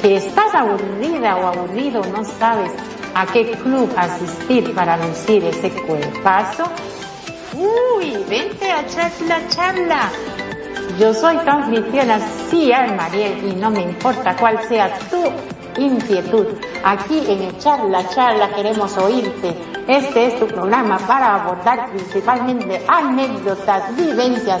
que estás aburrida o aburrido, no sabes a qué club asistir para lucir ese cuerpazo. Uy, vente a charla, charla. Yo soy anfitriona, sí, Mariel, y no me importa cuál sea tu inquietud. Aquí en Charla Charla queremos oírte. Este es tu programa para abordar principalmente anécdotas, vivencias,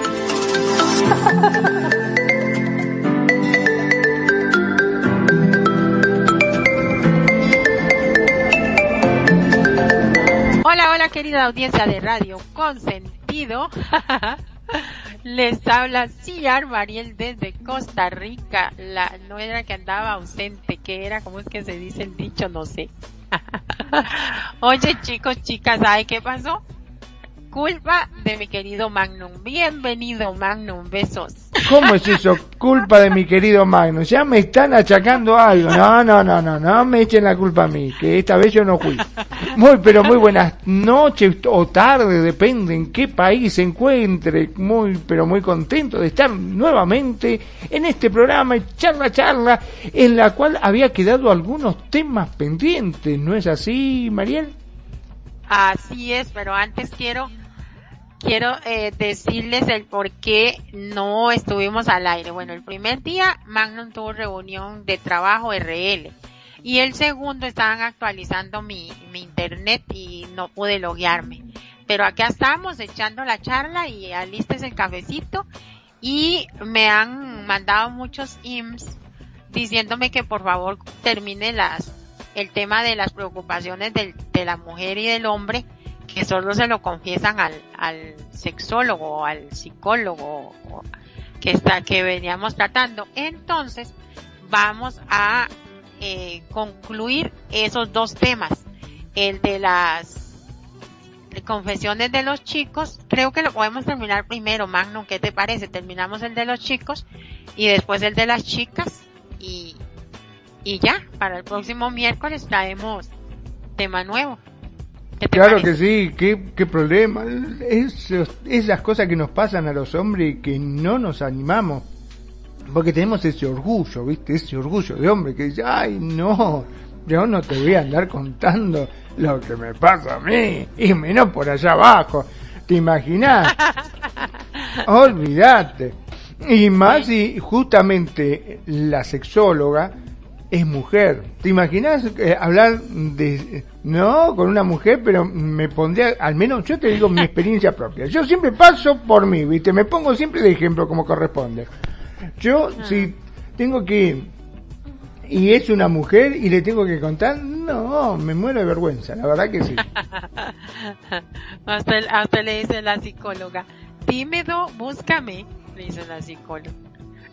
Hola, hola querida audiencia de Radio Consentido. Les habla Ciar Mariel desde Costa Rica, la nuera que andaba ausente, que era, ¿cómo es que se dice el dicho? No sé. Oye chicos, chicas, ¿sabe qué pasó? Culpa de mi querido Magnum. Bienvenido Magnum, besos. ¿Cómo es eso? Culpa de mi querido Magnum. Ya me están achacando algo. No, no, no, no, no me echen la culpa a mí, que esta vez yo no fui. Muy, pero muy buenas noches o tarde, depende en qué país se encuentre. Muy, pero muy contento de estar nuevamente en este programa, charla, charla, en la cual había quedado algunos temas pendientes. ¿No es así, Mariel? Así es, pero antes quiero quiero eh, decirles el por qué no estuvimos al aire. Bueno, el primer día Magnum tuvo reunión de trabajo RL y el segundo estaban actualizando mi, mi internet y no pude loguearme. Pero acá estamos echando la charla y alistes el cafecito y me han mandado muchos IMS diciéndome que por favor termine las el tema de las preocupaciones de la mujer y del hombre que solo se lo confiesan al, al sexólogo o al psicólogo que está que veníamos tratando. Entonces, vamos a eh, concluir esos dos temas. El de las confesiones de los chicos, creo que lo podemos terminar primero, Magnum, ¿qué te parece? Terminamos el de los chicos y después el de las chicas y, y ya, para el próximo miércoles traemos tema nuevo. Claro que sí, qué, qué problema. Es, esas cosas que nos pasan a los hombres y que no nos animamos. Porque tenemos ese orgullo, ¿viste? Ese orgullo de hombre que dice, ay, no, yo no te voy a andar contando lo que me pasa a mí, y menos por allá abajo. ¿Te imaginas? Olvídate. Y más si justamente la sexóloga es mujer. ¿Te imaginas eh, hablar de, no, con una mujer, pero me pondría, al menos yo te digo mi experiencia propia. Yo siempre paso por mí, ¿viste? Me pongo siempre de ejemplo como corresponde. Yo, ah. si tengo que ir y es una mujer y le tengo que contar, no, me muero de vergüenza, la verdad que sí. hasta, hasta le dice la psicóloga, tímido, búscame, le dice la psicóloga.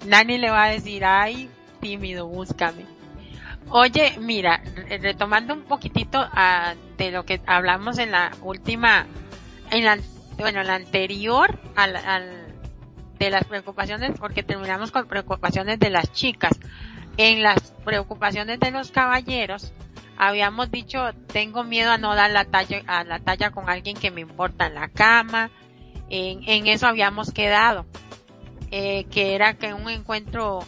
Nani le va a decir, ay, tímido, búscame. Oye, mira, retomando un poquitito a, de lo que hablamos en la última, en la, bueno, la anterior al, al, de las preocupaciones, porque terminamos con preocupaciones de las chicas. En las preocupaciones de los caballeros, habíamos dicho, tengo miedo a no dar la talla, a la talla con alguien que me importa en la cama. En, en eso habíamos quedado. Eh, que era que un encuentro,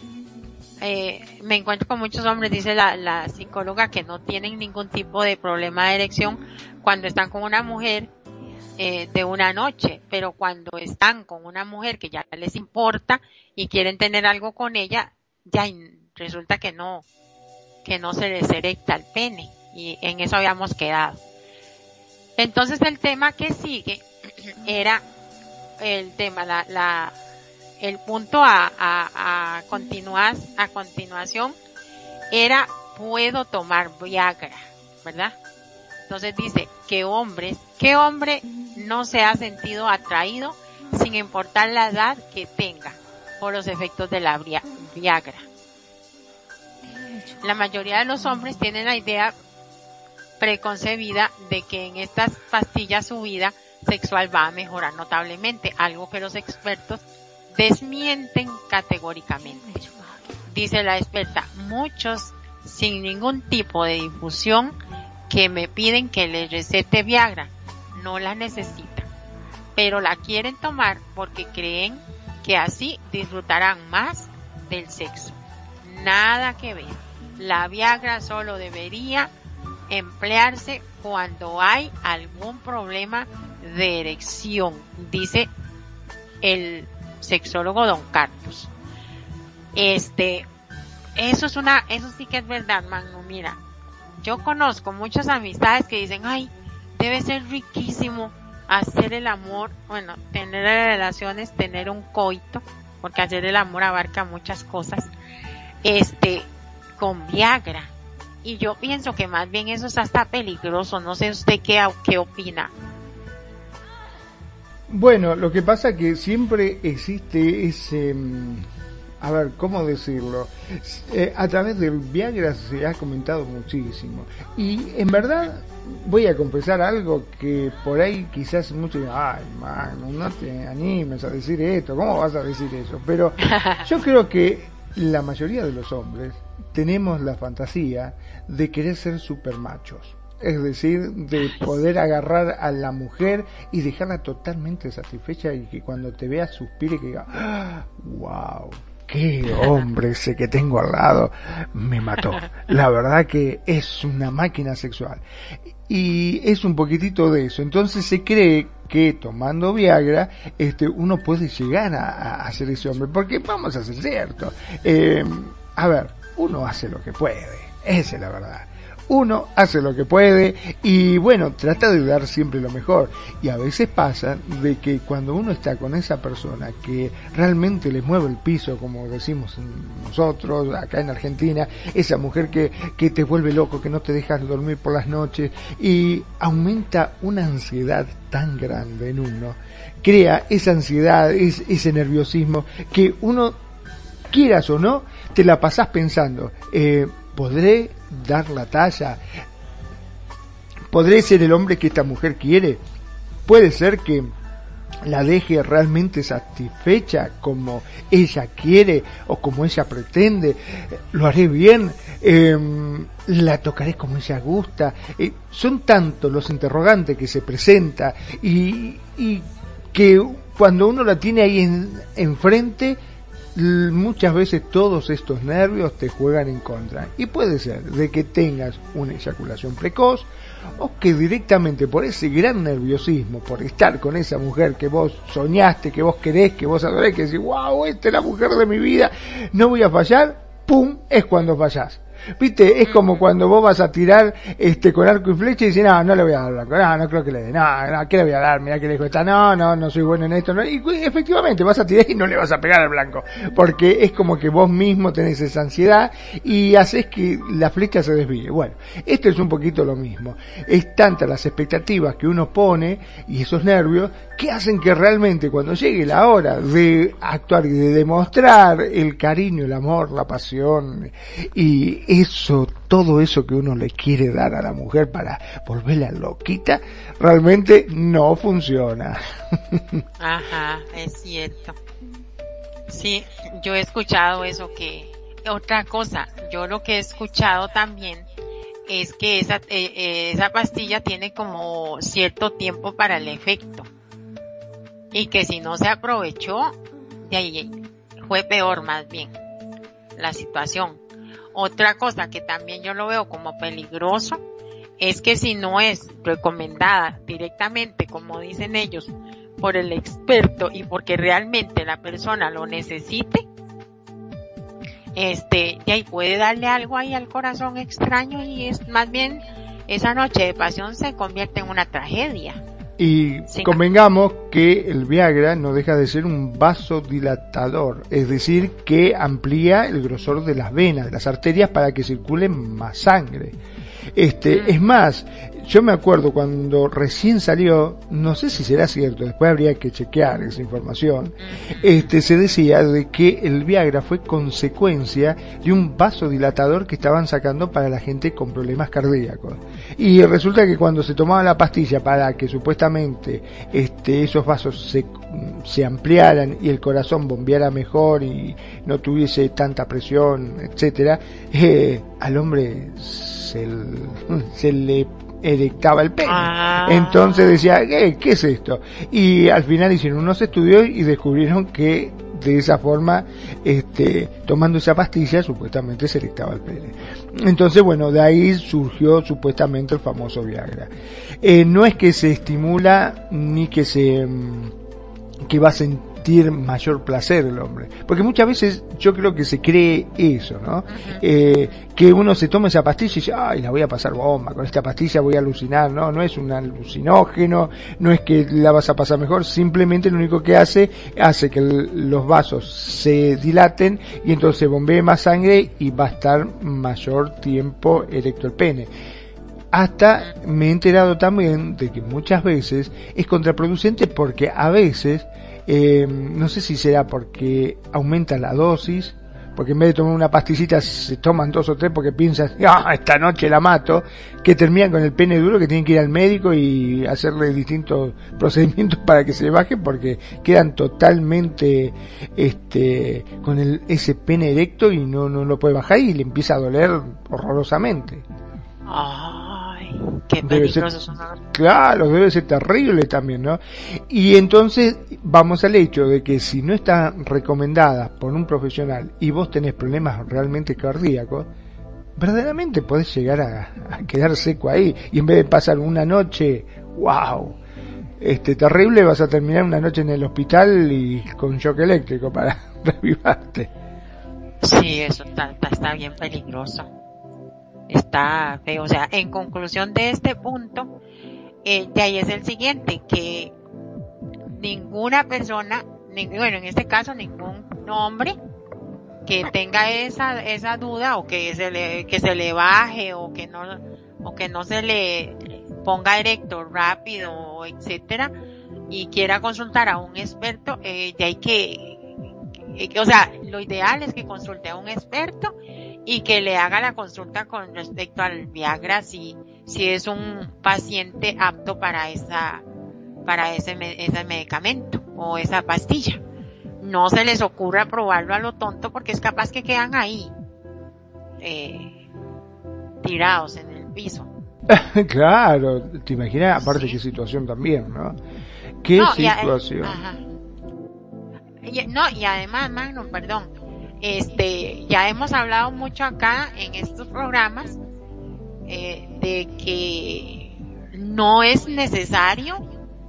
eh, me encuentro con muchos hombres, dice la, la psicóloga, que no tienen ningún tipo de problema de erección cuando están con una mujer eh, de una noche, pero cuando están con una mujer que ya les importa y quieren tener algo con ella, ya resulta que no, que no se les erecta el pene y en eso habíamos quedado. Entonces el tema que sigue era el tema, la, la el punto a, a, a continuar, a continuación era puedo tomar Viagra, ¿verdad? Entonces dice que hombres, ¿qué hombre no se ha sentido atraído sin importar la edad que tenga por los efectos de la Viagra? La mayoría de los hombres tienen la idea preconcebida de que en estas pastillas su vida sexual va a mejorar notablemente, algo que los expertos desmienten categóricamente. Dice la experta, muchos sin ningún tipo de difusión que me piden que les recete Viagra. No la necesitan, pero la quieren tomar porque creen que así disfrutarán más del sexo. Nada que ver. La Viagra solo debería emplearse cuando hay algún problema de erección, dice el sexólogo Don Carlos. Este, eso es una, eso sí que es verdad, Magno. Mira, yo conozco muchas amistades que dicen, ay, debe ser riquísimo hacer el amor, bueno, tener relaciones, tener un coito, porque hacer el amor abarca muchas cosas, este, con Viagra. Y yo pienso que más bien eso es hasta peligroso, no sé usted qué, qué opina. Bueno, lo que pasa que siempre existe ese, mm, a ver, ¿cómo decirlo? Eh, a través del Viagra se ha comentado muchísimo. Y en verdad, voy a confesar algo que por ahí quizás muchos digan, ay, mano, no te animes a decir esto, ¿cómo vas a decir eso? Pero yo creo que la mayoría de los hombres tenemos la fantasía de querer ser supermachos es decir, de poder agarrar a la mujer y dejarla totalmente satisfecha y que cuando te vea suspire que diga, wow, ¡Ah! qué hombre ese que tengo al lado me mató. La verdad que es una máquina sexual. Y es un poquitito de eso. Entonces se cree que tomando Viagra, este, uno puede llegar a, a ser ese hombre. Porque vamos a ser cierto. Eh, a ver, uno hace lo que puede. Esa es la verdad uno hace lo que puede y bueno, trata de dar siempre lo mejor. Y a veces pasa de que cuando uno está con esa persona que realmente le mueve el piso, como decimos nosotros acá en Argentina, esa mujer que, que te vuelve loco, que no te deja dormir por las noches y aumenta una ansiedad tan grande en uno, crea esa ansiedad, ese nerviosismo que uno quieras o no, te la pasás pensando, eh, ¿podré dar la talla? ¿Podré ser el hombre que esta mujer quiere? Puede ser que la deje realmente satisfecha como ella quiere o como ella pretende, lo haré bien, em, la tocaré como ella gusta. Eh, son tantos los interrogantes que se presenta y, y que cuando uno la tiene ahí en, enfrente, muchas veces todos estos nervios te juegan en contra. Y puede ser de que tengas una eyaculación precoz o que directamente por ese gran nerviosismo, por estar con esa mujer que vos soñaste, que vos querés, que vos adorés, que decís, wow, esta es la mujer de mi vida, no voy a fallar, ¡pum! es cuando fallás. Viste, es como cuando vos vas a tirar este con arco y flecha y dices, no, no le voy a dar blanco, no, no creo que le dé, no, no, ¿qué le voy a dar? Mira que lejos está, no, no, no soy bueno en esto, no. y efectivamente vas a tirar y no le vas a pegar al blanco, porque es como que vos mismo tenés esa ansiedad y haces que la flecha se desvíe. Bueno, esto es un poquito lo mismo, es tantas las expectativas que uno pone y esos nervios que hacen que realmente cuando llegue la hora de actuar y de demostrar el cariño, el amor, la pasión y eso, todo eso que uno le quiere dar a la mujer para volverla loquita, realmente no funciona. Ajá, es cierto. Sí, yo he escuchado eso que, otra cosa, yo lo que he escuchado también es que esa, eh, eh, esa pastilla tiene como cierto tiempo para el efecto. Y que si no se aprovechó, de ahí fue peor más bien la situación. Otra cosa que también yo lo veo como peligroso es que si no es recomendada directamente, como dicen ellos, por el experto y porque realmente la persona lo necesite, este, y ahí puede darle algo ahí al corazón extraño y es más bien esa noche de pasión se convierte en una tragedia. Y convengamos que el Viagra no deja de ser un vasodilatador, es decir, que amplía el grosor de las venas, de las arterias para que circule más sangre. Este, es más, yo me acuerdo cuando recién salió, no sé si será cierto, después habría que chequear esa información, este, se decía de que el Viagra fue consecuencia de un vasodilatador que estaban sacando para la gente con problemas cardíacos. Y resulta que cuando se tomaba la pastilla para que supuestamente este, esos vasos se, se ampliaran y el corazón bombeara mejor y no tuviese tanta presión, etcétera, eh, al hombre se, se le erectaba el pene. Ah. Entonces decía, ¿qué, ¿qué es esto? Y al final hicieron unos estudios y descubrieron que de esa forma, este, tomando esa pastilla, supuestamente se erectaba el pene. Entonces, bueno, de ahí surgió supuestamente el famoso Viagra. Eh, no es que se estimula ni que se, mm, que va a sentir mayor placer el hombre. Porque muchas veces yo creo que se cree eso, ¿no? Eh, que uno se toma esa pastilla y dice, ay, la voy a pasar bomba, con esta pastilla voy a alucinar, ¿no? No es un alucinógeno, no es que la vas a pasar mejor, simplemente lo único que hace, hace que los vasos se dilaten y entonces bombee más sangre y va a estar mayor tiempo erecto el pene hasta me he enterado también de que muchas veces es contraproducente porque a veces eh, no sé si será porque aumenta la dosis, porque en vez de tomar una pastillita se toman dos o tres porque piensan, ah, esta noche la mato, que terminan con el pene duro que tienen que ir al médico y hacerle distintos procedimientos para que se baje porque quedan totalmente este con el, ese pene erecto y no, no lo puede bajar y le empieza a doler horrorosamente. Qué Claro, debe ser terrible también, ¿no? Y entonces vamos al hecho de que si no está recomendada por un profesional y vos tenés problemas realmente cardíacos, verdaderamente podés llegar a, quedar seco ahí y en vez de pasar una noche, wow, este terrible, vas a terminar una noche en el hospital y con shock eléctrico para revivarte. Sí, eso está, está bien peligroso está feo. O sea, en conclusión de este punto, eh, de ahí es el siguiente, que ninguna persona, bueno, en este caso ningún hombre que tenga esa, esa duda o que se le, que se le baje o que no, o que no se le ponga erecto rápido, etcétera, y quiera consultar a un experto, eh, de que, que, o sea, lo ideal es que consulte a un experto y que le haga la consulta con respecto al Viagra si, si es un paciente apto para esa, para ese, ese medicamento o esa pastilla. No se les ocurra probarlo a lo tonto porque es capaz que quedan ahí, eh, tirados en el piso. claro, te imaginas, aparte qué situación también, ¿no? ¿Qué situación? no, y además, Magno, perdón, este, ya hemos hablado mucho acá en estos programas eh, de que no es necesario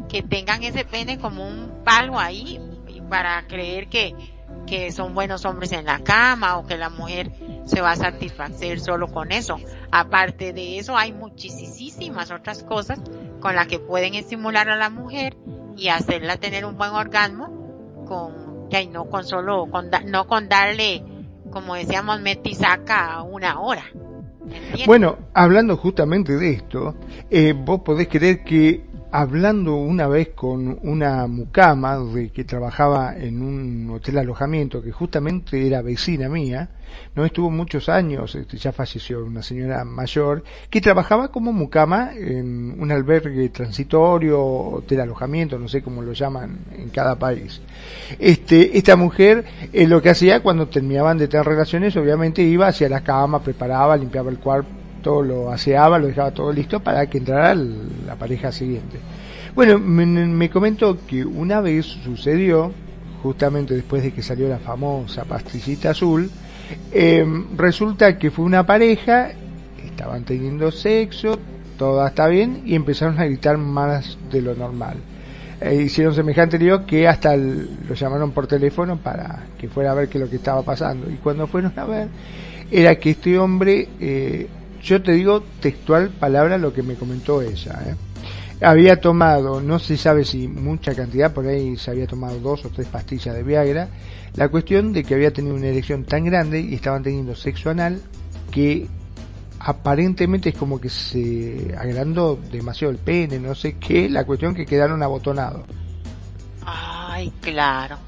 que tengan ese pene como un palo ahí para creer que, que son buenos hombres en la cama o que la mujer se va a satisfacer solo con eso. Aparte de eso, hay muchísimas otras cosas con las que pueden estimular a la mujer y hacerla tener un buen orgasmo con y no con solo, con no con darle, como decíamos, metisaca una hora. Bueno, hablando justamente de esto, eh, vos podés creer que hablando una vez con una mucama de que trabajaba en un hotel alojamiento que justamente era vecina mía, no estuvo muchos años, este, ya falleció una señora mayor, que trabajaba como mucama en un albergue transitorio, hotel alojamiento, no sé cómo lo llaman en cada país. Este, esta mujer lo que hacía cuando terminaban de tener relaciones, obviamente iba hacia la cama, preparaba, limpiaba el cuarto, todo lo aseaba, lo dejaba todo listo para que entrara la pareja siguiente. Bueno, me, comentó que una vez sucedió, justamente después de que salió la famosa pastillita azul, em, resulta que fue una pareja, estaban teniendo sexo, todo está bien, y empezaron a gritar más de lo normal. E hicieron semejante lío que hasta lo llamaron por teléfono para que fuera a ver qué es lo que estaba pasando. Y cuando fueron a ver, era que este hombre, eh, yo te digo textual palabra lo que me comentó ella, ¿eh? había tomado, no se sabe si mucha cantidad, por ahí se había tomado dos o tres pastillas de Viagra, la cuestión de que había tenido una erección tan grande y estaban teniendo sexo anal que aparentemente es como que se agrandó demasiado el pene, no sé qué, la cuestión que quedaron abotonados. Ay, claro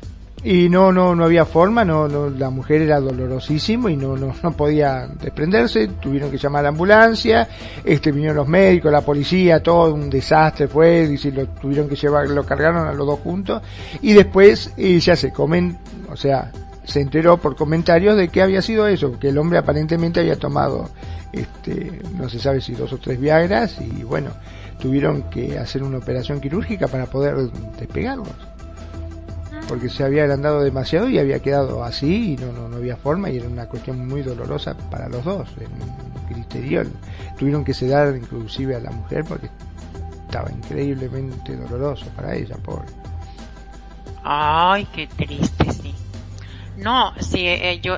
y no no no había forma no, no la mujer era dolorosísimo y no, no no podía desprenderse tuvieron que llamar a la ambulancia este vinieron los médicos la policía todo un desastre fue y lo tuvieron que llevar lo cargaron a los dos juntos y después eh, ya se comen o sea se enteró por comentarios de que había sido eso que el hombre aparentemente había tomado este no se sabe si dos o tres viagras y bueno tuvieron que hacer una operación quirúrgica para poder despegarlos porque se había agrandado demasiado y había quedado así y no, no, no había forma y era una cuestión muy dolorosa para los dos, en. Tuvieron que sedar inclusive a la mujer porque estaba increíblemente doloroso para ella, pobre. Ay, qué triste, sí. No, sí, eh, yo,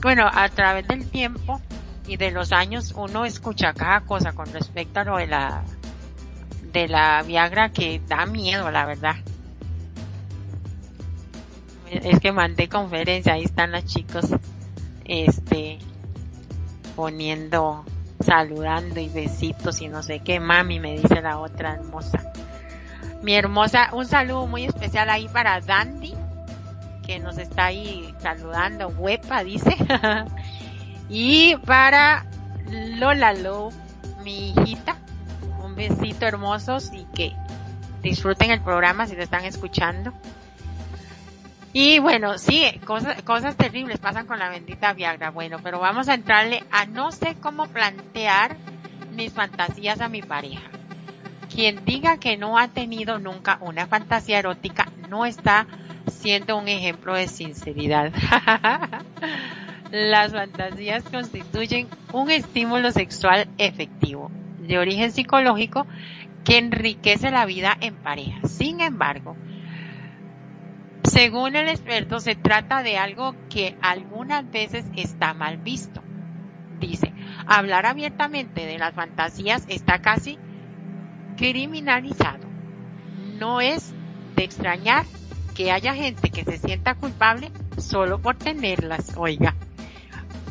bueno, a través del tiempo y de los años uno escucha cada cosa con respecto a lo de la, de la Viagra que da miedo, la verdad es que mandé conferencia, ahí están los chicos, este, poniendo, saludando y besitos y no sé qué, mami, me dice la otra hermosa. Mi hermosa, un saludo muy especial ahí para Dandy, que nos está ahí saludando, huepa, dice. y para Lola Lo, mi hijita, un besito hermosos y que disfruten el programa si lo están escuchando. Y bueno, sí, cosas, cosas terribles pasan con la bendita Viagra. Bueno, pero vamos a entrarle a no sé cómo plantear mis fantasías a mi pareja. Quien diga que no ha tenido nunca una fantasía erótica no está siendo un ejemplo de sinceridad. Las fantasías constituyen un estímulo sexual efectivo, de origen psicológico, que enriquece la vida en pareja. Sin embargo, según el experto, se trata de algo que algunas veces está mal visto. Dice, hablar abiertamente de las fantasías está casi criminalizado. No es de extrañar que haya gente que se sienta culpable solo por tenerlas. Oiga,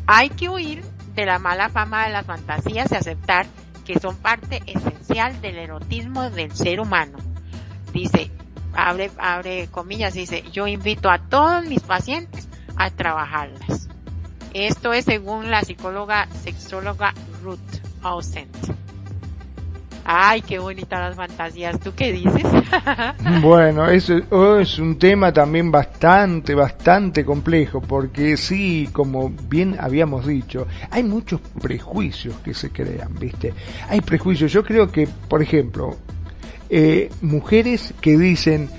hay que huir de la mala fama de las fantasías y aceptar que son parte esencial del erotismo del ser humano. Dice, abre, abre comillas, dice, yo invito a todos mis pacientes a trabajarlas. Esto es según la psicóloga sexóloga Ruth Ausent. Ay, qué bonitas las fantasías. ¿Tú qué dices? bueno, eso oh, es un tema también bastante, bastante complejo, porque sí, como bien habíamos dicho, hay muchos prejuicios que se crean, ¿viste? Hay prejuicios. Yo creo que, por ejemplo, eh, mujeres que dicen,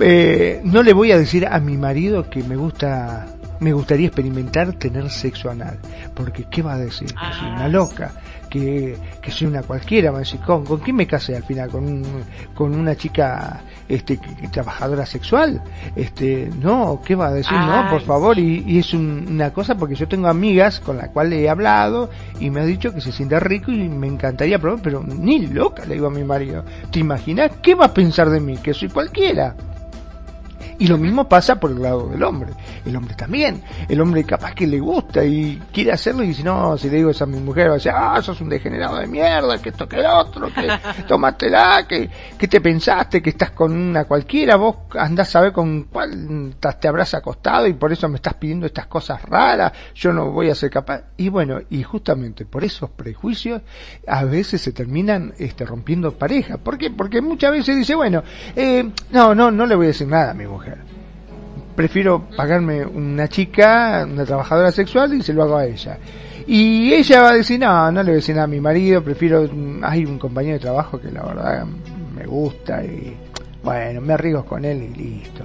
eh, no le voy a decir a mi marido que me gusta, me gustaría experimentar tener sexo anal, porque ¿qué va a decir? Soy una ah, loca, que, que soy una cualquiera, va a decir, ¿con, ¿con quién me casé al final? ¿Con, con una chica este, trabajadora sexual? Este, no, ¿qué va a decir? no, por favor, y, y es una cosa porque yo tengo amigas con las cuales he hablado y me ha dicho que se siente rico y me encantaría probar, pero ni loca le digo a mi marido, ¿te imaginas qué va a pensar de mí? Que soy cualquiera. Y lo mismo pasa por el lado del hombre. El hombre también. El hombre capaz que le gusta y quiere hacerlo y dice, no, si le digo eso a mi mujer, va a decir, ah, sos un degenerado de mierda, que esto que el otro, que tómatela, que, que te pensaste que estás con una cualquiera, vos andás a ver con cuál te habrás acostado y por eso me estás pidiendo estas cosas raras, yo no voy a ser capaz. Y bueno, y justamente por esos prejuicios a veces se terminan este, rompiendo pareja. ¿Por qué? Porque muchas veces dice, bueno, eh, no, no, no le voy a decir nada a mi mujer Prefiero pagarme una chica, una trabajadora sexual y se lo hago a ella. Y ella va a decir, no, no le voy a decir nada a mi marido, prefiero, mm, hay un compañero de trabajo que la verdad me gusta y bueno, me arriesgo con él y listo.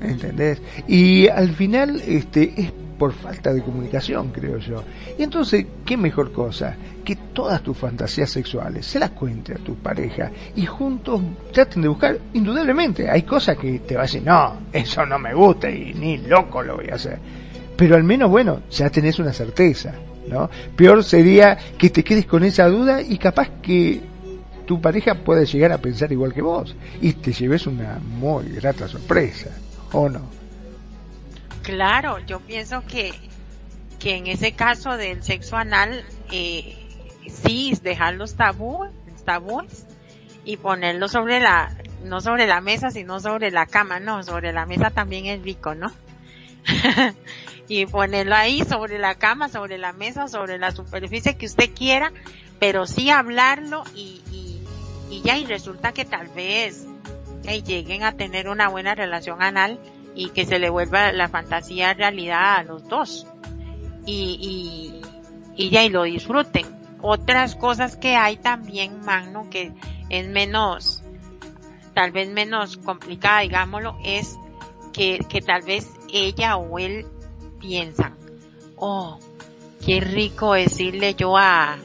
¿Entendés? Y al final este es por falta de comunicación, creo yo. Y entonces, ¿qué mejor cosa? Que todas tus fantasías sexuales se las cuente a tu pareja y juntos traten de buscar, indudablemente, hay cosas que te va a decir, no, eso no me gusta y ni loco lo voy a hacer. Pero al menos, bueno, ya tenés una certeza, ¿no? Peor sería que te quedes con esa duda y capaz que tu pareja pueda llegar a pensar igual que vos y te lleves una muy grata sorpresa, ¿o no? Claro, yo pienso que, que en ese caso del sexo anal, eh, sí, dejar los tabúes, tabúes y ponerlo sobre la, no sobre la mesa, sino sobre la cama, no, sobre la mesa también es rico, ¿no? y ponerlo ahí sobre la cama, sobre la mesa, sobre la superficie que usted quiera, pero sí hablarlo y, y, y ya, y resulta que tal vez lleguen a tener una buena relación anal y que se le vuelva la fantasía realidad a los dos. Y, y, y ya, y lo disfruten. Otras cosas que hay también, Magno, que es menos, tal vez menos complicada, digámoslo, es que, que tal vez ella o él piensan, oh, qué rico decirle yo a,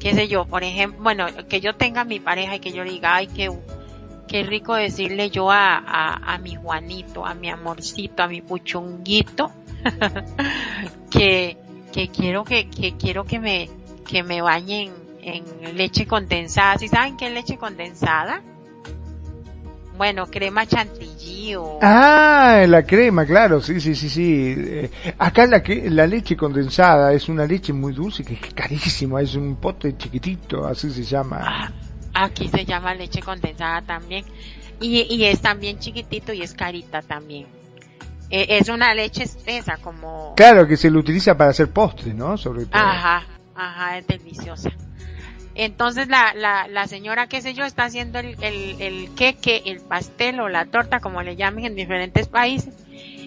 qué sé yo, por ejemplo, bueno, que yo tenga mi pareja y que yo diga, ay, qué, qué rico decirle yo a, a, a mi Juanito, a mi amorcito, a mi puchunguito, que, que quiero que, que quiero que me, que me bañen en leche condensada. ¿Sí saben qué es leche condensada? Bueno, crema chantilly o... Ah, la crema, claro, sí, sí, sí, sí. Eh, acá la, la leche condensada es una leche muy dulce que es carísima, es un pote chiquitito, así se llama. Ah, Aquí se llama leche condensada también. Y, y es también chiquitito y es carita también. Eh, es una leche espesa como... Claro, que se lo utiliza para hacer postres, ¿no? Sobre todo. Ajá, ajá, es deliciosa. Entonces la, la, la señora, qué sé yo, está haciendo el, el, el queque, el pastel o la torta, como le llamen en diferentes países,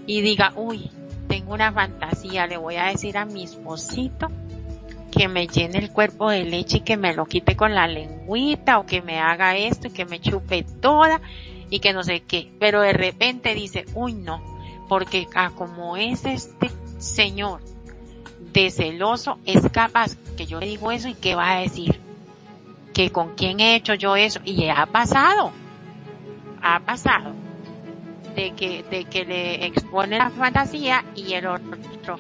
y diga, uy, tengo una fantasía, le voy a decir a mi esposito que me llene el cuerpo de leche y que me lo quite con la lengüita o que me haga esto y que me chupe toda y que no sé qué. Pero de repente dice, uy no, porque ah, como es este señor de celoso, es capaz que yo le digo eso y que va a decir que con quién he hecho yo eso y ha pasado, ha pasado de que, de que le expone la fantasía y el otro,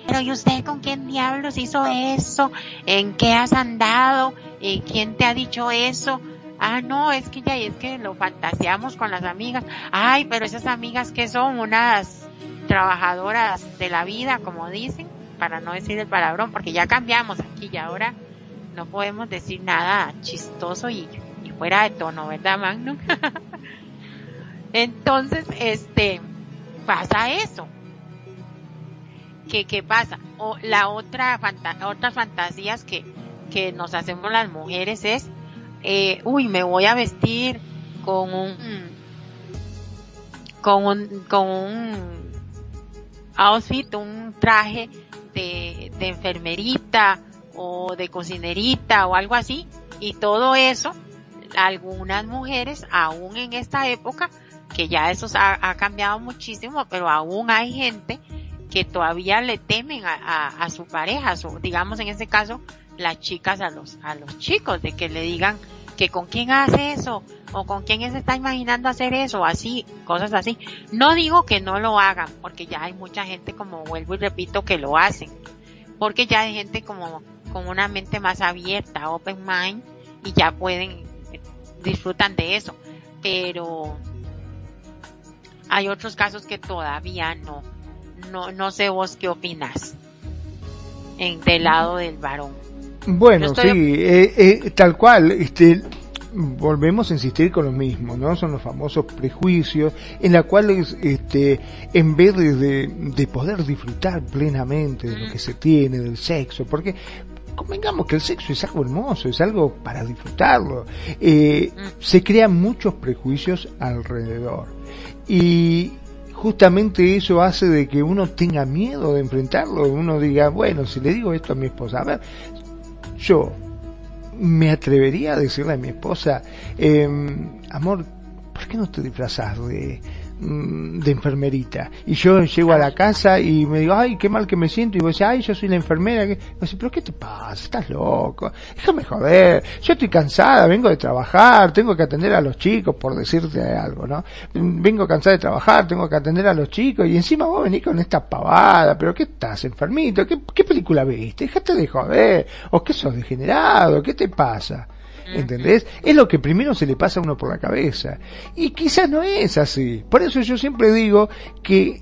pero ¿y usted con quién diablos hizo eso? ¿En qué has andado? ¿Y quién te ha dicho eso? Ah, no, es que ya es que lo fantaseamos con las amigas. Ay, pero esas amigas que son unas trabajadoras de la vida, como dicen, para no decir el palabrón, porque ya cambiamos aquí y ahora no podemos decir nada chistoso y, y fuera de tono, ¿verdad, Magno? Entonces, este, pasa eso. ¿Qué, qué pasa? O la otra, fanta fantasías que, que nos hacemos las mujeres es, eh, uy, me voy a vestir con un, con un, con un outfit, un traje de, de enfermerita o de cocinerita o algo así. Y todo eso, algunas mujeres, aún en esta época, que ya eso ha, ha, cambiado muchísimo, pero aún hay gente que todavía le temen a, a, a su pareja, su, digamos en este caso, las chicas a los, a los chicos, de que le digan que con quién hace eso, o con quién se está imaginando hacer eso, así, cosas así. No digo que no lo hagan, porque ya hay mucha gente, como vuelvo y repito, que lo hacen, porque ya hay gente como, con una mente más abierta, open mind, y ya pueden, disfrutan de eso, pero, hay otros casos que todavía no. No, no sé vos qué opinas en del lado del varón. Bueno, estoy... sí, eh, eh, tal cual, este, volvemos a insistir con lo mismo, ¿no? Son los famosos prejuicios en la cuales, este, en vez de, de poder disfrutar plenamente de lo que se tiene, del sexo, porque convengamos que el sexo es algo hermoso, es algo para disfrutarlo, eh, se crean muchos prejuicios alrededor. Y justamente eso hace de que uno tenga miedo de enfrentarlo, uno diga, bueno, si le digo esto a mi esposa, a ver, yo me atrevería a decirle a mi esposa, eh, amor, ¿por qué no te disfrazas de, de enfermerita. Y yo llego a la casa y me digo, ay, qué mal que me siento. Y vos decís, ay, yo soy la enfermera. Y vos pero ¿qué te pasa? Estás loco. Déjame joder. Yo estoy cansada, vengo de trabajar, tengo que atender a los chicos, por decirte algo, ¿no? Vengo cansada de trabajar, tengo que atender a los chicos. Y encima vos venís con esta pavada. ¿Pero qué estás, enfermito? ¿Qué, qué película viste? Déjate de joder. ¿O qué sos degenerado? ¿Qué te pasa? ¿Entendés? Es lo que primero se le pasa a uno por la cabeza. Y quizás no es así. Por eso yo siempre digo que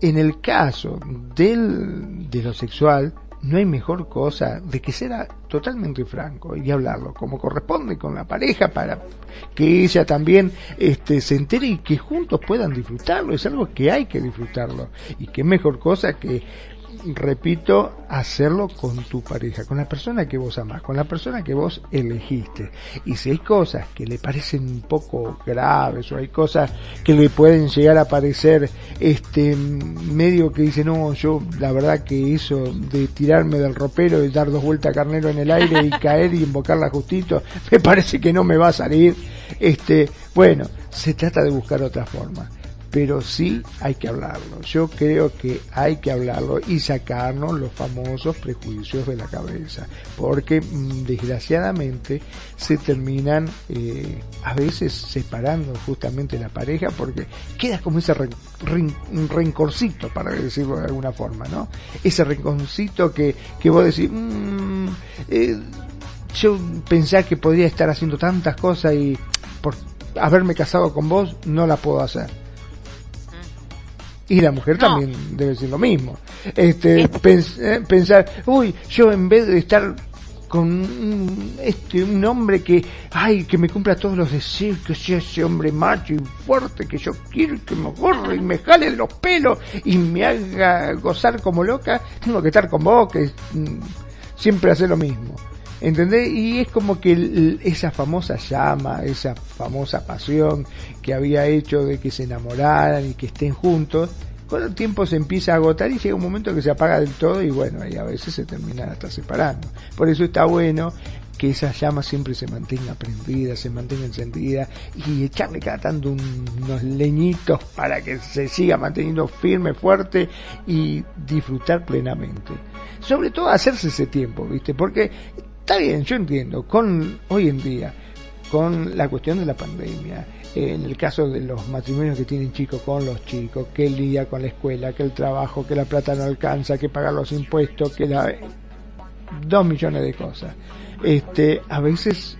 en el caso del, de lo sexual, no hay mejor cosa de que ser totalmente franco y hablarlo como corresponde con la pareja para que ella también este, se entere y que juntos puedan disfrutarlo. Es algo que hay que disfrutarlo. Y qué mejor cosa que repito, hacerlo con tu pareja, con la persona que vos amás, con la persona que vos elegiste. Y si hay cosas que le parecen un poco graves o hay cosas que le pueden llegar a parecer este medio que dice, no, yo la verdad que eso de tirarme del ropero y dar dos vueltas a carnero en el aire y caer y invocarla justito, me parece que no me va a salir. Este, bueno, se trata de buscar otra forma pero sí hay que hablarlo. Yo creo que hay que hablarlo y sacarnos los famosos prejuicios de la cabeza, porque mm, desgraciadamente se terminan eh, a veces separando justamente la pareja porque queda como ese rencorcito, para decirlo de alguna forma, ¿no? Ese rencorcito que, que vos decís, mmm, yo pensé que podría estar haciendo tantas cosas y por haberme casado con vos no la puedo hacer y la mujer también debe ser lo mismo. Este, eh, pensar, uy, yo en vez de estar con un, este, un hombre que, ay, que me cumpla todos los deseos, que sea ese hombre macho y fuerte que yo quiero que me corra y me jale los pelos y me haga gozar como loca, tengo que estar con vos, que mm, siempre hace lo mismo. ¿Entendés? Y es como que esa famosa llama, esa famosa pasión que había hecho de que se enamoraran y que estén juntos, con el tiempo se empieza a agotar y llega un momento que se apaga del todo y bueno, ahí a veces se terminan hasta separando. Por eso está bueno que esa llama siempre se mantenga prendida, se mantenga encendida y echarle cada tanto unos leñitos para que se siga manteniendo firme, fuerte y disfrutar plenamente. Sobre todo hacerse ese tiempo, ¿viste? Porque Está bien, yo entiendo, con hoy en día, con la cuestión de la pandemia, en el caso de los matrimonios que tienen chicos con los chicos, que el día con la escuela, que el trabajo, que la plata no alcanza, que pagar los impuestos, que la dos millones de cosas. Este, a veces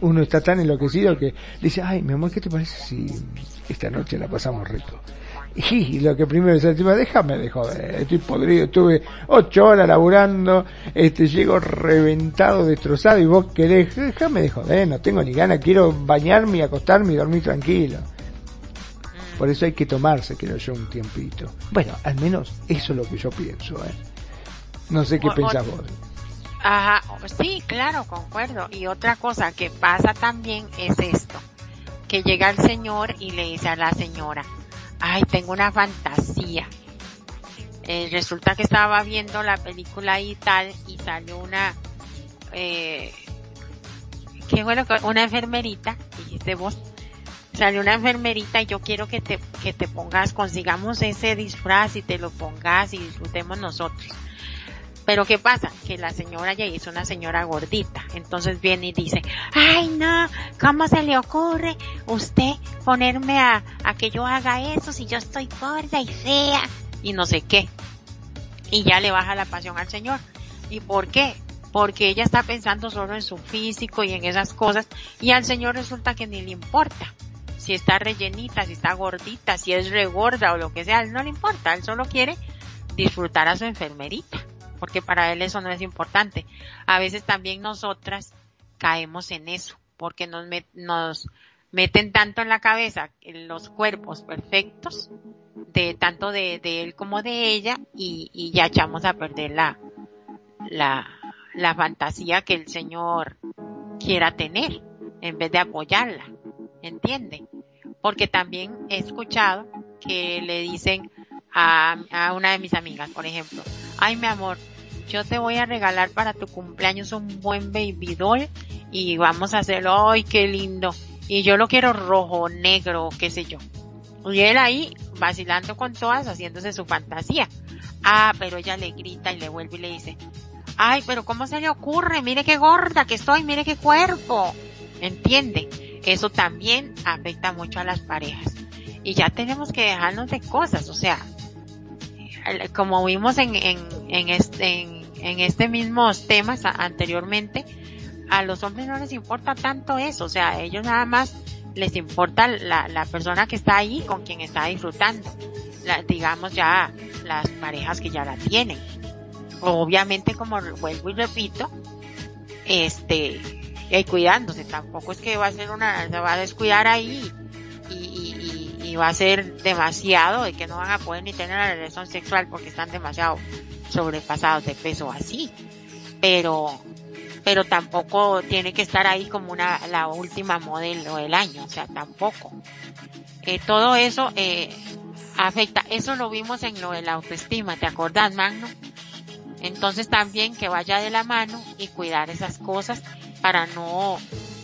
uno está tan enloquecido que dice, ay, mi amor, ¿qué te parece si esta noche la pasamos rico? Y lo que primero dice, déjame de joder, estoy podrido, estuve ocho horas laburando, este, llego reventado, destrozado, y vos querés, déjame de joder, no tengo ni ganas, quiero bañarme y acostarme y dormir tranquilo. Por eso hay que tomarse, creo yo, un tiempito. Bueno, al menos eso es lo que yo pienso, ¿eh? No sé qué pensás vos. Ajá, sí, claro, concuerdo. Y otra cosa que pasa también es esto, que llega el señor y le dice a la señora, ay, tengo una fantasía. Eh, resulta que estaba viendo la película y tal y salió una, eh, ¿qué bueno? Una enfermerita, dijiste vos, salió una enfermerita y yo quiero que te, que te pongas, consigamos ese disfraz y te lo pongas y disfrutemos nosotros. Pero ¿qué pasa? Que la señora ya es una señora gordita. Entonces viene y dice, ay no, ¿cómo se le ocurre usted ponerme a, a que yo haga eso si yo estoy gorda y fea? Y no sé qué. Y ya le baja la pasión al señor. ¿Y por qué? Porque ella está pensando solo en su físico y en esas cosas y al señor resulta que ni le importa. Si está rellenita, si está gordita, si es regorda o lo que sea, no le importa. Él solo quiere disfrutar a su enfermerita porque para él eso no es importante. A veces también nosotras caemos en eso, porque nos, nos meten tanto en la cabeza los cuerpos perfectos, de tanto de, él como de ella, y, ya echamos a perder la, la, la fantasía que el Señor quiera tener, en vez de apoyarla, ¿entiende? Porque también he escuchado que le dicen a, a una de mis amigas, por ejemplo, ay mi amor, yo te voy a regalar para tu cumpleaños un buen baby doll y vamos a hacerlo, ay qué lindo, y yo lo quiero rojo, negro, qué sé yo. Y él ahí vacilando con todas, haciéndose su fantasía. Ah, pero ella le grita y le vuelve y le dice, ay, pero ¿cómo se le ocurre? Mire qué gorda que estoy, mire qué cuerpo. ¿Entiende? Eso también afecta mucho a las parejas. Y ya tenemos que dejarnos de cosas, o sea, como vimos en, en, en este, en, en este mismos temas anteriormente, a los hombres no les importa tanto eso, o sea, a ellos nada más les importa la, la persona que está ahí con quien está disfrutando, la, digamos ya las parejas que ya la tienen. Obviamente, como vuelvo y repito, este, y cuidándose, tampoco es que va a ser una, se va a descuidar ahí y, y, y, va a ser demasiado de que no van a poder ni tener la relación sexual porque están demasiado sobrepasados de peso así. Pero, pero tampoco tiene que estar ahí como una, la última modelo del año, o sea, tampoco. Eh, todo eso, eh, afecta. Eso lo vimos en lo de la autoestima, ¿te acordás, Magno? Entonces también que vaya de la mano y cuidar esas cosas para no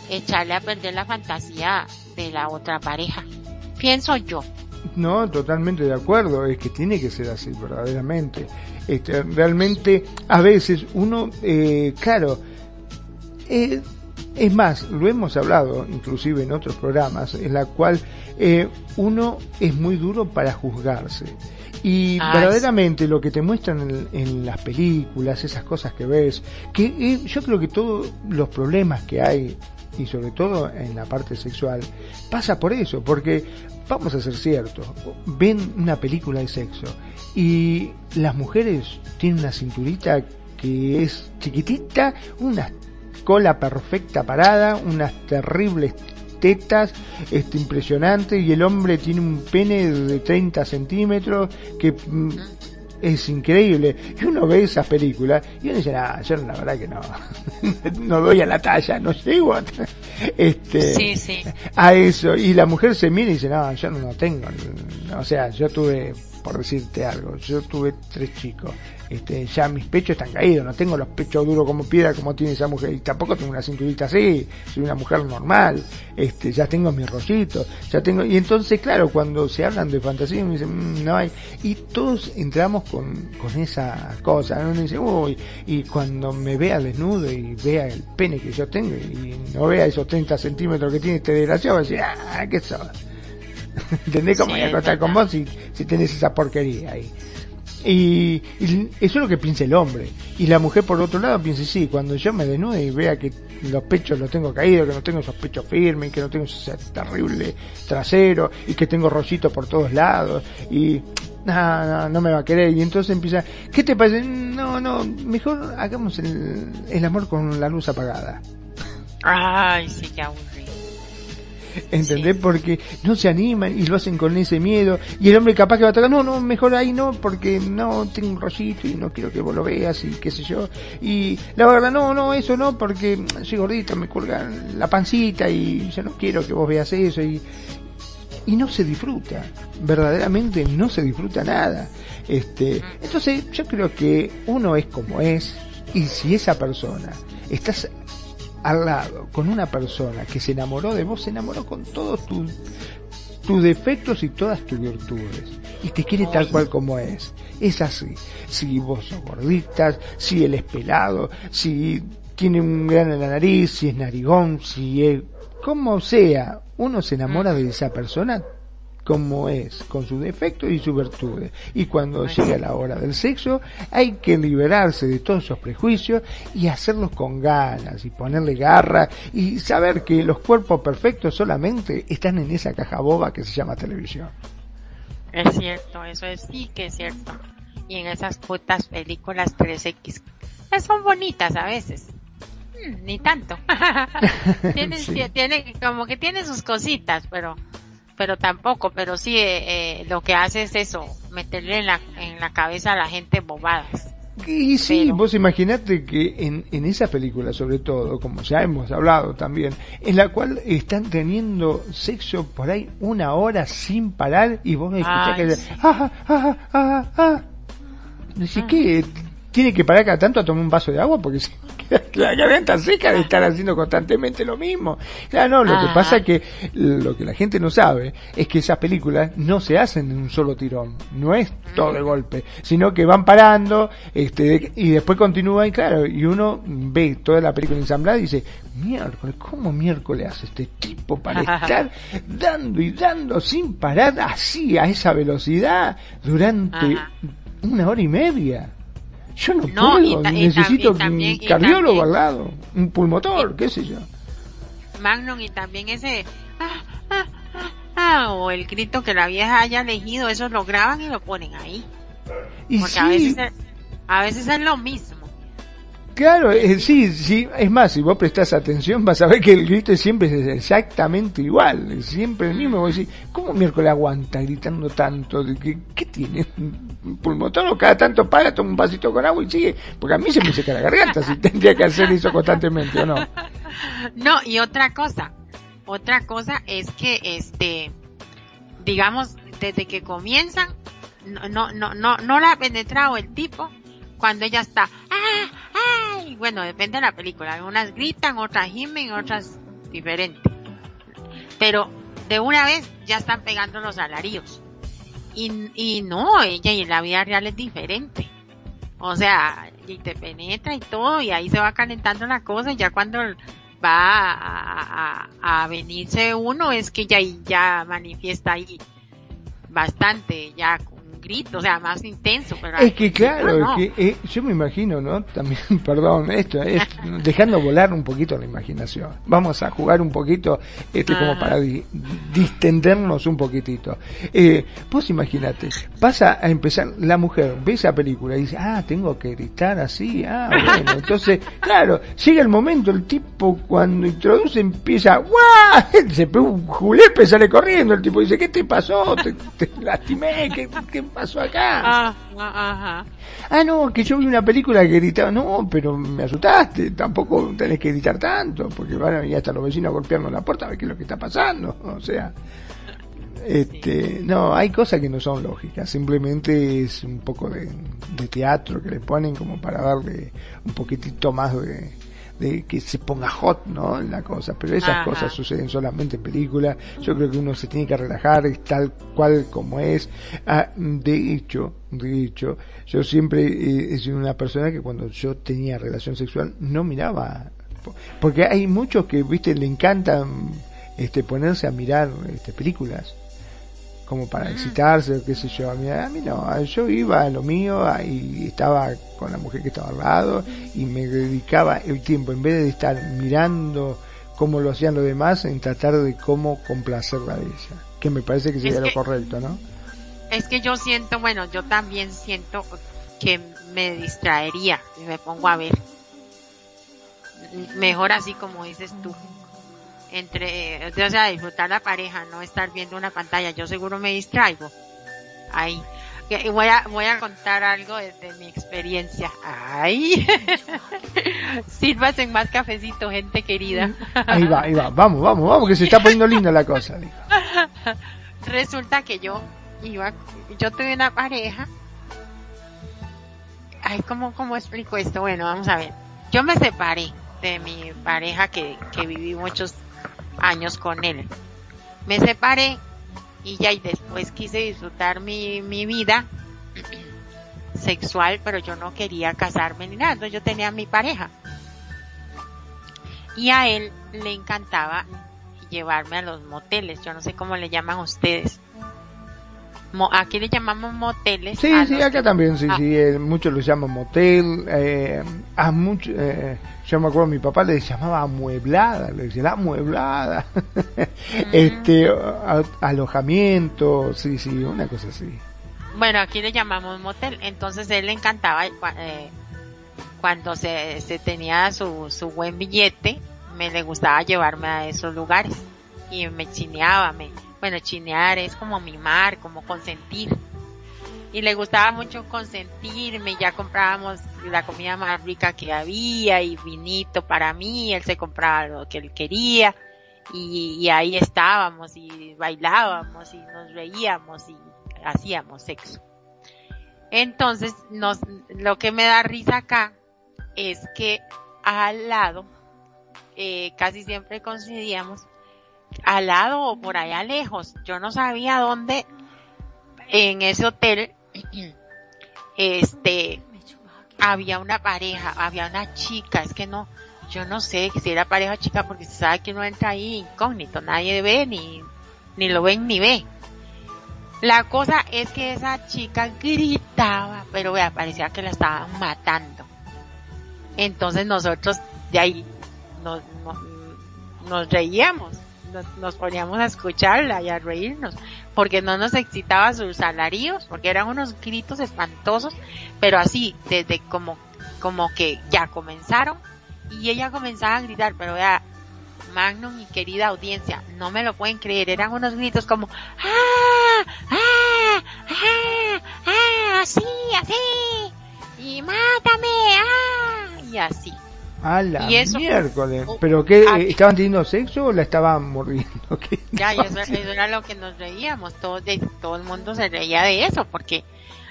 echarle a perder la fantasía de la otra pareja. Pienso yo. No, totalmente de acuerdo, es que tiene que ser así, verdaderamente. Este, realmente, a veces uno, eh, claro, eh, es más, lo hemos hablado inclusive en otros programas, en la cual eh, uno es muy duro para juzgarse. Y verdaderamente lo que te muestran en, las películas, esas cosas que ves, que eh, yo creo que todos los problemas que hay, y sobre todo en la parte sexual, pasa por eso, porque vamos a ser ciertos, ven una película de sexo y las mujeres tienen una cinturita que es chiquitita, unas cola perfecta parada, unas terribles tetas, este impresionante, y el hombre tiene un pene de 30 centímetros que mm, es increíble. Y uno ve esas películas y uno dice, ah, yo la verdad que no, no doy a la talla, no llego a, este, a eso. Y la mujer se mira y dice, no, yo no tengo, o sea, yo tuve por decirte algo. Yo tuve tres chicos. Este, ya mis pechos están caídos, no tengo los pechos duros como piedra como tiene esa mujer, y tampoco tengo una cinturita así, soy una mujer normal, este, ya tengo mis rollitos, ya tengo, y entonces claro, cuando se hablan de fantasía me dicen, mm, no hay, y todos entramos con, con esa cosa, uno dice, uy, y cuando me vea desnudo y vea el pene que yo tengo y no vea esos 30 centímetros que tiene este desgraciado, va a decir, ah, qué sos ¿Entendés cómo voy a acostar con vos si, si tenés esa porquería ahí? Y, eso es lo que piensa el hombre. Y la mujer, por otro lado, piensa, sí, cuando yo me desnude y vea que los pechos los tengo caídos, que no tengo esos pechos firmes, que no tengo ese terrible trasero, y que tengo rollitos por todos lados, y no, no, no me va a querer. Y entonces empieza, ¿qué te parece? No, no, mejor hagamos el, el amor con la luz apagada. Ay, sí, qué aburrido. ¿Entendés? Porque no se animan y lo hacen con ese miedo. Y el hombre capaz que va a tocar, no, no, mejor ahí no, porque no tengo un rollito y no quiero que vos lo veas y qué sé yo. Y la verdad, no, no, eso no, porque soy gordito, me cuelga la pancita y yo no quiero que vos veas eso. Y, y no se disfruta, verdaderamente no se disfruta nada. Este, entonces yo creo que uno es como es y si esa persona estás al lado con una persona que se enamoró de vos, se enamoró con todos tus tus defectos y todas tus virtudes y te quiere tal cual como es. Es así. Si vos sos gordita, si él es pelado, si tiene un gran en la nariz, si es narigón, si es como sea, uno se enamora de esa persona como es, con sus defectos y sus virtudes. Y cuando llega la hora del sexo, hay que liberarse de todos esos prejuicios y hacerlos con ganas y ponerle garra y saber que los cuerpos perfectos solamente están en esa caja boba que se llama televisión. Es cierto, eso es sí que es cierto. Y en esas putas películas 3X, pues son bonitas a veces. Ni tanto. tiene, tiene, como que tiene sus cositas, pero pero tampoco, pero sí eh, eh, lo que hace es eso, meterle en la, en la cabeza a la gente bobadas. Y sí, vos imaginate que en, en esa película, sobre todo, como ya hemos hablado también, en la cual están teniendo sexo por ahí una hora sin parar y vos escuchás que... Sí. Ah, ah, ah, ah, Decís, ¿qué? tiene que parar cada tanto a tomar un vaso de agua porque se la garganta seca de estar haciendo constantemente lo mismo. Claro, no, lo que pasa es que lo que la gente no sabe es que esas películas no se hacen en un solo tirón, no es todo de golpe, sino que van parando este y después continúa y claro, y uno ve toda la película ensamblada y dice, miércoles, ¿cómo miércoles hace este tipo para estar dando y dando sin parar así a esa velocidad durante una hora y media? Yo no, puedo, necesito un cardiólogo al lado, un pulmotor, qué sé yo. Magnum y también ese ah, ah, ah, o el grito que la vieja haya elegido, eso lo graban y lo ponen ahí. Y Porque a veces a veces es lo mismo. Claro, eh, sí, sí, es más, si vos prestás atención vas a ver que el grito siempre es exactamente igual, siempre el mismo. Vos decís, ¿cómo miércoles aguanta gritando tanto? ¿Qué, qué tiene? ¿Un pulmotón cada tanto para, toma un vasito con agua y sigue? Porque a mí se me seca la garganta si tendría que hacer eso constantemente o no. No, y otra cosa, otra cosa es que, este, digamos, desde que comienzan, no, no, no, no, no la ha penetrado el tipo cuando ella está, ¡ah! ¡Ay! Bueno, depende de la película. Unas gritan, otras gimen, otras diferentes. Pero de una vez ya están pegando los alarios. Y, y no, ella y la vida real es diferente. O sea, y te penetra y todo, y ahí se va calentando la cosa, y ya cuando va a, a, a venirse uno es que ya, ya manifiesta ahí bastante, ya grito, o sea, más intenso. Pero es que claro, que, eh, yo me imagino, ¿no? También, perdón, esto es dejando volar un poquito la imaginación. Vamos a jugar un poquito, este, como para distendernos un poquitito. Eh, vos imagínate, pasa a empezar, la mujer ve esa película y dice, ah, tengo que gritar así, ah, bueno, entonces, claro, llega el momento, el tipo cuando introduce empieza, ¡guau! Se pega un julepe, sale corriendo, el tipo dice, ¿qué te pasó? ¿Te, lastimé? ¿Qué, qué pasó acá? Ah, ah, ah, no, que yo vi una película que gritaba, no, pero me asustaste, tampoco tenés que gritar tanto, porque van a hasta los vecinos a golpearnos la puerta a ver qué es lo que está pasando, o sea, este, no, hay cosas que no son lógicas, simplemente es un poco de, de teatro que le ponen como para darle un poquitito más de, de que se ponga hot, ¿no? La cosa, pero esas cosas suceden solamente en películas. Yo creo que uno se tiene que relajar, es tal cual como es. Ah, de hecho, de hecho, yo siempre he sido una persona que cuando yo tenía relación sexual no miraba, porque hay muchos que, viste, le encantan este ponerse a mirar este películas como para excitarse o qué sé yo. A mí, a mí no, yo iba a lo mío y estaba con la mujer que estaba al lado y me dedicaba el tiempo, en vez de estar mirando cómo lo hacían los demás, en tratar de cómo complacerla a ella, que me parece que sería lo correcto, ¿no? Es que yo siento, bueno, yo también siento que me distraería y me pongo a ver. Mejor así como dices tú entre, o sea, disfrutar la pareja, no estar viendo una pantalla. Yo seguro me distraigo. Ahí. Voy a, voy a contar algo desde mi experiencia. Ay. en más cafecito, gente querida. Ahí va, ahí va. Vamos, vamos, vamos, que se está poniendo linda la cosa. Resulta que yo iba, yo tuve una pareja. Ay, ¿cómo, cómo explico esto? Bueno, vamos a ver. Yo me separé de mi pareja que, que viví muchos años con él. Me separé y ya y después quise disfrutar mi, mi vida sexual, pero yo no quería casarme ni nada, entonces yo tenía mi pareja. Y a él le encantaba llevarme a los moteles, yo no sé cómo le llaman ustedes. aquí le llamamos moteles. Sí, sí, acá también, sí, ah. sí, eh, muchos lo llaman motel, eh, a mucho, eh, yo me acuerdo, mi papá le llamaba amueblada, le decía la amueblada, este, alojamiento, sí, sí, una cosa así. Bueno, aquí le llamamos motel, entonces él le encantaba eh, cuando se, se tenía su, su buen billete, me le gustaba llevarme a esos lugares y me chineaba, me, bueno, chinear es como mimar, como consentir. Y le gustaba mucho consentirme, ya comprábamos la comida más rica que había y vinito para mí, él se compraba lo que él quería y, ahí estábamos y bailábamos y nos reíamos y hacíamos sexo. Entonces, nos, lo que me da risa acá es que al lado, eh, casi siempre coincidíamos, al lado o por allá lejos, yo no sabía dónde en ese hotel este, había una pareja, había una chica, es que no, yo no sé si era pareja chica porque se sabe que uno entra ahí incógnito, nadie ve ni, ni lo ven ni ve. La cosa es que esa chica gritaba, pero vea, parecía que la estaban matando. Entonces nosotros de ahí nos, nos reíamos nos, poníamos a escucharla y a reírnos, porque no nos excitaba sus salarios, porque eran unos gritos espantosos, pero así, desde como, como que ya comenzaron, y ella comenzaba a gritar, pero vea, Magnum y querida audiencia, no me lo pueden creer, eran unos gritos como, ¡ah! ¡ah! ¡ah! ¡ah! así, así, y mátame, ¡ah! y así. A la miércoles. Oh, ¿Pero qué? ¿Estaban teniendo sexo o la estaban mordiendo? Ya, eso, era lo que nos reíamos. Todo, todo el mundo se reía de eso porque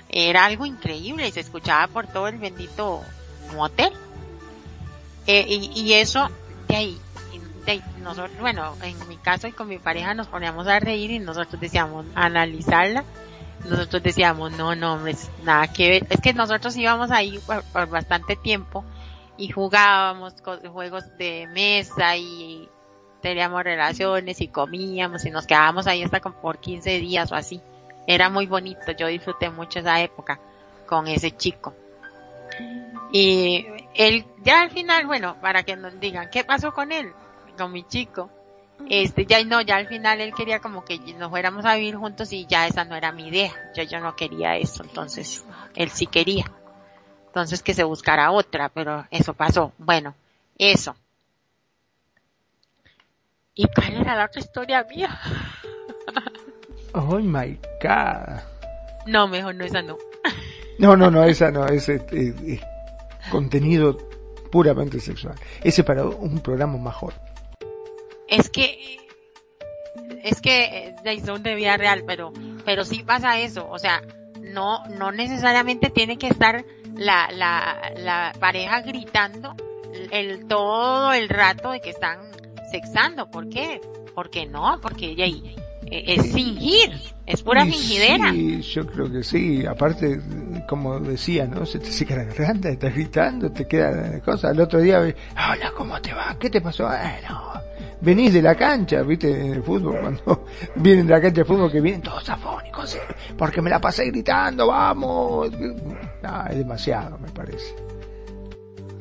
era algo increíble y se escuchaba por todo el bendito motel. Eh, y, eso, de ahí, de nosotros, bueno, en mi caso y con mi pareja nos poníamos a reír y nosotros decíamos, analizarla. Nosotros decíamos, no, no, hombre, nada que ver. Es que nosotros íbamos ahí por bastante tiempo y jugábamos juegos de mesa y teníamos relaciones y comíamos y nos quedábamos ahí hasta por 15 días o así. Era muy bonito, yo disfruté mucho esa época con ese chico. Y él, ya al final, bueno, para que nos digan, ¿qué pasó con él? Con mi chico. Este, ya no, ya al final él quería como que nos fuéramos a vivir juntos y ya esa no era mi idea. Yo, yo no quería eso, entonces él sí quería. Entonces que se buscara otra, pero eso pasó. Bueno, eso. ¿Y cuál era la otra historia mía? oh my god. No, mejor no, esa no. no, no, no, esa no, es, contenido puramente sexual. Ese para un programa mejor. Es que es que es de vida real, pero pero sí pasa eso, o sea, no no necesariamente tiene que estar la, la, la pareja gritando el todo el rato de que están sexando. ¿Por qué? Porque no, porque e, es fingir, es pura fingidera. Sí, yo creo que sí. Aparte, como decía, ¿no? Se te seca la garganta, estás gritando, te queda cosa. El otro día, hola, ¿cómo te va? ¿Qué te pasó? Bueno, venís de la cancha, viste, en el fútbol, cuando vienen de la cancha de fútbol que vienen todos afónicos, porque me la pasé gritando, vamos. No, es demasiado, me parece.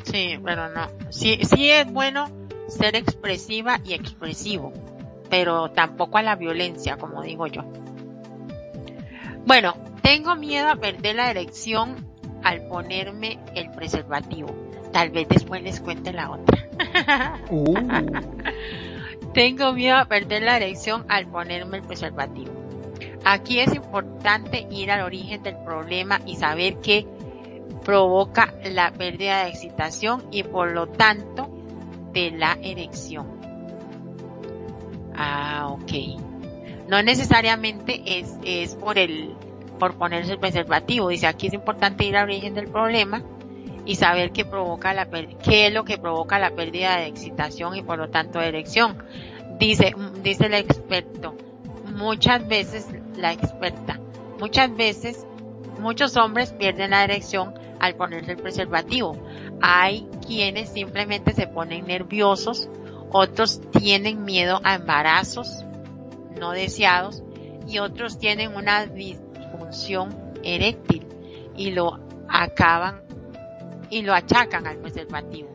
Sí, pero no. Sí, sí es bueno ser expresiva y expresivo, pero tampoco a la violencia, como digo yo. Bueno, tengo miedo a perder la erección al ponerme el preservativo. Tal vez después les cuente la otra. Uh. Tengo miedo a perder la erección al ponerme el preservativo. Aquí es importante ir al origen del problema y saber qué provoca la pérdida de excitación y por lo tanto de la erección. Ah, ok. No necesariamente es, es por el, por ponerse el preservativo. Dice aquí es importante ir al origen del problema y saber qué provoca la qué es lo que provoca la pérdida de excitación y por lo tanto de erección. Dice, dice el experto, muchas veces la experta, muchas veces muchos hombres pierden la erección al ponerse el preservativo. Hay quienes simplemente se ponen nerviosos, otros tienen miedo a embarazos no deseados y otros tienen una disfunción eréctil y lo acaban y lo achacan al preservativo.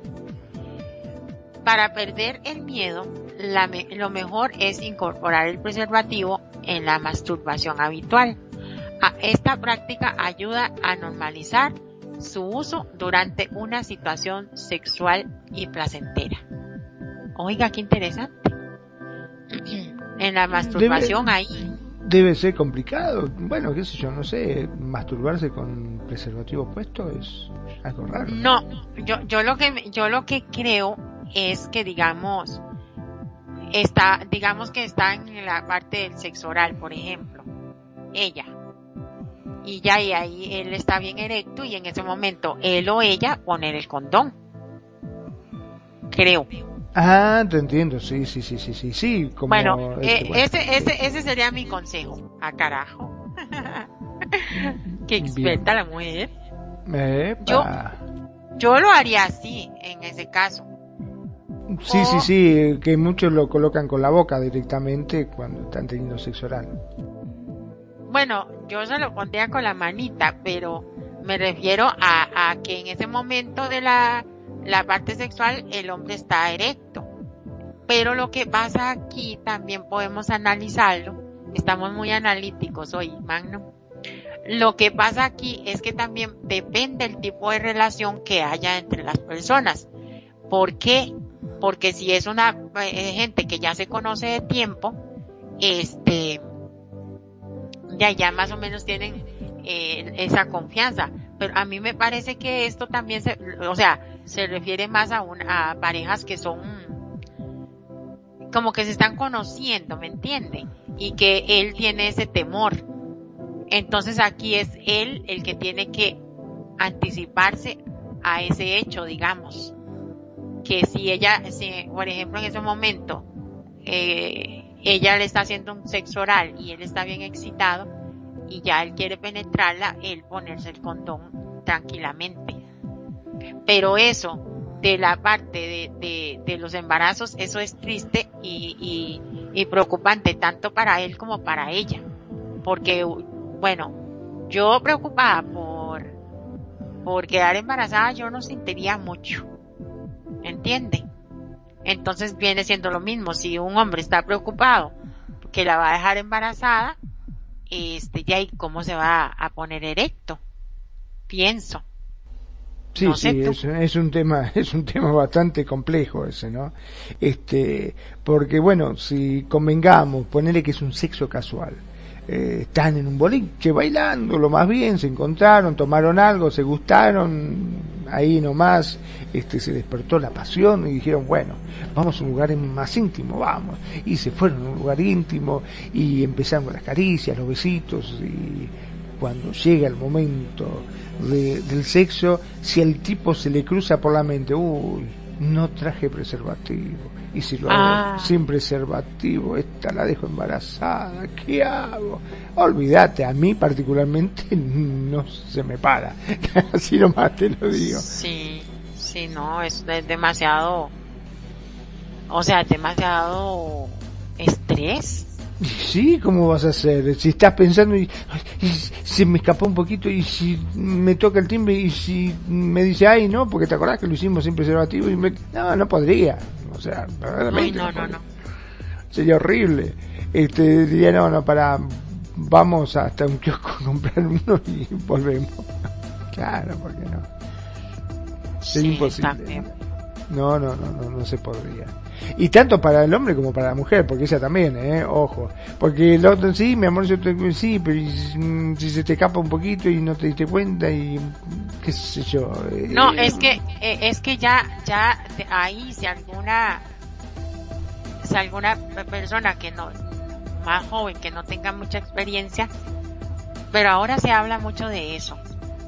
Para perder el miedo, lo mejor es incorporar el preservativo en la masturbación habitual. esta práctica ayuda a normalizar su uso durante una situación sexual y placentera. Oiga, qué interesante. En la masturbación ahí. Debe ser complicado. Bueno, qué sé yo, no sé, masturbarse con preservativo puesto es algo raro. No, yo, yo lo que, yo lo que creo es que digamos, está, digamos que está en la parte del sexo oral, por ejemplo, ella. Y ya y ahí él está bien erecto y en ese momento él o ella poner el condón. Creo. Ah, te entiendo, sí, sí, sí, sí, sí, sí. Como bueno, este, eh, Ese, ese, ese sería mi consejo. A carajo. Qué experta la mujer. Yo, yo lo haría así, en ese caso. Sí, sí, sí, que muchos lo colocan con la boca directamente cuando están teniendo sexo oral. Bueno, yo se lo pondría con la manita, pero me refiero a, a que en ese momento de la la parte sexual el hombre está erecto. Pero lo que pasa aquí también podemos analizarlo. Estamos muy analíticos hoy, Magno. Lo que pasa aquí es que también depende el tipo de relación que haya entre las personas. ¿Por qué? Porque si es una eh, gente que ya se conoce de tiempo, este, ya ya más o menos tienen eh, esa confianza. Pero a mí me parece que esto también se, o sea, se refiere más a, a parejas que son como que se están conociendo, ¿me entiende? Y que él tiene ese temor. Entonces aquí es él el que tiene que anticiparse a ese hecho, digamos. Que si ella, si, por ejemplo, en ese momento, eh, ella le está haciendo un sexo oral y él está bien excitado y ya él quiere penetrarla, él ponerse el condón tranquilamente. Pero eso, de la parte de, de, los embarazos, eso es triste y, y, preocupante tanto para él como para ella. Porque, bueno, yo preocupada por, por quedar embarazada, yo no sentiría mucho. ¿Entiende? Entonces viene siendo lo mismo. Si un hombre está preocupado que la va a dejar embarazada, este, ya y cómo se va a poner erecto. Pienso. Sí, sí, es, un tema, es un tema bastante complejo ese, ¿no? Este, porque bueno, si convengamos, ponerle que es un sexo casual, eh, están en un boliche bailando, lo más bien, se encontraron, tomaron algo, se gustaron, ahí nomás, este, se despertó la pasión y dijeron, bueno, vamos a un lugar más íntimo, vamos, y se fueron a un lugar íntimo y empezaron las caricias, los besitos y cuando llega el momento del sexo, si el tipo se le cruza por la mente, uy, no traje preservativo, y si lo hago ah. sin preservativo, esta la dejo embarazada, ¿qué hago? Olvídate, a mí particularmente no se me para, así nomás te lo digo. Sí, sí, no, es, es demasiado, o sea, demasiado estrés Sí, ¿cómo vas a hacer? Si estás pensando y, se me escapó un poquito y si me toca el timbre y si me dice, ay, no, porque te acordás que lo hicimos sin preservativo y me... No, no podría. O sea, verdaderamente. no, no, no, Sería horrible. Este, diría, no, no, para, vamos hasta un kiosco a comprar uno y volvemos. claro, porque no. Sería imposible. No, no, no, no, no se podría. Y tanto para el hombre como para la mujer, porque ella también, ¿eh? Ojo. Porque el otro, sí, mi amor, yo te, sí, pero si se te escapa un poquito y no te diste cuenta y qué sé yo. Eh, no, es que, eh, es que ya, ya ahí si alguna, si alguna persona que no, más joven, que no tenga mucha experiencia, pero ahora se habla mucho de eso.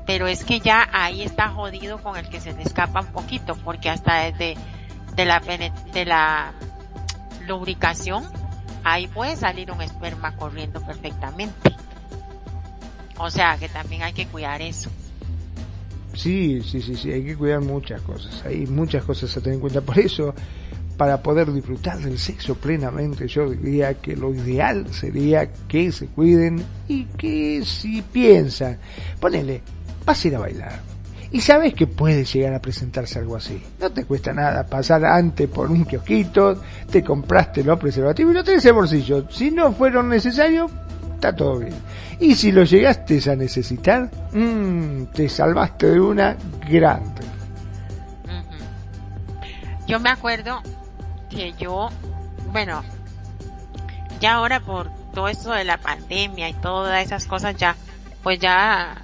Pero es que ya ahí está jodido con el que se le escapa un poquito, porque hasta desde de la, de la lubricación, ahí puede salir un esperma corriendo perfectamente. O sea que también hay que cuidar eso. Sí, sí, sí, sí, hay que cuidar muchas cosas. Hay muchas cosas a tener en cuenta. Por eso, para poder disfrutar del sexo plenamente, yo diría que lo ideal sería que se cuiden y que si piensan, ponele, vas a ir a bailar y sabes que puede llegar a presentarse algo así. No te cuesta nada pasar antes por un kiosquito, te compraste los preservativos y lo tenés en bolsillo. Si no fueron necesarios, está todo bien. Y si lo llegaste a necesitar, mmm, te salvaste de una grande. Yo me acuerdo que yo, bueno, ya ahora por, todo esto de la pandemia y todas esas cosas ya, pues ya,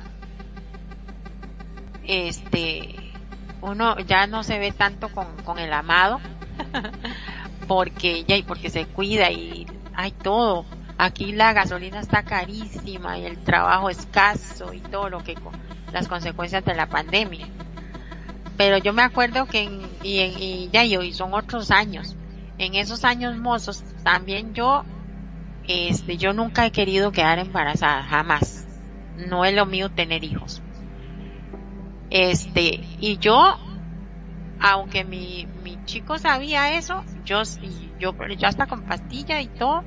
este, uno ya no se ve tanto con, con el amado, porque ya y porque se cuida y hay todo. Aquí la gasolina está carísima y el trabajo escaso y todo lo que las consecuencias de la pandemia. Pero yo me acuerdo que en, y, y ya y son otros años. En esos años mozos también yo este yo nunca he querido quedar embarazada, jamás. No es lo mío tener hijos. Este, y yo aunque mi, mi chico sabía eso, yo, yo, yo hasta con pastilla y todo,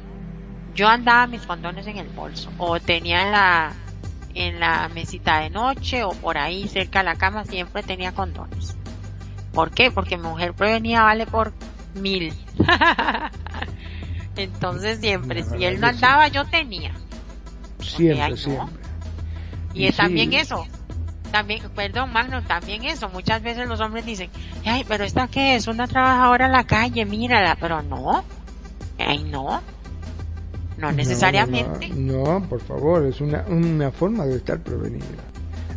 yo andaba mis condones en el bolso, o tenía en la, en la mesita de noche, o por ahí cerca de la cama, siempre tenía condones. ¿Por qué? Porque mi mujer prevenía vale por mil. Entonces siempre, si él no andaba, yo tenía. Siempre, siempre. Y, es también eso, también, perdón, Magno, también eso, muchas veces los hombres dicen, ay, pero esta que es una trabajadora en la calle, mírala, pero no, ay, no, no necesariamente. No, por favor, es una, una forma de estar prevenida.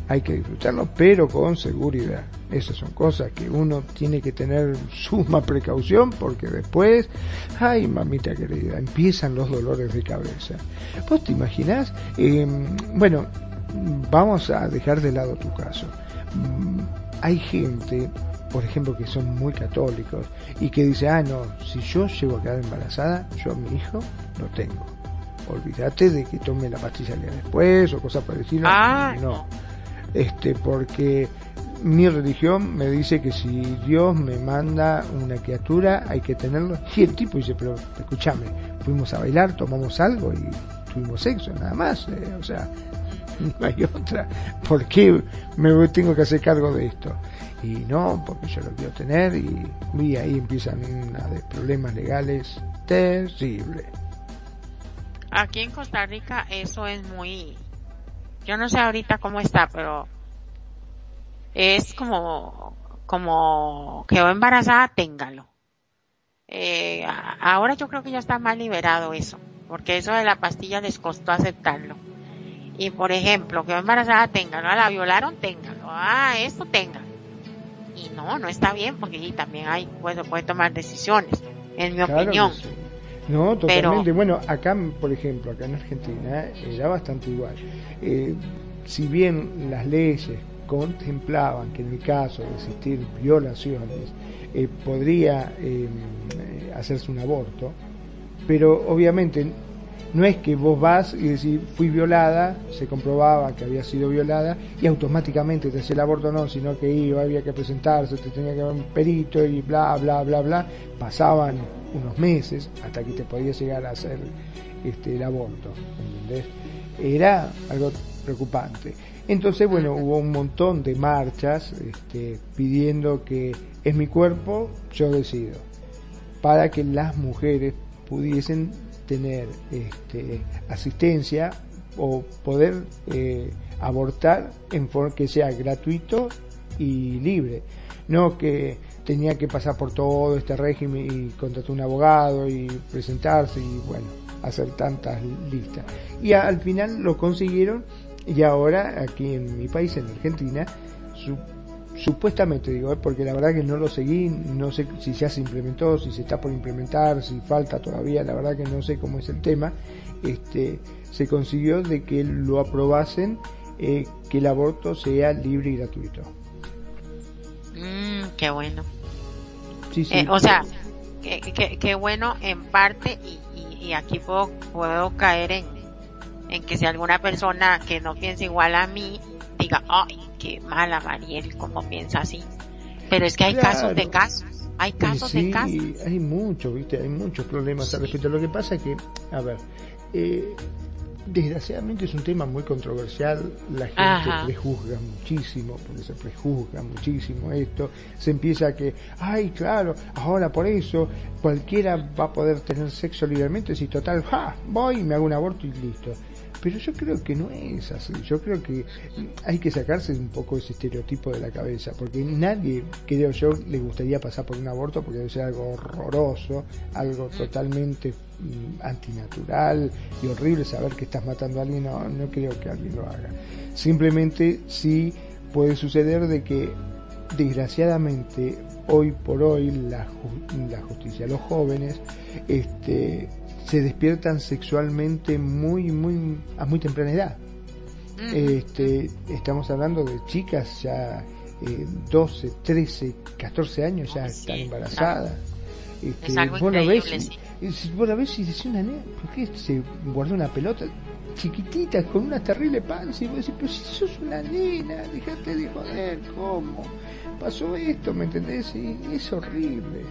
Hay que disfrutarlo, pero con seguridad. Esas son cosas que uno tiene que tener suma precaución porque después, ay mamita querida, empiezan los dolores de cabeza. ¿Vos te imaginás? Eh, bueno, vamos a dejar de lado tu caso. Mm, hay gente, por ejemplo, que son muy católicos y que dice, ah, no, si yo llego a quedar embarazada, yo a mi hijo lo tengo. Olvídate de que tome la pastilla día después o cosas parecidas. Ah, no. Este, porque mi religión me dice que si Dios me manda una criatura hay que tenerlo. Y el tipo dice, pero escúchame, fuimos a bailar, tomamos algo y tuvimos sexo, nada más. Eh, o sea, no hay otra. ¿Por qué me tengo que hacer cargo de esto? Y no, porque yo lo quiero tener y, ahí empiezan una de problemas legales terrible. Aquí en Costa Rica eso es muy, yo no sé ahorita cómo está, pero es como, como quedó embarazada, téngalo. Eh, ahora yo creo que ya está más liberado eso, porque eso de la pastilla les costó aceptarlo. Y por ejemplo, que embarazada tenga, ¿no? La violaron, téngalo. Ah, esto tenga. Y no, no está bien porque también hay, pues puede tomar decisiones, en mi opinión. No, totalmente. Bueno, acá, por ejemplo, acá en Argentina era bastante igual. Eh, si bien las leyes contemplaban que en el caso de existir violaciones eh, podría eh, hacerse un aborto, pero obviamente no es que vos vas y decís, fui violada, se comprobaba que había sido violada y automáticamente te hacía el aborto, no, sino que iba, había que presentarse, te tenía que dar un perito y bla, bla, bla, bla. Pasaban unos meses hasta que te podía llegar a hacer este, el aborto, ¿entendés? Era algo preocupante. Entonces, bueno, hubo un montón de marchas este, pidiendo que es mi cuerpo, yo decido, para que las mujeres pudiesen tener este, asistencia o poder eh, abortar en forma que sea gratuito y libre. No que tenía que pasar por todo este régimen y contratar un abogado y presentarse y bueno, hacer tantas listas. Y al final lo consiguieron y ahora aquí en mi país, en Argentina, su supuestamente digo, ¿eh? porque la verdad que no lo seguí, no sé si ya se implementó, si se está por implementar, si falta todavía, la verdad que no sé cómo es el tema, este, se consiguió de que lo aprobasen eh, que el aborto sea libre y gratuito. Mm, qué bueno. Sí, sí, eh, o sea, qué, bueno en parte y, y, aquí puedo, puedo caer en, en que si alguna persona que no piensa igual a mí diga, ay, qué mala Mariel, como piensa así. Pero es que hay casos de casos. Hay casos de casos. Hay muchos, viste, hay muchos problemas al respecto. Lo que pasa es que, a ver, eh, desgraciadamente es un tema muy controversial, la gente prejuzga muchísimo, porque se prejuzga muchísimo esto, se empieza a que, ay, claro, ahora por eso cualquiera va a poder tener sexo libremente, si total, ja, voy y me hago un aborto y listo. Pero yo creo que no es así. Yo creo que hay que sacarse un poco ese estereotipo de la cabeza, porque nadie, creo yo, le gustaría pasar por un aborto porque debe ser algo horroroso, algo totalmente mm, antinatural y horrible saber que estás matando a alguien, no, no creo que alguien lo haga. Simplemente sí puede suceder de que desgraciadamente hoy por hoy la, la justicia, los jóvenes, este, se despiertan sexualmente muy, muy, a muy temprana edad. Este, estamos hablando de chicas ya eh, 12, 13, 14 años ya están embarazadas. Este, es algo vos, ves, sí. vos la ves y decís una nena, ¿por qué se guardó una pelota chiquitita con una terrible panza? Y vos decís, pero si sos una nena, dejate de joder, ¿cómo? Pasó esto, ¿me entendés? Y es horrible.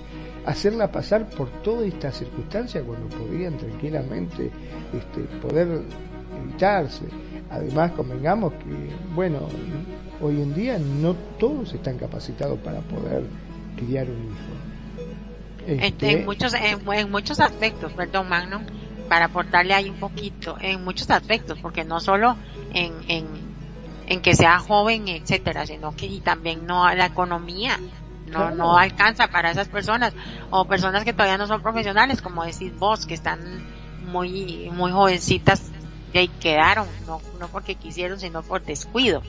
Hacerla pasar por toda esta circunstancia cuando podrían tranquilamente este, poder evitarse. Además, convengamos que, bueno, hoy en día no todos están capacitados para poder criar un hijo. Este, este... En, muchos, en, muchos aspectos, perdón, Magno, para aportarle ahí un poquito, en muchos aspectos, porque no solo en, en, en que sea joven, etcétera, sino que y también no la economía no, no alcanza para esas personas, o personas que todavía no son profesionales, como decís vos, que están muy, muy jovencitas y quedaron, no, no porque quisieron, sino por descuido.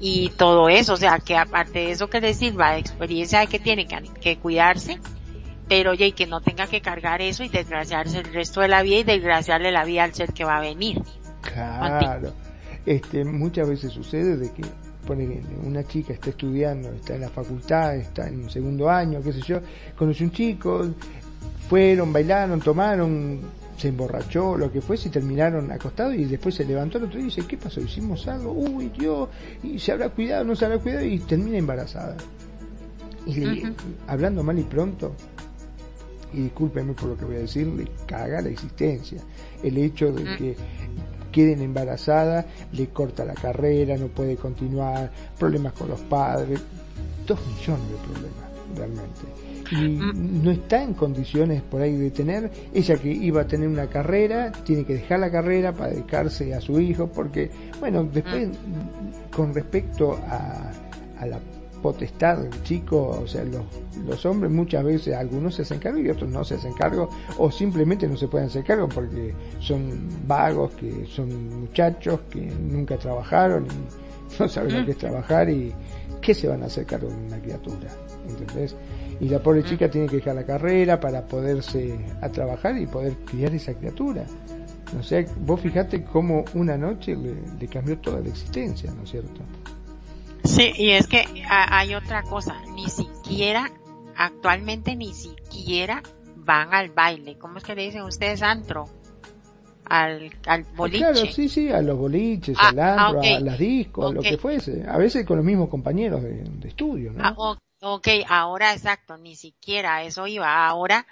Y todo eso, o sea, que aparte de eso que les sirva de experiencia de que tiene que, cuidarse, pero oye, y que no tenga que cargar eso y desgraciarse el resto de la vida y desgraciarle la vida al ser que va a venir. Claro. Este, muchas veces sucede de que una chica está estudiando, está en la facultad, está en un segundo año, qué sé yo, conoce un chico, fueron, bailaron, tomaron, se emborrachó, lo que fuese, y terminaron acostados y después se levantó el otro día y dice, ¿qué pasó? ¿Hicimos algo? Uy, Dios, y se habrá cuidado, no se habrá cuidado y termina embarazada. Y hablando mal y pronto, y discúlpeme por lo que voy a decir, le caga la existencia. El hecho de que queden embarazadas, le corta la carrera, no puede continuar, problemas con los padres, dos millones de problemas realmente. Y no está en condiciones por ahí de tener, ella que iba a tener una carrera, tiene que dejar la carrera para dedicarse a su hijo, porque, bueno, después, con respecto a, a la potestad del chico, o sea, los, los, hombres muchas veces, algunos se hacen cargo y otros no se hacen cargo, o simplemente no se pueden hacer cargo porque son vagos, que son muchachos que nunca trabajaron y no saben lo que es trabajar y qué se van a hacer cargo de una criatura, ¿entendés? y la pobre chica tiene que dejar la carrera para poderse a trabajar y poder criar esa criatura. No sé, vos fijate cómo una noche le, cambió toda la existencia, ¿no es cierto? Sí, y es que hay otra cosa, ni siquiera, actualmente ni siquiera van al baile. ¿Cómo es que le dicen ustedes antro? Al, al ah, boliche. Claro, sí, sí, a los boliches, ah, al antro, a las discos, a lo que fuese. A veces con los mismos compañeros de, estudio, ¿no? Ah, Ok, ahora exacto, ni siquiera eso iba. Ahora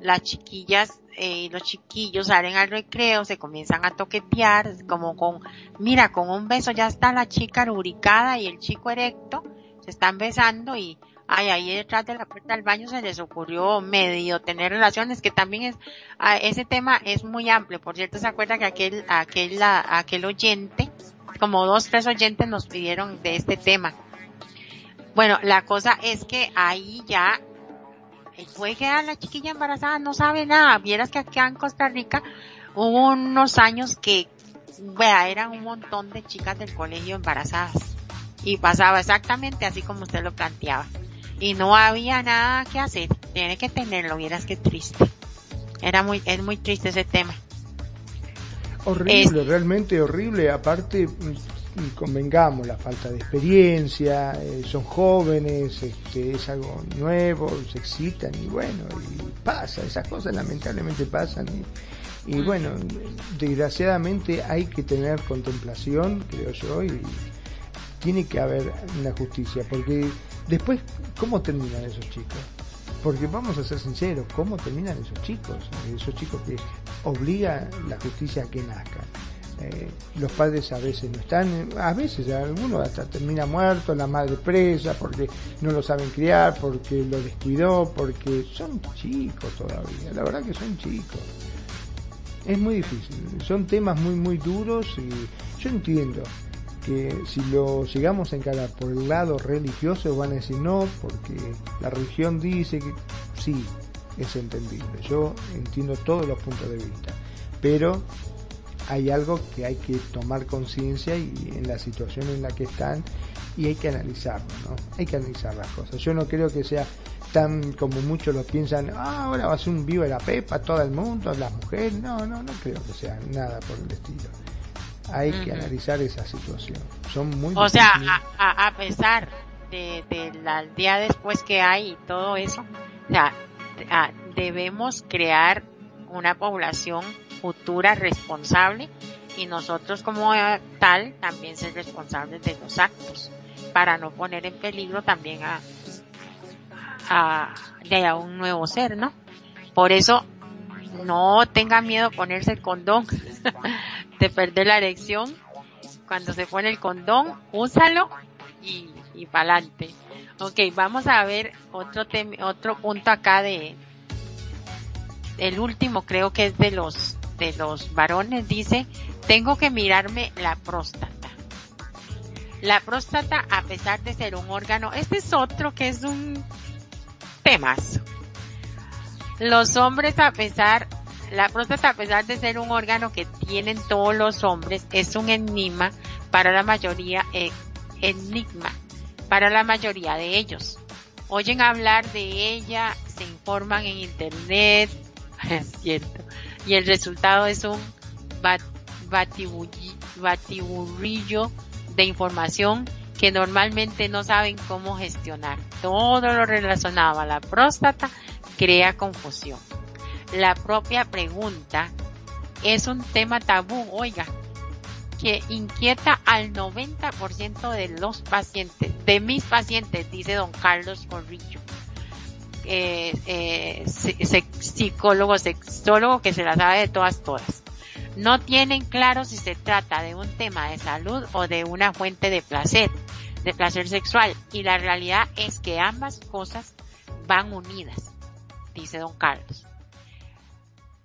las chiquillas eh, los chiquillos salen al recreo, se comienzan a toquetear, como con, mira, con un beso ya está la chica lubricada y el chico erecto, se están besando y ay, ahí detrás de la puerta del baño se les ocurrió medio tener relaciones, que también es, ah, ese tema es muy amplio. Por cierto, se acuerda que aquel, aquel, aquel oyente, como dos, tres oyentes nos pidieron de este tema bueno, la cosa es que ahí ya eh, puede quedar la chiquilla embarazada, no sabe nada. Vieras que aquí en Costa Rica hubo unos años que, vea, eran un montón de chicas del colegio embarazadas. Y pasaba exactamente así como usted lo planteaba. Y no había nada que hacer. Tiene que tenerlo, vieras que triste. Era muy, es muy triste ese tema. Horrible, realmente horrible. Aparte, convengamos, la falta de experiencia, eh, son jóvenes, este, es algo nuevo, se excitan y bueno, y pasa, esas cosas lamentablemente pasan y, y bueno, desgraciadamente hay que tener contemplación, creo yo, y tiene que haber una justicia, porque después, ¿cómo terminan esos chicos? Porque vamos a ser sinceros, ¿cómo terminan esos chicos? Esos chicos que obliga la justicia a que nazcan eh, los padres a veces no están, a veces algunos hasta termina muerto, la madre presa porque no lo saben criar, porque lo descuidó, porque son chicos todavía, la verdad que son chicos. Es muy difícil, son temas muy muy duros y yo entiendo que si lo llegamos a encarar por el lado religioso van a decir no, porque la religión dice que sí, es entendible. Yo entiendo todos los puntos de vista, pero hay algo que hay que tomar conciencia y en la situación en la que están y hay que analizarlo, ¿no? Hay que analizar las cosas. Yo no creo que sea tan como muchos lo piensan, ah, ahora va a ser un vivo de la pepa, todo el mundo, las mujeres. No, no, no creo que sea nada por el estilo. Hay que analizar esa situación. Son muy O sea, a, pesar de, del día después que hay y todo eso, o sea, debemos crear una población futura responsable y nosotros como tal también ser responsables de los actos para no poner en peligro también a, a, a un nuevo ser, ¿no? Por eso no tenga miedo ponerse el condón de perder la erección. Cuando se pone el condón, úsalo y, y para adelante. Ok, vamos a ver otro otro punto acá de, el último creo que es de los, de los varones, dice, tengo que mirarme la próstata. La próstata, a pesar de ser un órgano, este es otro que es un temazo. Los hombres, a pesar, la próstata, a pesar de ser un órgano que tienen todos los hombres, es un enigma para la mayoría, eh, enigma para la mayoría de ellos. Oyen hablar de ella, se informan en internet, es cierto, y el resultado es un batiburrillo de información que normalmente no saben cómo gestionar. Todo lo relacionado a la próstata crea confusión. La propia pregunta es un tema tabú, oiga, que inquieta al 90% de los pacientes, de mis pacientes, dice don Carlos Corrillo, eh, psicólogo, sexólogo que se la sabe de todas, todas no tienen claro si se trata de un tema de salud o de una fuente de placer, de placer sexual. Y la realidad es que ambas cosas van unidas, dice don Carlos.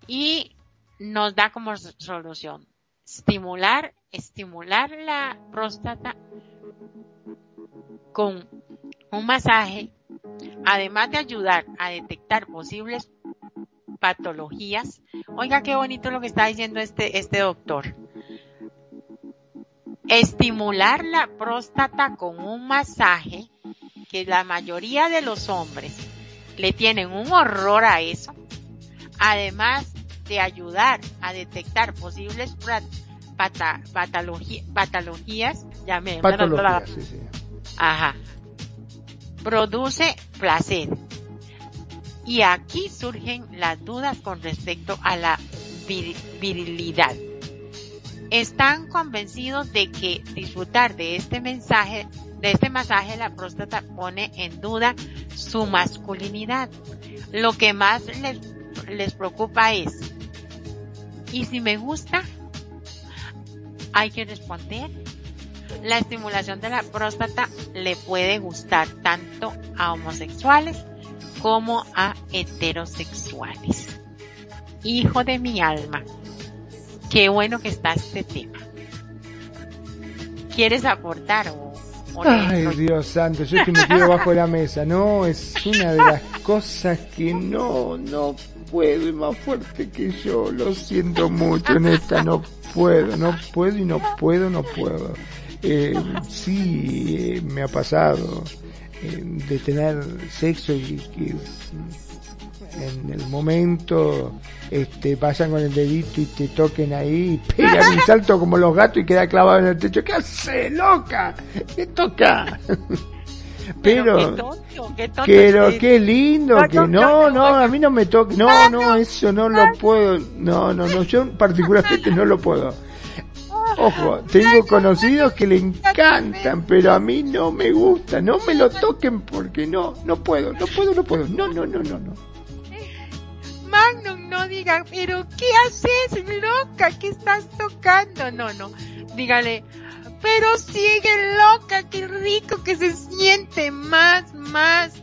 Y nos da como solución estimular, estimular la próstata con un masaje, además de ayudar a detectar posibles patologías. Oiga, qué bonito lo que está diciendo este, este doctor. Estimular la próstata con un masaje, que la mayoría de los hombres le tienen un horror a eso, además de ayudar a detectar posibles patologías, ya me, patologías, Ajá. Produce placer, y aquí surgen las dudas con respecto a la virilidad. Están convencidos de que disfrutar de este mensaje, de este masaje, la próstata pone en duda su masculinidad. Lo que más les, les preocupa es, ¿y si me gusta? Hay que responder. La estimulación de la próstata le puede gustar tanto a homosexuales como a heterosexuales. Hijo de mi alma, qué bueno que está este tema. ¿Quieres aportar o, Ay, Dios santo, yo estoy metido bajo la mesa. No, es una de las cosas que no, no puedo, es más fuerte que yo. Lo siento mucho en esta, no puedo, no puedo y no puedo, no puedo. Eh, sí, eh, me ha pasado de tener sexo y que en el momento este vayan con el dedito y te toquen ahí y pegan un salto como los gatos y queda clavado en el techo. ¿Qué hace, loca? ¿Qué toca? Pero, pero qué, lindo, que no, no, a mí no me toque, no, no, eso no lo puedo, no, no, no, yo particularmente no lo puedo. Ojo, tengo conocidos que le encantan, pero a mí no me gusta. No me lo toquen porque no, no puedo, no puedo, no puedo. No, no, no, no, no. Magnum, no digan, pero ¿qué haces, loca? ¿Qué estás tocando? No, no. Dígale, pero sigue loca, qué rico que se siente más, más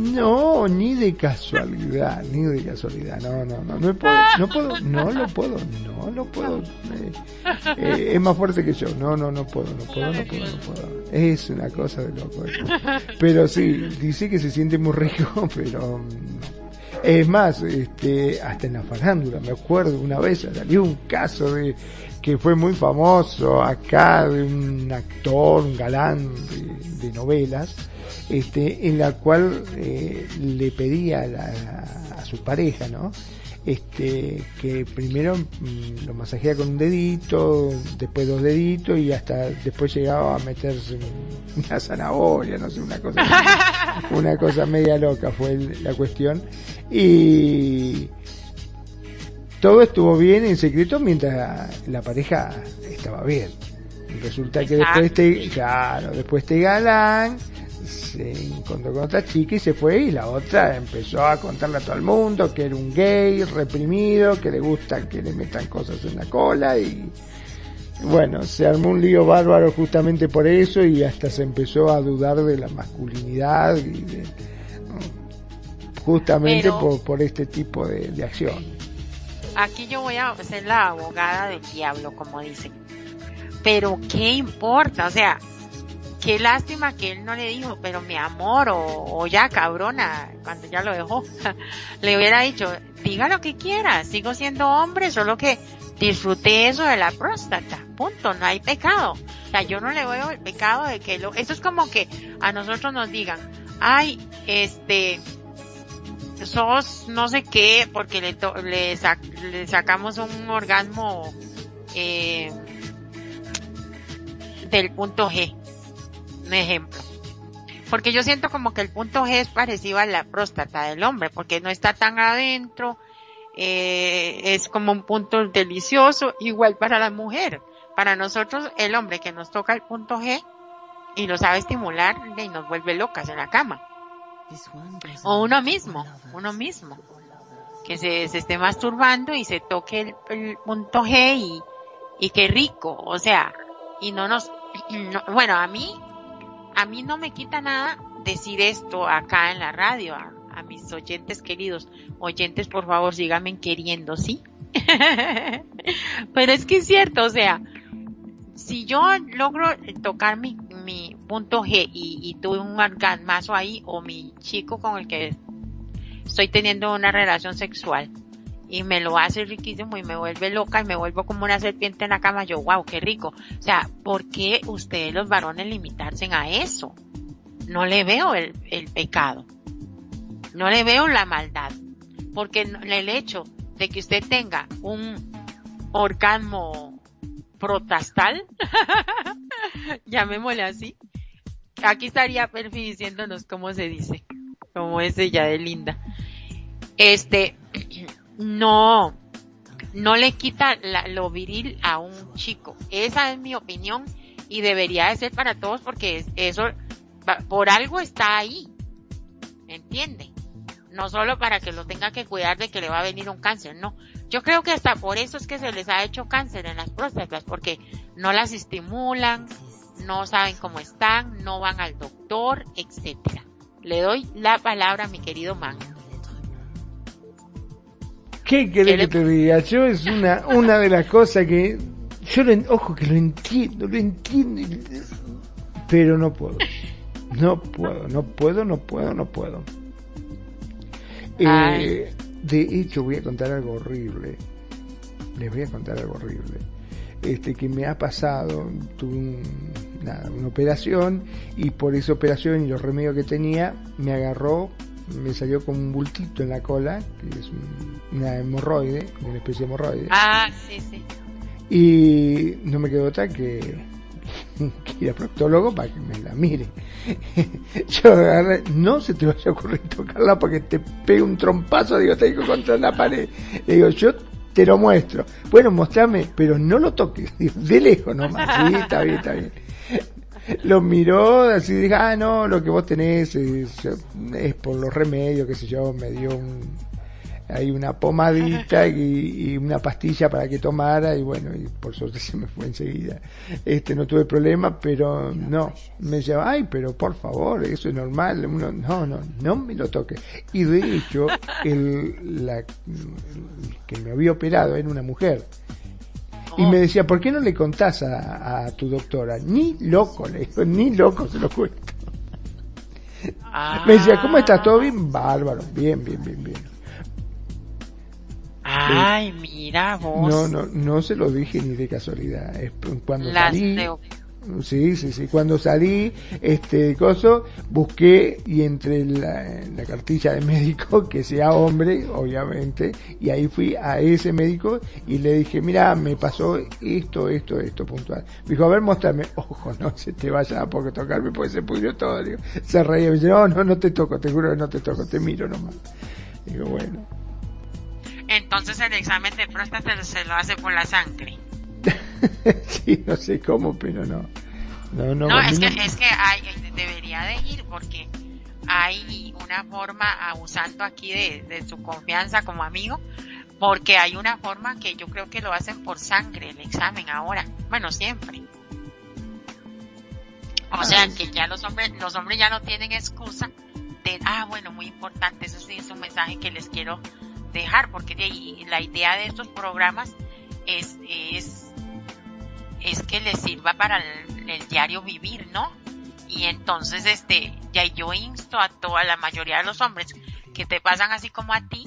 No, ni de casualidad, ni de casualidad, no, no, no, no puedo, no puedo, no lo puedo, no lo puedo, eh, eh, es más fuerte que yo, no, no, no puedo, no puedo, no puedo, no puedo, es una cosa de loco, pero sí, dice que se siente muy rico, pero Es más, este, hasta en la farándula, me acuerdo una vez salió un caso de que fue muy famoso acá de un actor, un galán de, novelas, este, en la cual eh, le pedía a, a su pareja, ¿no? Este, que primero mm, lo masajea con un dedito, después dos deditos y hasta después llegaba a meterse una zanahoria, no sé, una cosa, una cosa media loca fue la cuestión. Y todo estuvo bien en secreto mientras la pareja estaba bien. Resulta que después este, claro, después este galán se encontró con otra chica y se fue y la otra empezó a contarle a todo el mundo que era un gay reprimido, que le gusta que le metan cosas en la cola y bueno, se armó un lío bárbaro justamente por eso y hasta se empezó a dudar de la masculinidad y justamente por, por este tipo de, de acción. Aquí yo voy a ser la abogada del diablo, como dicen. Pero ¿qué importa? O sea, qué lástima que él no le dijo, pero mi amor, o, ya cabrona, cuando ya lo dejó, le hubiera dicho, diga lo que quiera, sigo siendo hombre, solo que disfruté eso de la próstata, punto, no hay pecado. O sea, yo no le veo el pecado de que lo, eso es como que a nosotros nos digan, ay, este, sos no sé qué, porque le, le, le sacamos un orgasmo, eh, del punto G un ejemplo. Porque yo siento como que el punto G es parecido a la próstata del hombre, porque no está tan adentro, eh, es como un punto delicioso, igual para la mujer. Para nosotros, el hombre que nos toca el punto G y lo sabe estimular y nos vuelve locas en la cama. O uno mismo, uno mismo, que se, se esté masturbando y se toque el, punto G y, y qué rico, o sea, y no nos, bueno, a mí a mí no me quita nada decir esto acá en la radio, a, mis oyentes queridos. Oyentes, por favor, síganme queriendo, ¿sí? Pero es que es cierto, o sea, si yo logro tocar mi, mi punto G y, y tuve un orgasmazo ahí, o mi chico con el que estoy teniendo una relación sexual, y me lo hace riquísimo y me vuelve loca y me vuelvo como una serpiente en la cama, yo, wow, qué rico. O sea, ¿por qué ustedes los varones limitarse a eso? No le veo el, el pecado. No le veo la maldad. Porque el hecho de que usted tenga un orgasmo protastal, llamémosle así, aquí estaría Perfi diciéndonos cómo se dice, como es ella de linda. Este, no, no le quita lo viril a un chico. Esa es mi opinión y debería de ser para todos porque eso por algo está ahí. ¿Entiende? No solo para que lo tenga que cuidar de que le va a venir un cáncer, no. Yo creo que hasta por eso es que se les ha hecho cáncer en las próstatas, porque no las estimulan, no saben cómo están, no van al doctor, etcétera. Le doy la palabra a mi querido Man. ¿Qué querés que te diga? Yo es una, una de las cosas que, yo lo, ojo que lo entiendo, lo entiendo, pero no puedo. No puedo, no puedo, no puedo, no puedo. Eh, de hecho, voy a contar algo horrible. Les voy a contar algo horrible. Este, que me ha pasado, tuve una operación y por esa operación y los remedios que tenía me agarró me salió con un bultito en la cola, que es una hemorroide, una especie de hemorroide. Ah, sí, sí. Y no me quedó otra que, que ir al proctólogo para que me la mire. Yo agarré, no se te vaya a ocurrir tocarla porque te pega un trompazo, digo, te digo contra la pared. Le digo, yo te lo muestro. Bueno, mostrame, pero no lo toques, de lejos nomás. Sí, está bien, está bien lo miró así dije, ah, no, lo que vos tenés es, por los remedios, qué sé yo, me dio un, hay una pomadita y, una pastilla para que tomara y bueno, y por suerte se me fue enseguida. Este, no tuve problema, pero no, me decía, ay, pero por favor, eso es normal, Uno, no, no, no me lo toque. Y de hecho, el, la, que me había operado era una mujer. Y me decía, ¿por qué no le contás a, tu doctora? Ni loco, le digo, ni loco se lo cuento. Me decía, ¿cómo estás? ¿Todo bien? Bárbaro, bien, bien, bien, bien. Ay, mira vos. No, no, no se lo dije ni de casualidad. Es cuando Las salí, Sí, sí, sí. Cuando salí, este coso, busqué y entre la, la, cartilla de médico que sea hombre, obviamente, y ahí fui a ese médico y le dije, mira, me pasó esto, esto, esto puntual. Me dijo, a ver, mostrame. Ojo, no se te vaya a poco tocarme porque se pudrió todo. Digo, se reía, me dice, no, no, no te toco, te juro que no te toco, te miro nomás. Digo, bueno. Entonces el examen de próstata se lo hace por la sangre. sí, no sé cómo, pero no. No, no, no es, que, es que hay, debería de ir porque hay una forma, abusando aquí de, de su confianza como amigo, porque hay una forma que yo creo que lo hacen por sangre el examen ahora. Bueno, siempre. O sea que ya los hombres, los hombres ya no tienen excusa de, ah, bueno, muy importante, eso sí es un mensaje que les quiero dejar, porque la idea de estos programas es, es, es que les sirva para el, diario vivir, ¿no? Y entonces, este, ya yo insto a toda la mayoría de los hombres que te pasan así como a ti,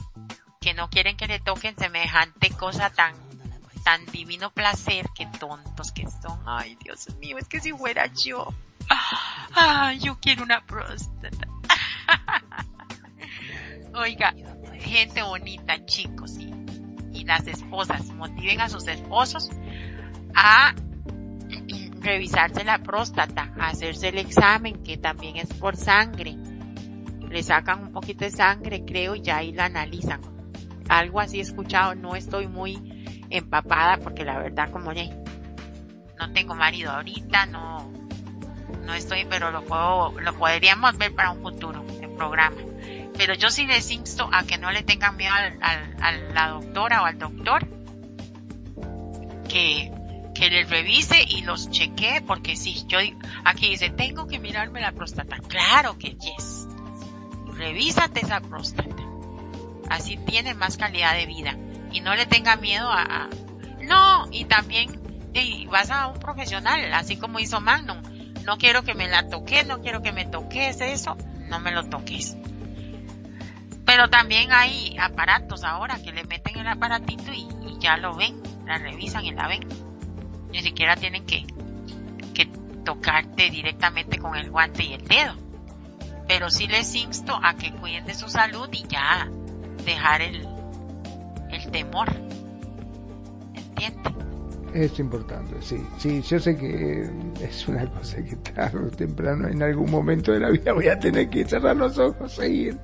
que no quieren que le toquen semejante cosa tan, tan divino placer, que tontos que son. Ay, Dios mío, es que si fuera yo, ay, yo quiero una próstata. Oiga, gente bonita, chicos, y, y las esposas motiven a sus esposos a revisarse la próstata, hacerse el examen, que también es por sangre. Le sacan un poquito de sangre, creo, y ya ahí la analizan. Algo así he escuchado, no estoy muy empapada porque la verdad como no tengo marido ahorita, no, no estoy, pero lo puedo, lo podríamos ver para un futuro, el programa. Pero yo sí les insto a que no le tengan miedo al, a la doctora o al doctor, que, que les revise y los chequee, porque si yo aquí dice, tengo que mirarme la próstata. Claro que yes. Revísate esa próstata. Así tiene más calidad de vida. Y no le tenga miedo a, no, y también vas a un profesional, así como hizo Magnum. No quiero que me la toques, no quiero que me toques eso, no me lo toques. Pero también hay aparatos ahora que le meten el aparatito y, ya lo ven, la revisan y la ven. Ni siquiera tienen que, que tocarte directamente con el guante y el dedo. Pero sí les insto a que cuiden de su salud y ya dejar el, el temor. ¿Entiendes? Es importante, sí. Sí, yo sé que es una cosa que tarde o temprano, en algún momento de la vida voy a tener que cerrar los ojos e ir.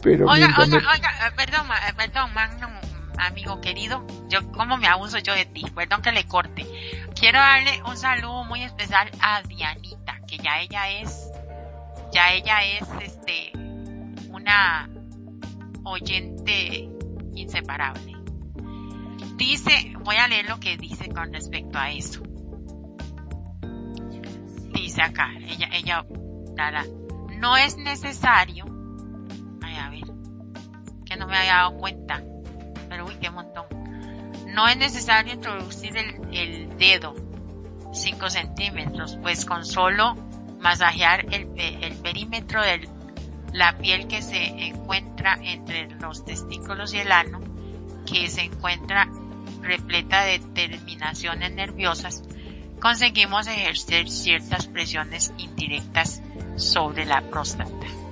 Pero oiga, oiga, oiga, eh, perdón, eh, perdón, amigo querido, yo cómo me abuso yo de ti, perdón que le corte. Quiero darle un saludo muy especial a Dianita, que ya ella es, ya ella es, este, una oyente inseparable. Dice, voy a leer lo que dice con respecto a eso. Dice acá, ella, ella, no es necesario, ay, a ver, que no me había dado cuenta, montón. No es necesario introducir el, el dedo 5 centímetros, pues con solo masajear el, el perímetro de la piel que se encuentra entre los testículos y el ano, que se encuentra repleta de terminaciones nerviosas, conseguimos ejercer ciertas presiones indirectas sobre la próstata.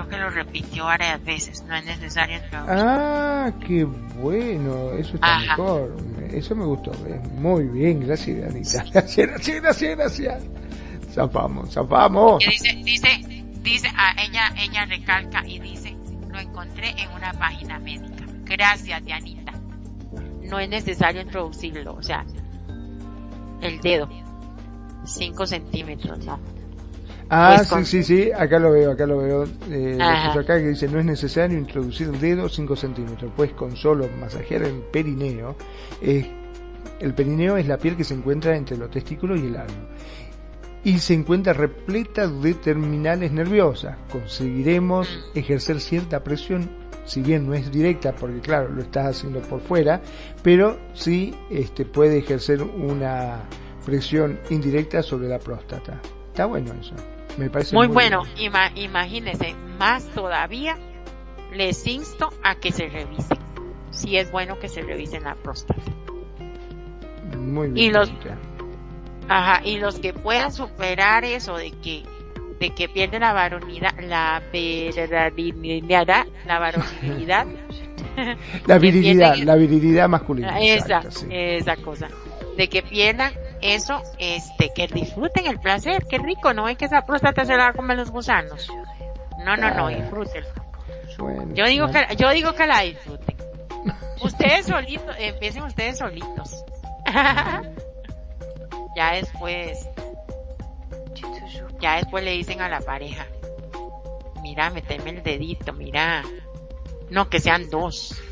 Creo que lo repitió varias veces, no es necesario Ah, qué bueno, eso está mejor. Eso me gustó. Muy bien, gracias, Anita. Gracias, gracias, gracias, gracias. Zafamos, zafamos. Dice, dice, dice, a ella, ella recalca y dice, lo encontré en una página médica. Gracias, Dianita. No es necesario introducirlo, o sea, el dedo. 5 centímetros, ¿no? Ah, pues sí, sí, sí, acá lo veo, acá lo veo. Eh, acá que dice, no es necesario introducir el dedo 5 centímetros, pues con solo masajear el perineo, el perineo es la piel que se encuentra entre los testículos y el ano y se encuentra repleta de terminales nerviosas. Conseguiremos mm. ejercer cierta presión, si bien no es directa, porque claro, lo estás haciendo por fuera, pero sí este, puede ejercer una presión indirecta sobre la próstata. Está bueno eso. Me parece muy, bueno. bueno. imagínese, más todavía les insto a que se revisen. Si es bueno que se revisen la próstata. Muy bien. Y los, ajá, y los que puedan superar eso de que de que pierden la varonidad, la virilidad, la varonilidad. la virilidad, la virilidad masculina. Esa, esa cosa. De que pierdan eso, este, que disfruten el placer, qué rico, no es que esa próstata se la comen los gusanos. No, no, no, disfruten. yo digo que, yo digo que la disfruten. Ustedes solitos, empiecen ustedes solitos. ya después, ya después le dicen a la pareja, mira, meteme el dedito, mira. No, que sean dos.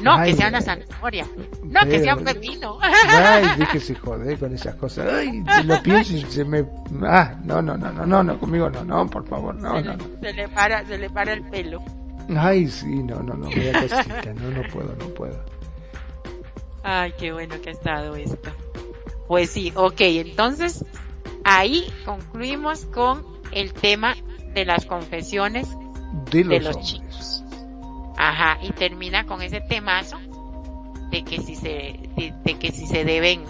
No, que sea una zanahoria. No, que sea un pepino. Ay, déjese joder con esas cosas. Ay, lo pienso y se me... Ah, no, no, no, no, no, no, conmigo no, no, por favor, no, se no, le, Se le para, se le para el pelo. Ay, sí, no, no, no, me da cosita, no, no puedo, no puedo. Ay, qué bueno que ha estado esto. Pues sí, ok, entonces ahí concluimos con el tema de las confesiones de los, chicos. Ajá, y termina con ese temazo de que si se, de, que si se deben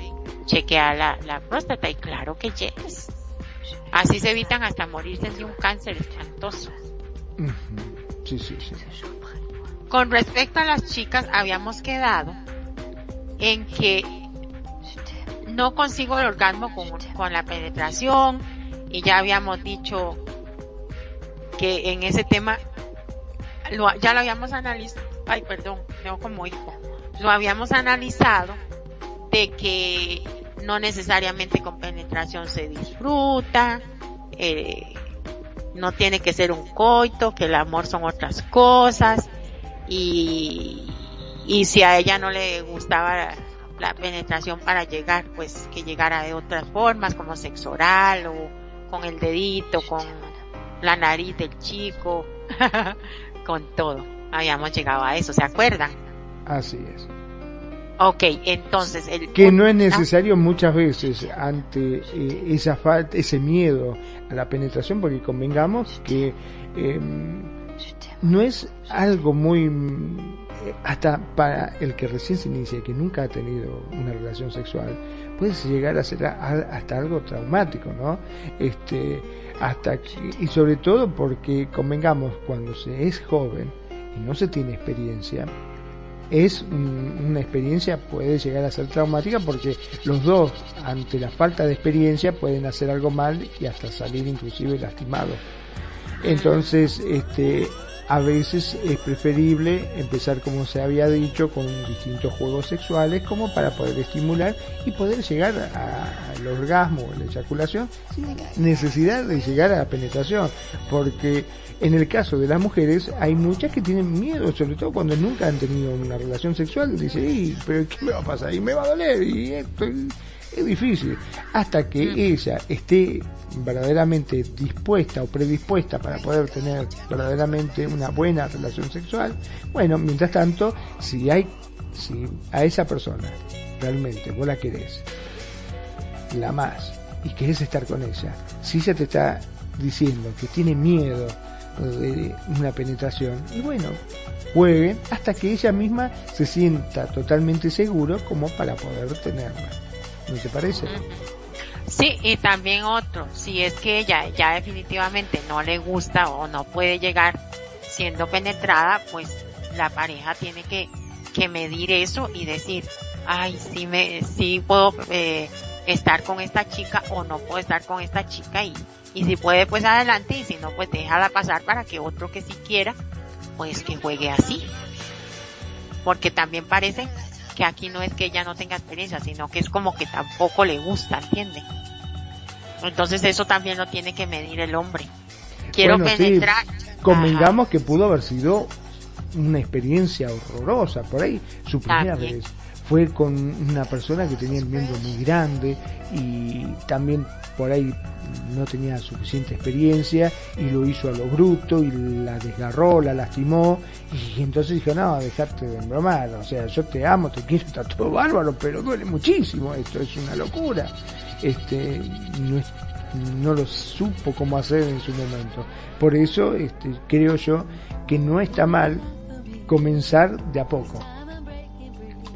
chequear la, la próstata, y claro que yes. Así se evitan hasta morirse de un cáncer espantoso. Sí, sí, sí. Con respecto a las chicas, habíamos quedado en que no consigo el orgasmo con, con la penetración y ya habíamos dicho que en ese tema lo, ya lo habíamos analizado, ay perdón, veo como hijo, lo habíamos analizado de que no necesariamente con penetración se disfruta, eh, no tiene que ser un coito, que el amor son otras cosas y, y si a ella no le gustaba la penetración para llegar, pues que llegara de otras formas, como sexo oral o con el dedito, con la nariz del chico, con todo. Habíamos llegado a eso, ¿se acuerdan? Así es. Ok, entonces el que no es necesario muchas veces ante eh, esa falta, ese miedo a la penetración, porque convengamos que em, no es algo muy hasta para el que recién se inicia y que nunca ha tenido una relación sexual, puede llegar a ser hasta algo traumático, ¿no? Este, hasta y sobre todo porque convengamos cuando se es joven y no se tiene experiencia, es una experiencia puede llegar a ser traumática porque los dos ante la falta de experiencia pueden hacer algo mal y hasta salir inclusive lastimados. Entonces, este, a veces es preferible empezar como se había dicho con distintos juegos sexuales como para poder estimular y poder llegar al orgasmo o la eyaculación sin necesidad de llegar a la penetración. Porque en el caso de las mujeres hay muchas que tienen miedo sobre todo cuando nunca han tenido una relación sexual. Dice pero qué me va a pasar y me va a doler y esto es difícil hasta que ella esté verdaderamente dispuesta o predispuesta para poder tener verdaderamente una buena relación sexual, bueno, mientras tanto, si hay, si a esa persona realmente vos la querés, la más y querés estar con ella, si ella te está diciendo que tiene miedo de una penetración, y bueno, jueguen hasta que ella misma se sienta totalmente seguro como para poder tenerla. ¿No te parece? Sí, y también otro, si es que ella ya definitivamente no le gusta o no puede llegar siendo penetrada, pues la pareja tiene que, que medir eso y decir, ay, sí me, sí puedo eh, estar con esta chica o no puedo estar con esta chica y, y si puede pues adelante y si no pues déjala pasar para que otro que sí quiera, pues que juegue así. Porque también parece que aquí no es que ella no tenga experiencia, sino que es como que tampoco le gusta, ¿entiende? Entonces eso también lo tiene que medir el hombre. Quiero penetrar. convengamos que pudo haber sido una experiencia horrorosa por ahí, su primera vez fue con una persona que tenía el miembro muy grande y también por ahí no tenía suficiente experiencia y lo hizo a lo bruto y la desgarró, la lastimó y entonces dijo, no, dejarte de embromar, o sea, yo te amo, te quiero, está todo bárbaro, pero duele muchísimo esto, es una locura. Este, no lo supo cómo hacer en su momento. Por eso este, creo yo que no está mal comenzar de a poco,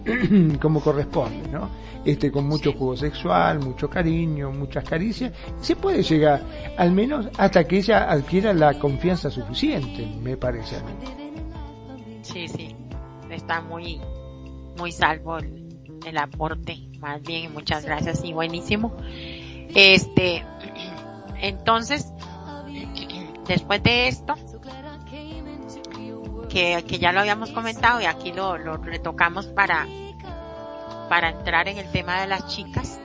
como corresponde, ¿no? Este, con mucho juego sexual, mucho cariño, muchas caricias, se puede llegar, al menos hasta que ella adquiera la confianza suficiente, me parece a mí. Sí, sí, está muy, muy salvo el, el aporte, más bien, muchas gracias y buenísimo. Este, entonces, después de esto, que, que ya lo habíamos comentado y aquí lo, lo retocamos para, para entrar en el tema de las chicas,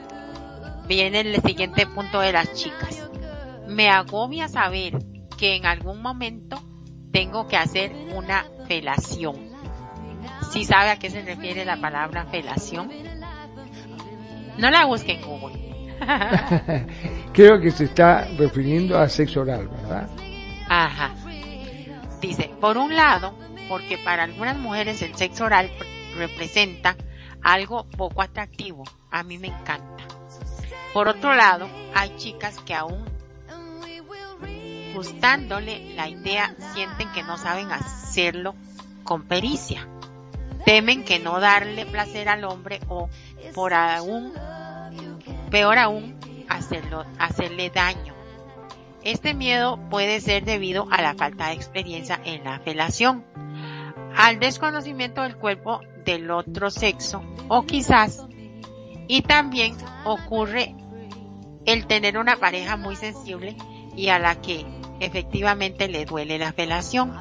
viene el siguiente punto de las chicas. Me agobia saber que en algún momento tengo que hacer una felación. Si sabe a qué se refiere la palabra felación? No la busquen en Google. Creo que se está refiriendo a sexo oral, ¿verdad? Ajá. Dice, por un lado, porque para algunas mujeres el sexo oral representa algo poco atractivo. A mí me encanta. Por otro lado, hay chicas que aún gustándole la idea sienten que no saben hacerlo con pericia. Temen que no darle placer al hombre o por aún, peor aún, hacerlo, hacerle daño. Este miedo puede ser debido a la falta de experiencia en la felación, al desconocimiento del cuerpo del otro sexo o quizás y también ocurre el tener una pareja muy sensible y a la que efectivamente le duele la felación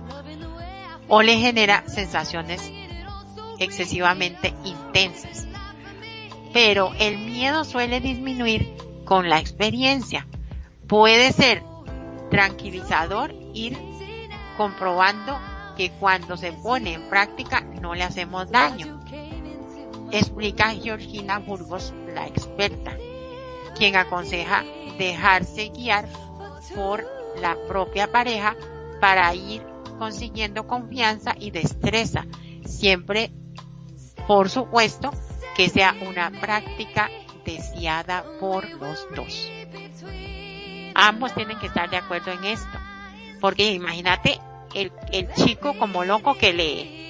o le genera sensaciones excesivamente intensas. Pero el miedo suele disminuir con la experiencia. Puede ser tranquilizador ir comprobando cuando se pone en práctica no le hacemos daño. Explica Georgina Burgos, la experta, quien aconseja dejarse guiar por la propia pareja para ir consiguiendo confianza y destreza, siempre, por supuesto, que sea una práctica deseada por los dos. Ambos tienen que estar de acuerdo en esto, porque imagínate el, el chico como loco que le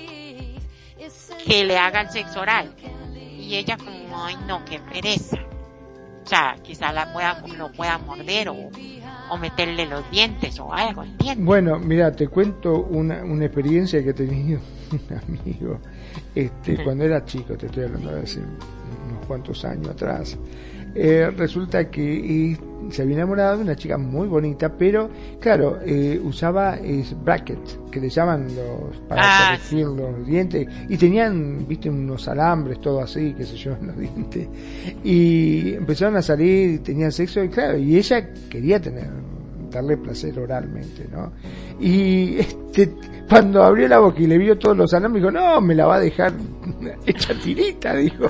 que le haga el sexo oral. Y ella como ay no qué pereza o sea quizá la pueda lo pueda morder o, o meterle los dientes o algo ¿entiendes? bueno mira te cuento una, una experiencia que he tenido un amigo. Este cuando era chico te estoy hablando de hace unos cuantos años atrás eh, resulta que se había enamorado de una chica muy bonita, pero claro, eh, usaba es, brackets, que le llaman los, para Ah, corregir los dientes, y tenían, viste, unos alambres, todo así, qué sé yo, en los dientes. Y empezaron a salir, y tenían sexo, y claro, y ella quería tener, darle placer oralmente, ¿no? Y este, cuando abrió la boca y le vio todos los alambres, dijo, no, me la va a dejar hecha tirita, dijo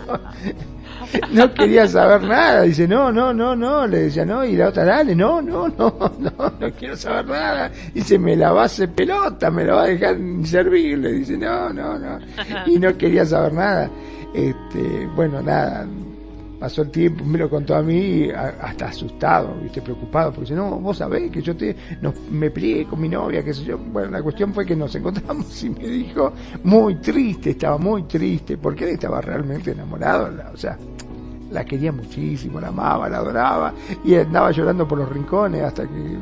no quería saber nada. Dice, no, no, no, no. Le decía, no. Y la otra, dale, no, no, no, no, no quiero saber nada. Dice, me la va a hacer pelota, me la va a dejar inservible. Dice, no, no, no. Y no quería saber nada. Este, bueno, nada. Pasó el tiempo, me lo contó a mí, hasta asustado, viste, preocupado, porque no, vos sabés que yo te, no, me peleé con mi novia, qué sé yo. Bueno, la cuestión fue que nos encontramos y me dijo, muy triste, estaba muy triste, porque él estaba realmente enamorado, o sea, la quería muchísimo, la amaba, la adoraba, y andaba llorando por los rincones hasta que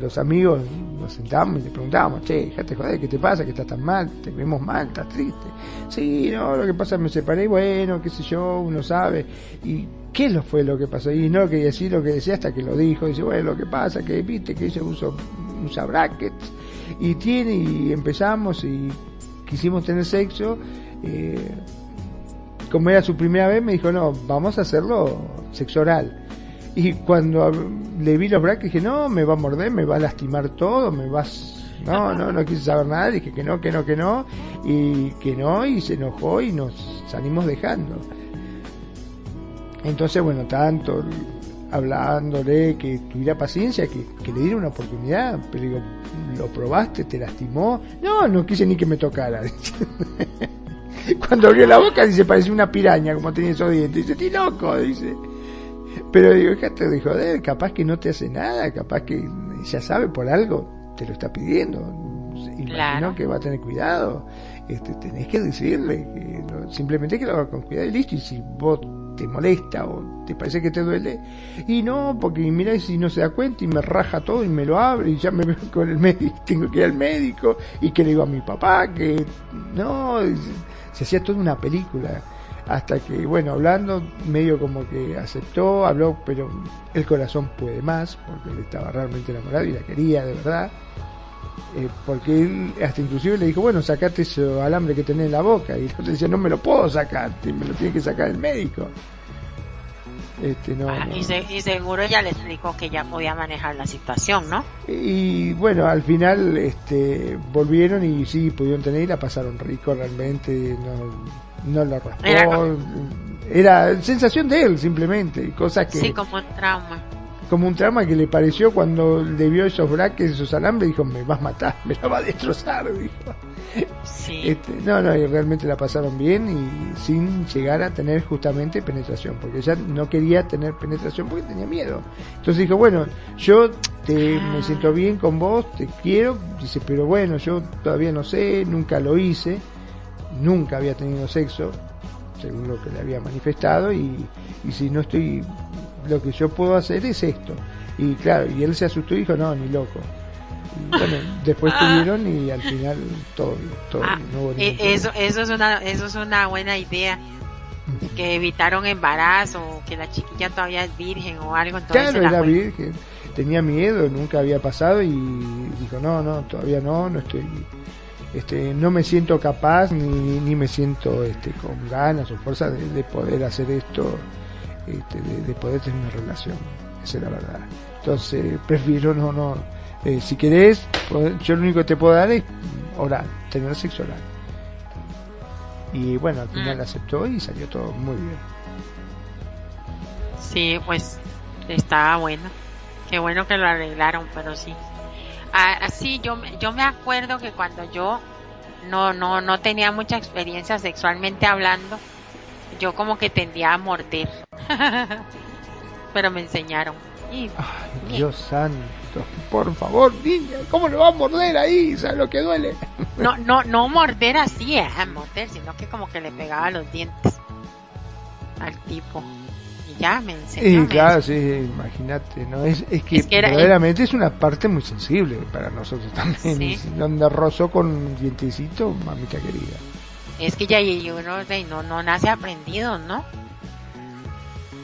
los amigos nos sentamos y le preguntábamos, che, déjate joder, ¿qué te pasa? ¿Que estás tan mal? ¿Te vemos mal? ¿Estás triste? Sí, no, lo que pasa es que me separé, bueno, qué sé yo, uno sabe. ¿Y qué fue lo que pasó? Y no quería decir lo que decía hasta que lo dijo. Dice, bueno, lo que pasa que viste que ella usa, usa brackets y tiene, y empezamos y quisimos tener sexo. Eh, como era su primera vez, me dijo, no, vamos a hacerlo sexo oral. Y cuando le vi los brackets, dije, no, me va a morder, me va a lastimar todo, me vas... No, no, no quise saber nada, dije que no, que no, que no, y que no, y se enojó y nos salimos dejando. Entonces, bueno, tanto hablándole que tuviera paciencia, que, que le diera una oportunidad, pero digo, ¿lo probaste? ¿Te lastimó? No, no quise ni que me tocara. Cuando abrió la boca, dice, parecía una piraña, como tenía esos dientes. Dice, estoy loco, dice. Pero digo, déjate de joder, capaz que no te hace nada, capaz que ya sabe por algo, te lo está pidiendo. Imagino que va a tener cuidado. Este, tenés que decirle que simplemente que lo haga con cuidado y listo. Y si vos te molesta o te parece que te duele, y no, porque mira si no se da cuenta y me raja todo y me lo abre y ya me veo con el médico, tengo que ir al médico y que le digo a mi papá que no, se hacía toda una película hasta que, bueno, hablando, medio como que aceptó, habló, pero el corazón puede más, porque él estaba realmente enamorado y la quería de verdad. Eh, porque él hasta inclusive le dijo, bueno, sacate ese alambre que tenés en la boca. Y el otro decía, no me lo puedo sacar, me lo tiene que sacar el médico. Este, no, ah, Y, seguro ella le explicó que ya podía manejar la situación, ¿no? Y bueno, al final este, volvieron y sí, pudieron tener y la pasaron rico realmente, no, no lo raspó. Era, Era sensación de él simplemente, cosas que... Sí, como un trauma como un trauma que le pareció cuando le vio esos braques, esos alambres, dijo, me vas a matar, me la va a destrozar, dijo. Este, no, no, y realmente la pasaron bien y sin llegar a tener justamente penetración, porque ella no quería tener penetración porque tenía miedo. Entonces dijo, bueno, yo te, me siento bien con vos, te quiero, dice, pero bueno, yo todavía no sé, nunca lo hice, nunca había tenido sexo, según lo que le había manifestado, y, y si no estoy lo que yo puedo hacer es esto. Y claro, y él se asustó y dijo, no, ni loco. Y bueno, después ah. tuvieron y al final todo, todo ah, eh, eso, eso, es una, eso es una buena idea. Que evitaron embarazo, que la chiquilla todavía es virgen o algo. Claro, era virgen, tenía miedo, nunca había pasado y dijo, no, no, todavía no, no estoy este, no me siento capaz ni, ni me siento este, con ganas o fuerza de poder hacer esto este, de, poder tener una relación. Esa es la verdad. Entonces, prefiero no, no. Eh, si querés, yo lo único que te puedo dar es oral, tener sexo oral. Y bueno, al final mm. aceptó y salió todo muy bien. Sí, pues estaba bueno. Qué bueno que lo arreglaron, pero sí. Así yo, yo me acuerdo que cuando yo no, no, no tenía mucha experiencia sexualmente hablando, yo como que tendía a morder. Pero me enseñaron. Ay, Dios santo, por favor, niña, ¿cómo le va a morder ahí? ¿Sabes lo que duele? no, no, no morder así, eh, morder, sino que como que le pegaba los dientes al tipo. Y me enseñó. Sí, claro, sí, imagínate, ¿no? Es, es que, verdaderamente es una parte muy sensible para nosotros también. ¿Sí? Donde rozó con un dientecito, mamita querida. Es que ya uno no, no nace aprendido, ¿no?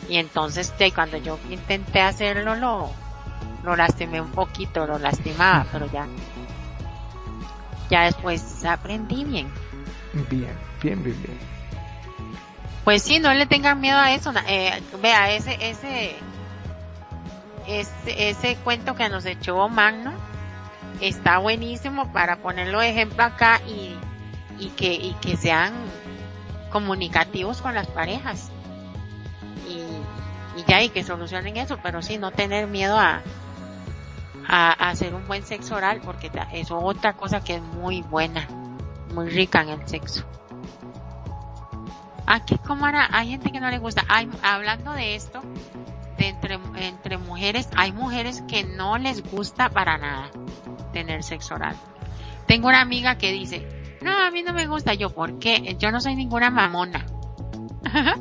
Y entonces cuando yo intenté hacerlo lo, lo lastimé un poquito, lo lastimaba, pero ya, ya después aprendí bien. Bien, bien, bien, bien. Pues sí, no le tengan miedo a eso. Eh, vea, ese, ese, ese, ese cuento que nos echó Magno está buenísimo para ponerlo de ejemplo acá y, y que, y que sean comunicativos con las parejas y ya y que solucionen eso, pero sí no tener miedo a, a, hacer un buen sexo oral porque es otra cosa que es muy buena, muy rica en el sexo. Aquí como ahora hay gente que no le gusta. Hablando de esto, entre, entre mujeres, hay mujeres que no les gusta para nada tener sexo oral. Tengo una amiga que dice, no, a mí no me gusta. Yo, ¿por qué? Yo no soy ninguna mamona.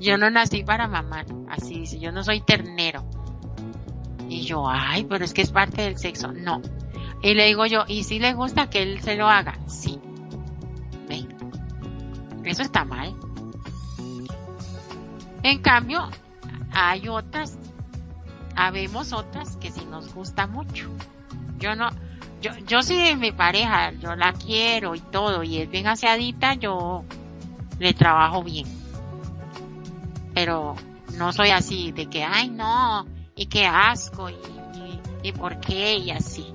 yo no nací para mamar, así dice, yo no soy ternero. Y yo, ay, pero es que es parte del sexo. No. Y le digo yo, ¿y si le gusta que él se lo haga? Sí. ¿Ve? Eso está mal. En cambio, hay otras, habemos otras que sí nos gusta mucho. Yo no, yo, yo sí mi pareja, yo la quiero y todo, y es bien aseadita, yo le trabajo bien pero no soy así de que, ay no, y qué asco, y, y, por qué, y así.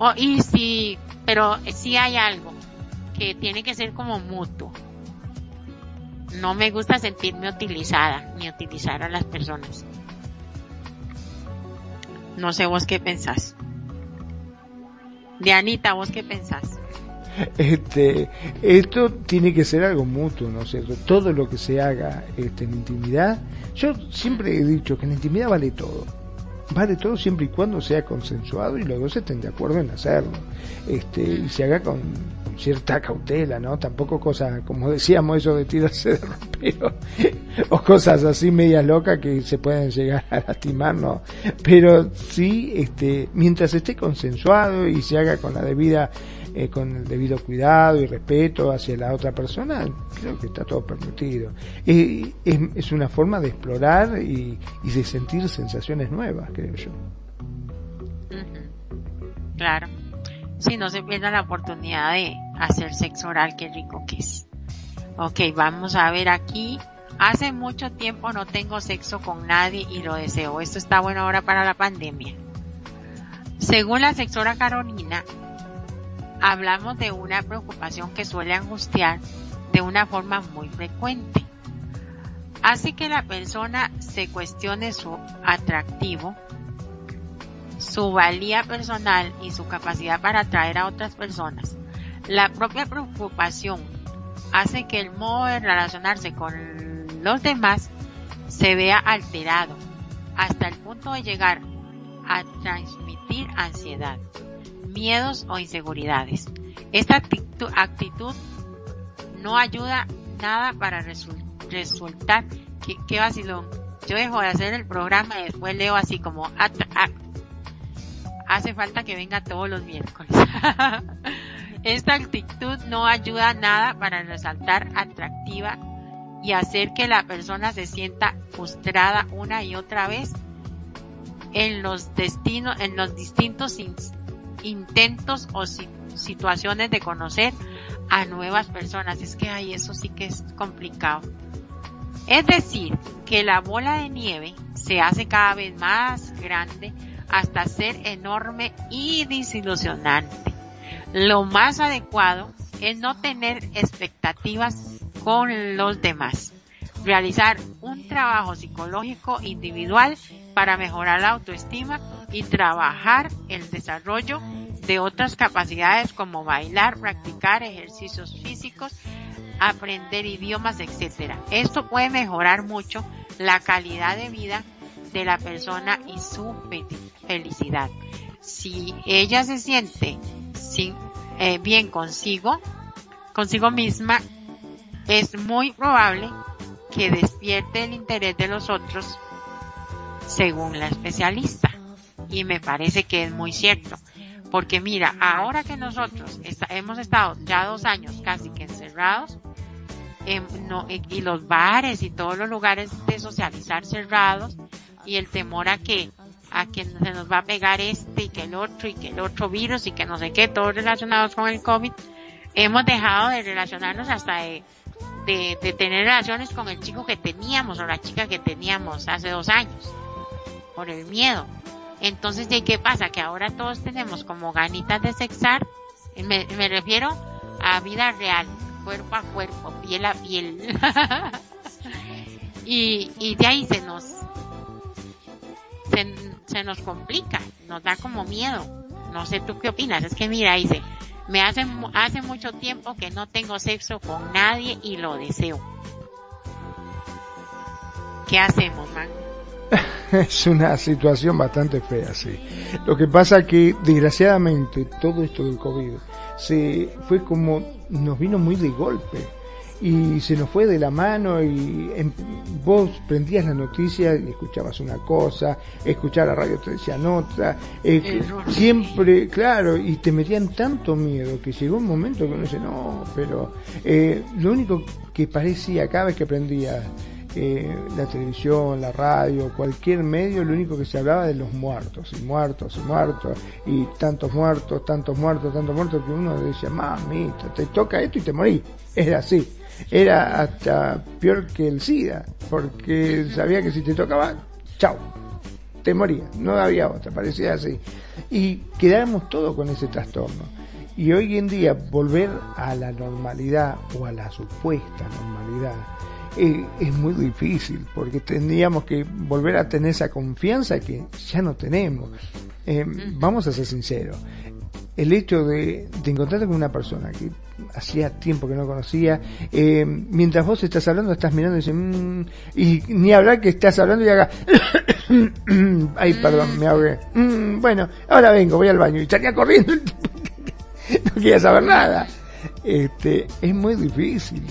O, y sí, pero sí hay algo que tiene que ser como mutuo. No me gusta sentirme utilizada, ni utilizar a las personas. No sé vos qué pensás. Dianita, vos qué pensás. este, esto tiene que ser algo mutuo, ¿no es cierto? Todo lo que se haga este, en intimidad, yo siempre he dicho que en intimidad vale todo vale todo siempre y cuando sea consensuado y los dos estén de acuerdo en hacerlo este y se haga con cierta cautela no tampoco cosas como decíamos eso de tirarse de ropero o cosas así medias locas que se pueden llegar a lastimar no pero sí este mientras esté consensuado y se haga con la debida eh, con el debido cuidado y respeto hacia la otra persona, creo que está todo permitido. Eh, es, una forma de explorar y, de sentir sensaciones nuevas, creo yo. Claro. Si no se pierda la oportunidad de hacer sexo oral, qué rico que es. Ok, vamos a ver aquí. Hace mucho tiempo no tengo sexo con nadie y lo deseo. Esto está bueno ahora para la pandemia. Según la sexora Carolina, hablamos de una preocupación que suele angustiar de una forma muy frecuente. Hace que la persona se cuestione su atractivo, su valía personal y su capacidad para atraer a otras personas. La propia preocupación hace que el modo de relacionarse con los demás se vea alterado hasta el punto de llegar a transmitir ansiedad miedos o inseguridades. Esta actitud, no ayuda nada para resultar. que qué vacilón. Yo dejo de hacer el programa y después leo así como hace falta que venga todos los miércoles. Esta actitud no ayuda nada para resaltar atractiva y hacer que la persona se sienta frustrada una y otra vez en los destinos, en los distintos intentos o situaciones de conocer a nuevas personas. Es que ahí eso sí que es complicado. Es decir, que la bola de nieve se hace cada vez más grande hasta ser enorme y desilusionante. Lo más adecuado es no tener expectativas con los demás. Realizar un trabajo psicológico individual para mejorar la autoestima y trabajar el desarrollo de otras capacidades como bailar, practicar ejercicios físicos, aprender idiomas, etc. Esto puede mejorar mucho la calidad de vida de la persona y su felicidad. Si ella se siente eh, bien consigo, consigo misma, es muy probable que despierte el interés de los otros según la especialista y me parece que es muy cierto. Porque mira, ahora que nosotros hemos estado ya dos años casi que encerrados, em, y los bares y todos los lugares de socializar cerrados, y el temor a que a que se nos va a pegar este y que el otro y que el otro virus y que no sé qué, todos relacionados con el COVID, hemos dejado de relacionarnos hasta de, de, de tener relaciones con el chico que teníamos o la chica que teníamos hace dos años, por el miedo. Entonces, ¿de qué pasa? Que ahora todos tenemos como ganitas de sexar, me, me refiero a vida real, cuerpo a cuerpo, piel a piel. y, y de ahí se nos, se, se, nos complica, nos da como miedo. No sé tú qué opinas, es que mira, dice, me hace, hace mucho tiempo que no tengo sexo con nadie y lo deseo. ¿Qué hacemos, man? es una situación bastante fea, sí. Lo que pasa que, desgraciadamente, todo esto del COVID se fue como, nos vino muy de golpe y se nos fue de la mano y vos prendías la noticia y escuchabas una cosa, escuchar la radio te decían otra, eh, siempre, claro, y te metían tanto miedo que llegó un momento que uno dice, no, pero eh, lo único que parecía cada vez que prendía eh, la televisión, la radio, cualquier medio, lo único que se hablaba de los muertos, y muertos, y muertos, y tantos muertos, tantos muertos, tantos muertos, que uno decía, mamita, te toca esto y te morí. Era así. Era hasta peor que el SIDA, porque sabía que si te tocaba, chao, te moría, no había otra, parecía así. Y quedábamos todos con ese trastorno. Y hoy en día volver a la normalidad o a la supuesta normalidad es muy difícil porque tendríamos que volver a tener esa confianza que ya no tenemos. Eh, vamos a ser sinceros. El hecho de, de encontrarte con una persona que hacía tiempo que no conocía, eh, mientras vos estás hablando, estás mirando y dices, mm", y ni hablar que estás hablando y haga, ay, perdón, me ahogué, mm, bueno, ahora vengo, voy al baño y salía corriendo, no quería saber nada. Este, es muy difícil,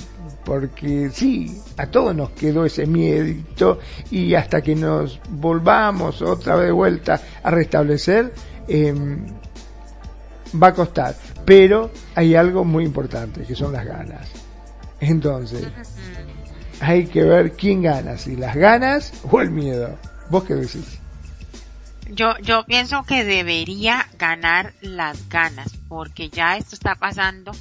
porque sí, a todos nos quedó ese miedito y hasta que nos volvamos otra vez de vuelta a restablecer, eh, va a costar. Pero hay algo muy importante, que son las ganas. Entonces, hay que ver quién gana, si las ganas o el miedo. ¿Vos qué decís? Yo, yo pienso que debería ganar las ganas, porque ya esto está pasando.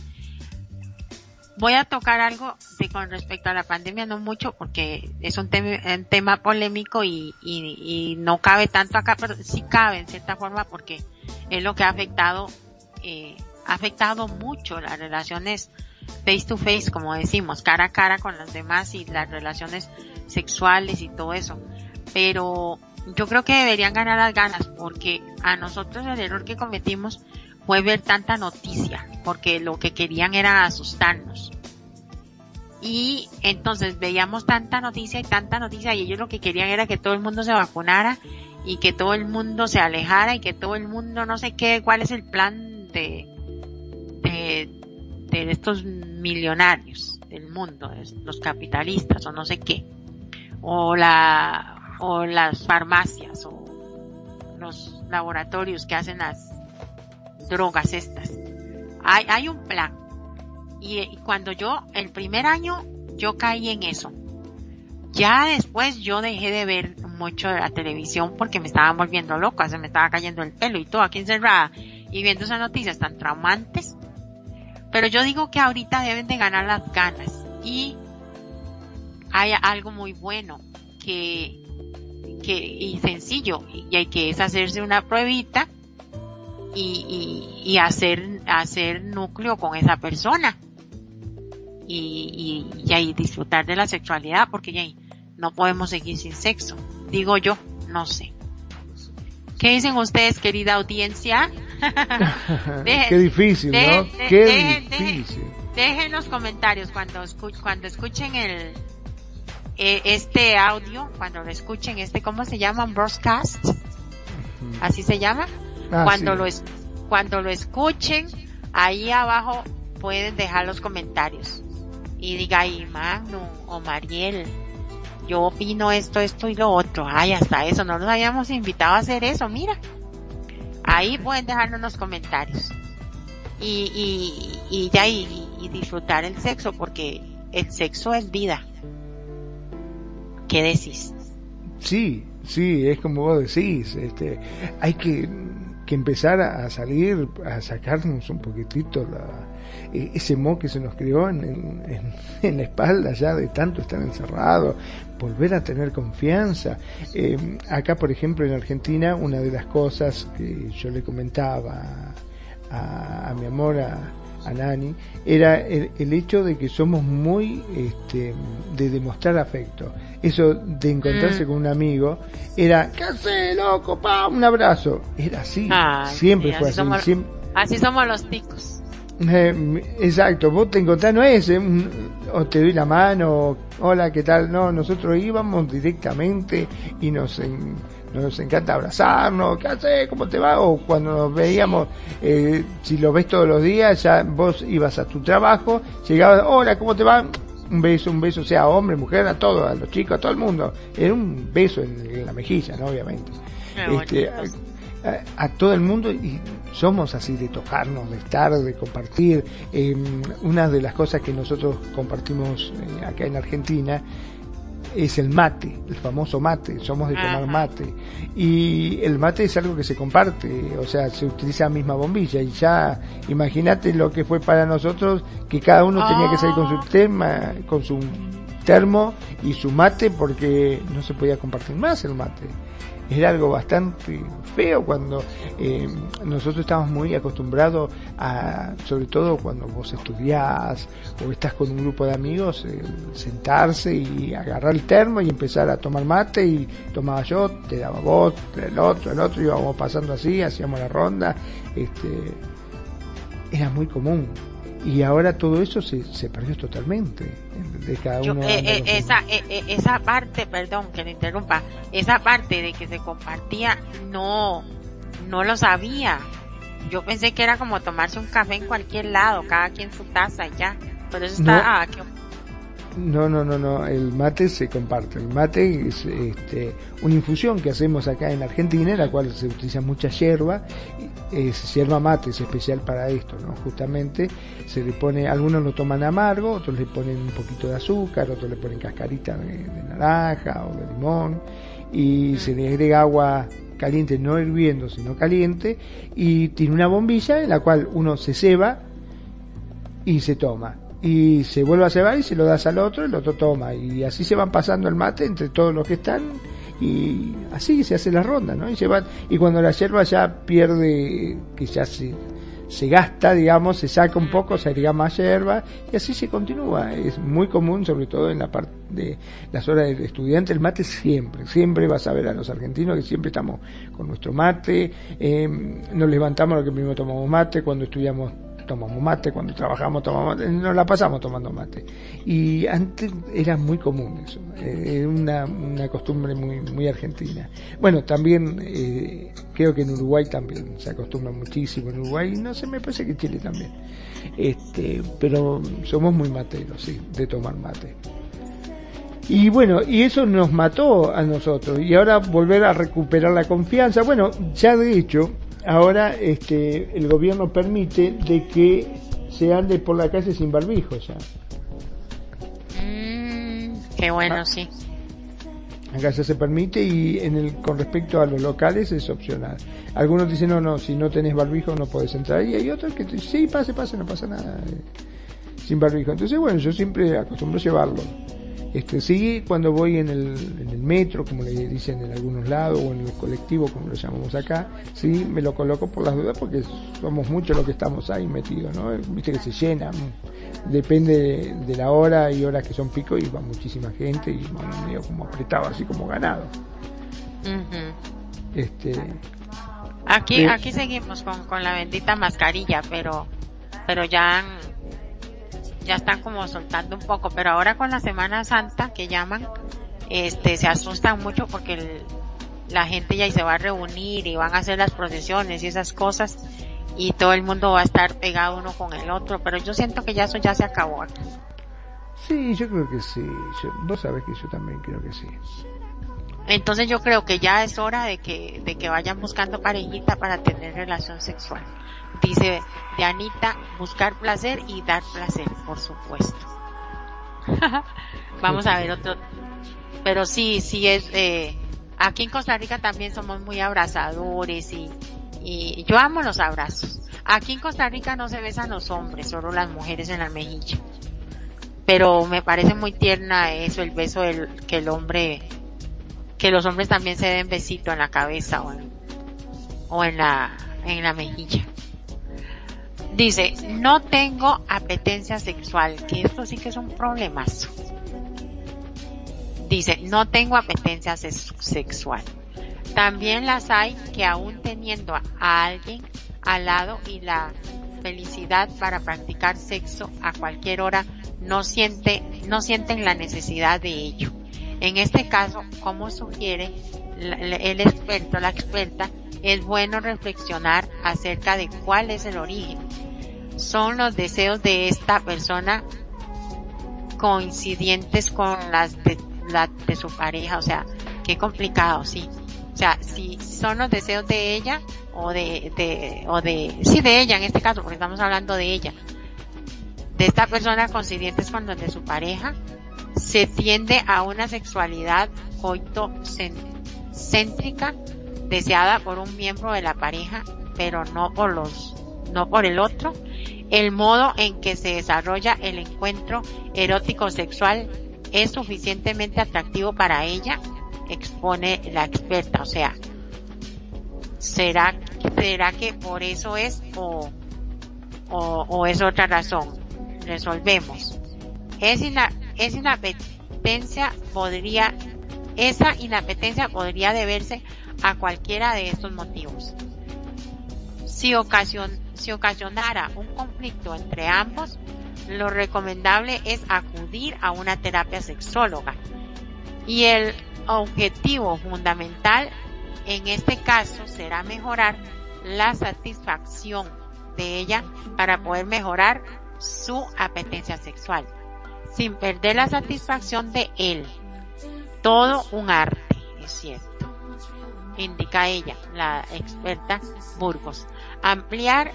Voy a tocar algo de con respecto a la pandemia, no mucho, porque es un, un tema polémico y, y, y, no cabe tanto acá, pero sí cabe en cierta forma porque es lo que ha afectado eh, ha afectado mucho las relaciones face to face, como decimos, cara a cara con los demás y las relaciones sexuales y todo eso. Pero yo creo que deberían ganar las ganas porque a nosotros el error que cometimos fue ver tanta noticia, porque lo que querían era asustarnos. Y entonces veíamos tanta noticia y tanta noticia y ellos lo que querían era que todo el mundo se vacunara y que todo el mundo se alejara y que todo el mundo no sé qué, cuál es el plan de, de, estos millonarios del mundo, los capitalistas o no sé qué, o la, o las farmacias o los laboratorios que hacen las drogas estas. Hay, hay un plan. Y, cuando yo, el primer año, yo caí en eso. Ya después yo dejé de ver mucho la televisión porque me estaba volviendo loca, se me estaba cayendo el pelo y todo aquí encerrada y viendo esas noticias tan traumantes. Pero yo digo que ahorita deben de ganar las ganas. Y hay algo muy bueno que, que y sencillo y hay que es hacerse una pruebita y, y, y hacer hacer núcleo con esa persona. Y, y, y disfrutar de la sexualidad porque ya no podemos seguir sin sexo. Digo yo no sé ¿Qué dicen ustedes, querida audiencia? Qué difícil, ¿no? Qué difícil. Dejen, los comentarios cuando, cuando escuchen el eh, este audio, cuando lo escuchen, este, ¿cómo se llama? Broadcast. Así se llama. Ah, cuando lo cuando lo escuchen, ahí abajo pueden dejar los comentarios. Y diga ahí, Manu o Mariel, yo opino esto, esto y lo otro. Ay, hasta eso, no nos habíamos invitado a hacer eso, mira. Ahí pueden dejarnos los comentarios. Y, y, y ya, y, y disfrutar el sexo, porque el sexo es vida. ¿Qué decís? Sí, sí, es como vos decís, este, hay que, que empezar a salir, a sacarnos un poquitito la, ese mo que se nos crió en, en, en, la espalda ya de tanto estar encerrado, volver a tener confianza. Eh, acá, por ejemplo, en Argentina, una de las cosas que yo le comentaba a, a mi amor, a, a Nani, era el, el, hecho de que somos muy este, de demostrar afecto. Eso de encontrarse mm. con un amigo era, ¿qué hace, loco? Pa, un abrazo. Era así, siempre fue así. Somos, siempre... Así somos los ticos. Exacto, vos te encontrás, no es, eh, o te doy la mano, hola, ¿qué tal? No, nosotros íbamos directamente y nos, en, nos encanta abrazarnos, ¿qué haces? ¿Cómo te va? O cuando nos veíamos, eh, si lo ves todos los días, ya vos ibas a tu trabajo, llegabas, hola, ¿cómo te va? Un beso, un beso, sea hombre, mujer, a todos, a los chicos, a todo el mundo. Era un beso en, la mejilla, ¿no? Obviamente. Este, a, todo el mundo y somos así de tocarnos, de estar, de compartir. Eh, una de las cosas que nosotros compartimos eh, acá en Argentina es el mate, el famoso mate, somos de tomar mate. Y el mate es algo que se comparte, o sea, se utiliza la misma bombilla. Y ya, imagínate lo que fue para nosotros, que cada uno tenía que salir con su ah. tema, con su termo y su mate, porque no se podía compartir más el mate era algo bastante feo cuando eh, nosotros estamos muy acostumbrados a, sobre todo cuando vos estudiás o estás con un grupo de amigos, eh, sentarse y agarrar el termo y empezar a tomar mate y tomaba yo, te daba vos, el otro, el otro, íbamos pasando así, hacíamos la ronda, este, era muy común y ahora todo eso se, se perdió totalmente de cada uno eh, eh, esa eh, esa parte perdón que le interrumpa esa parte de que se compartía no no lo sabía. Yo pensé que era como tomarse un café en cualquier lado cada quien su taza y ya. Pero eso está ah, no, no, no, no, el mate se comparte. El mate es este, una infusión que hacemos acá en Argentina, en la cual se utiliza mucha hierba. Es hierba mate, es especial para esto, ¿no? Justamente se le pone, algunos lo toman amargo, otros le ponen un poquito de azúcar, otros le ponen cascarita de, naranja o de limón y se le agrega agua caliente, no hirviendo, sino caliente, y tiene una bombilla en la cual uno se ceba y se toma y se vuelve a cebar y se lo das al otro, y el otro toma, y así se van pasando el mate entre todos los que están, y así se hace la ronda, ¿no? Y se van, y cuando la hierba ya pierde, que ya se, se gasta, digamos, se saca un poco, se agrega más hierba, y así se continúa. Es muy común, sobre todo en la parte de las horas de estudiante, el mate siempre, siempre vas a ver a los argentinos que siempre estamos con nuestro mate, eh, nos levantamos lo que primero tomamos mate, cuando estudiamos tomamos mate, cuando trabajamos tomamos mate, nos la pasamos tomando mate. Y antes era muy común eso, eh, una, una costumbre muy, muy argentina. Bueno, también eh, creo que en Uruguay también se acostumbra muchísimo, en Uruguay, no sé, me parece que Chile también. Este, pero somos muy materos, sí, de tomar mate. Y bueno, y eso nos mató a nosotros. Y ahora volver a recuperar la confianza. Bueno, ya de hecho, ahora este, el gobierno permite de que se ande por la calle sin barbijo ya. Mm, qué bueno, ah. sí. Acá ya se permite y en el, con respecto a los locales es opcional. Algunos dicen, no, no, si no tenés barbijo no podés entrar. Y hay otros que dicen, sí, pase, pase, no pasa nada. Eh, sin barbijo. Entonces, bueno, yo siempre acostumbro llevarlo. Este, sí, cuando voy en el, en el metro, como le dicen en algunos lados, o en el colectivo, como lo llamamos acá, sí, me lo coloco por las dudas porque somos muchos los que estamos ahí metidos, ¿no? Viste que se llena, depende de, la hora, y horas que son pico y va muchísima gente y vamos medio como apretado, así como ganado. Este. Aquí, aquí seguimos con, con la bendita mascarilla, pero, pero ya han ya están como soltando un poco, pero ahora con la Semana Santa que llaman, este, se asustan mucho porque la gente ya se va a reunir y van a hacer las procesiones y esas cosas y todo el mundo va a estar pegado uno con el otro, pero yo siento que ya eso ya se acabó. Sí, yo creo que sí. vos sabés que yo también creo que sí. Entonces yo creo que ya es hora de que, de que vayan buscando parejita para tener relación sexual. Dice Dianita, buscar placer y dar placer, por supuesto. Vamos a ver otro. Pero sí, sí es, eh, aquí en Costa Rica también somos muy abrazadores y, y yo amo los abrazos. Aquí en Costa Rica no se besan los hombres, solo las mujeres en la mejilla. Pero me parece muy tierna eso, el beso del, que el hombre que los hombres también se den besito en la cabeza o en, o en la, en la mejilla. Dice, no tengo apetencia sexual, que esto sí que es un problemazo. Dice, no tengo apetencia sexual. También las hay que aún teniendo a alguien al lado y la felicidad para practicar sexo a cualquier hora no siente, no sienten la necesidad de ello. En este caso, como sugiere el experto, la experta, es bueno reflexionar acerca de cuál es el origen. Son los deseos de esta persona coincidentes con las de, la, de su pareja, o sea, qué complicado, sí. O sea, si son los deseos de ella o de, de, o de, sí, de ella en este caso, porque estamos hablando de ella, de esta persona coincidentes con los de su pareja, se tiende a una sexualidad coitocéntrica deseada por un miembro de la pareja, pero no por los, no por el otro. El modo en que se desarrolla el encuentro erótico sexual es suficientemente atractivo para ella, expone la experta. O sea, será, será que por eso es o, o, es otra razón. Resolvemos. Es, ina, es podría, esa inapetencia podría deberse a cualquiera de estos motivos. Si, si ocasionara un conflicto entre ambos, lo recomendable es acudir a una terapia sexóloga. Y el objetivo fundamental en este caso será mejorar la satisfacción de ella para poder mejorar su apetencia sexual, sin perder la satisfacción de él. Todo un arte, es cierto, indica ella, la experta Burgos. Ampliar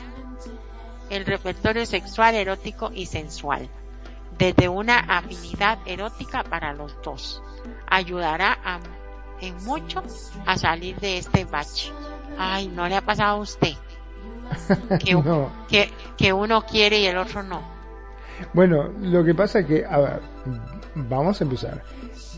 el repertorio sexual, erótico y sensual, desde una afinidad erótica para los dos. Ayudará a, en mucho a salir de este bache. Ay, ¿no le ha pasado a usted? Que, que, uno quiere y el otro no. Bueno, lo que pasa es que, a ver, vamos a empezar.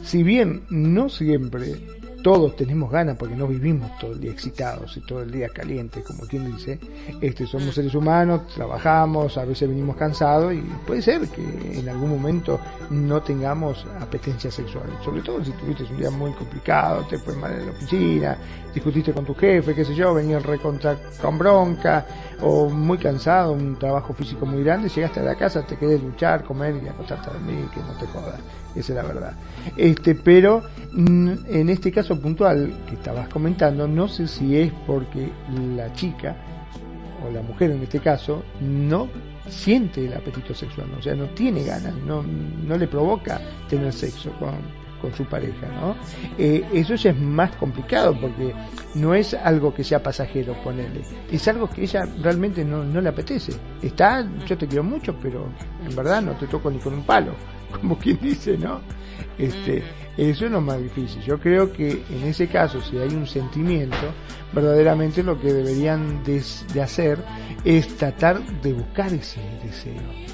Si bien no siempre todos tenemos ganas porque no vivimos todo el día excitados y todo el día calientes, como quien dice. Este, somos seres humanos, trabajamos, a veces venimos cansados y puede ser que en algún momento no tengamos apetencia sexual. Sobre todo si tuviste un día muy complicado, te fue mal en la oficina, discutiste con tu jefe, qué sé yo, venías recontra con bronca o muy cansado, un trabajo físico muy grande, llegaste a la casa, te querés luchar, comer y acostarte a dormir, que no te jodas. Esa es la verdad. Este, pero mm, en este caso puntual que estabas comentando, no sé si es porque la chica, o la mujer en este caso, no siente el apetito sexual, o sea, no tiene ganas, no, no le provoca tener sexo con, con su pareja, ¿no? Eh, eso ya es más complicado porque no es algo que sea pasajero, ponerle, es algo que ella realmente no, no le apetece. Está, yo te quiero mucho, pero en verdad no te toco ni con un palo, como quien dice, ¿no? Este, eso es lo más difícil. Yo creo que en ese caso, si hay un sentimiento, verdaderamente lo que deberían de, de hacer es tratar de buscar ese deseo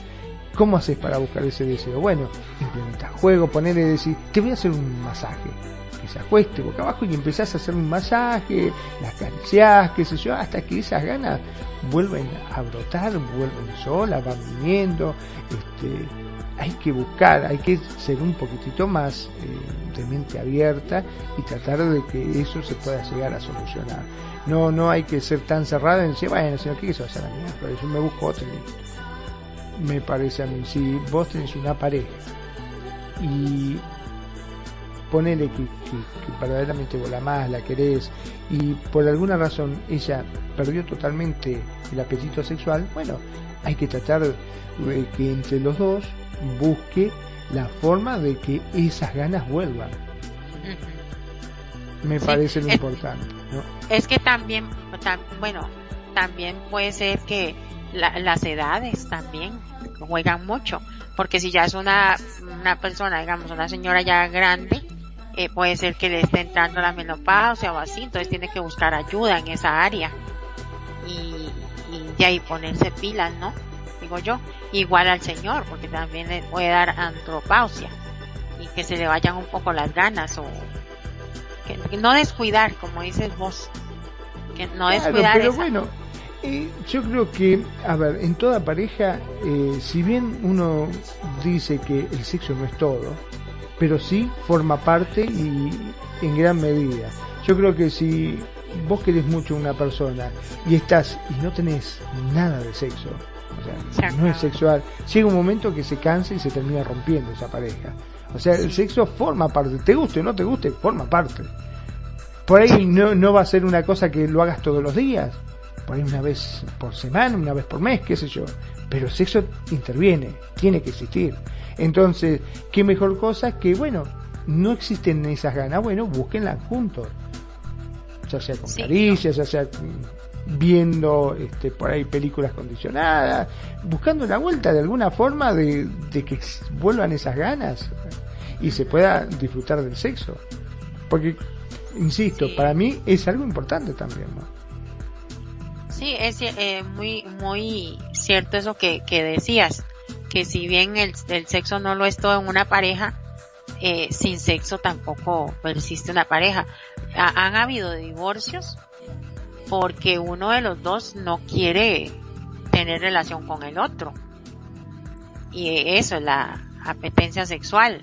¿Cómo haces para buscar ese deseo? Bueno, implementa juego, ponerle decir, te voy a hacer un masaje. Que se acueste boca abajo y empezás a hacer un masaje, las acariciás, qué sé yo, hasta que esas ganas vuelven a brotar, vuelven solas, van viniendo. Este, hay que buscar, hay que ser un poquitito más eh, de mente abierta y tratar de que eso se pueda llegar a solucionar. No, no hay que ser tan cerrado en decir, bueno, señor, ¿qué a hacer a mí? Por eso me busco otro me parece a mí. Si vos tenés una pareja y ponele que, que, verdaderamente vos la más, la querés y por alguna razón ella perdió totalmente el apetito sexual, bueno, hay que tratar de que entre los dos busque la forma de que esas ganas vuelvan. Me parece lo importante. Es que también, bueno, también puede ser que las edades también juegan mucho, porque si ya es una, una persona, digamos, una señora ya grande, eh, puede ser que le esté entrando la menopausia o así, entonces tiene que buscar ayuda en esa área y, y de ahí ponerse pilas, ¿no? Digo yo, igual al señor, porque también le puede dar antropausia y que se le vayan un poco las ganas o que, no descuidar, como dices vos, que no descuidar. pero bueno eh, yo creo que, a ver, en toda pareja, eh, si bien uno dice que el sexo no es todo, pero sí forma parte y en gran medida. Yo creo que si vos querés mucho a una persona y estás y no tenés nada de sexo, o sea, no es sexual, llega un momento que se cansa y se termina rompiendo esa pareja. O sea, el sexo forma parte, te guste o no te guste, forma parte. Por ahí no, no va a ser una cosa que lo hagas todos los días, por ahí una vez por semana, una vez por mes, qué sé yo. Pero el sexo interviene, tiene que existir. Entonces, qué mejor cosa que, bueno, no existen esas ganas, bueno, búsquenlas juntos. Ya sea con caricias, ya sea viendo este, por ahí películas condicionadas, buscando la vuelta de alguna forma de, que vuelvan esas ganas y se pueda disfrutar del sexo. Porque, insisto, para mí es algo importante también. ¿no? Sí, es eh, muy, muy cierto eso que, que decías, que si bien el, el, sexo no lo es todo en una pareja, eh, sin sexo tampoco persiste una pareja. han habido divorcios porque uno de los dos no quiere tener relación con el otro. Y eso es la apetencia sexual,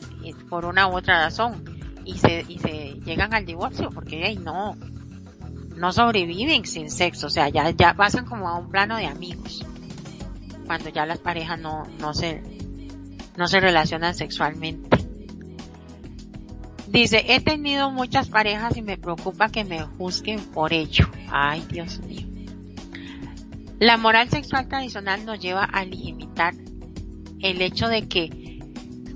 por una u otra razón. Y se, y se llegan al divorcio porque, hey, no, no sobreviven sin sexo, o sea, ya, ya pasan como a un plano de amigos. Cuando ya las parejas no, no se, no se relacionan sexualmente. Dice, he tenido muchas parejas y me preocupa que me juzguen por ello. Ay, Dios mío. La moral sexual tradicional nos lleva a limitar el hecho de que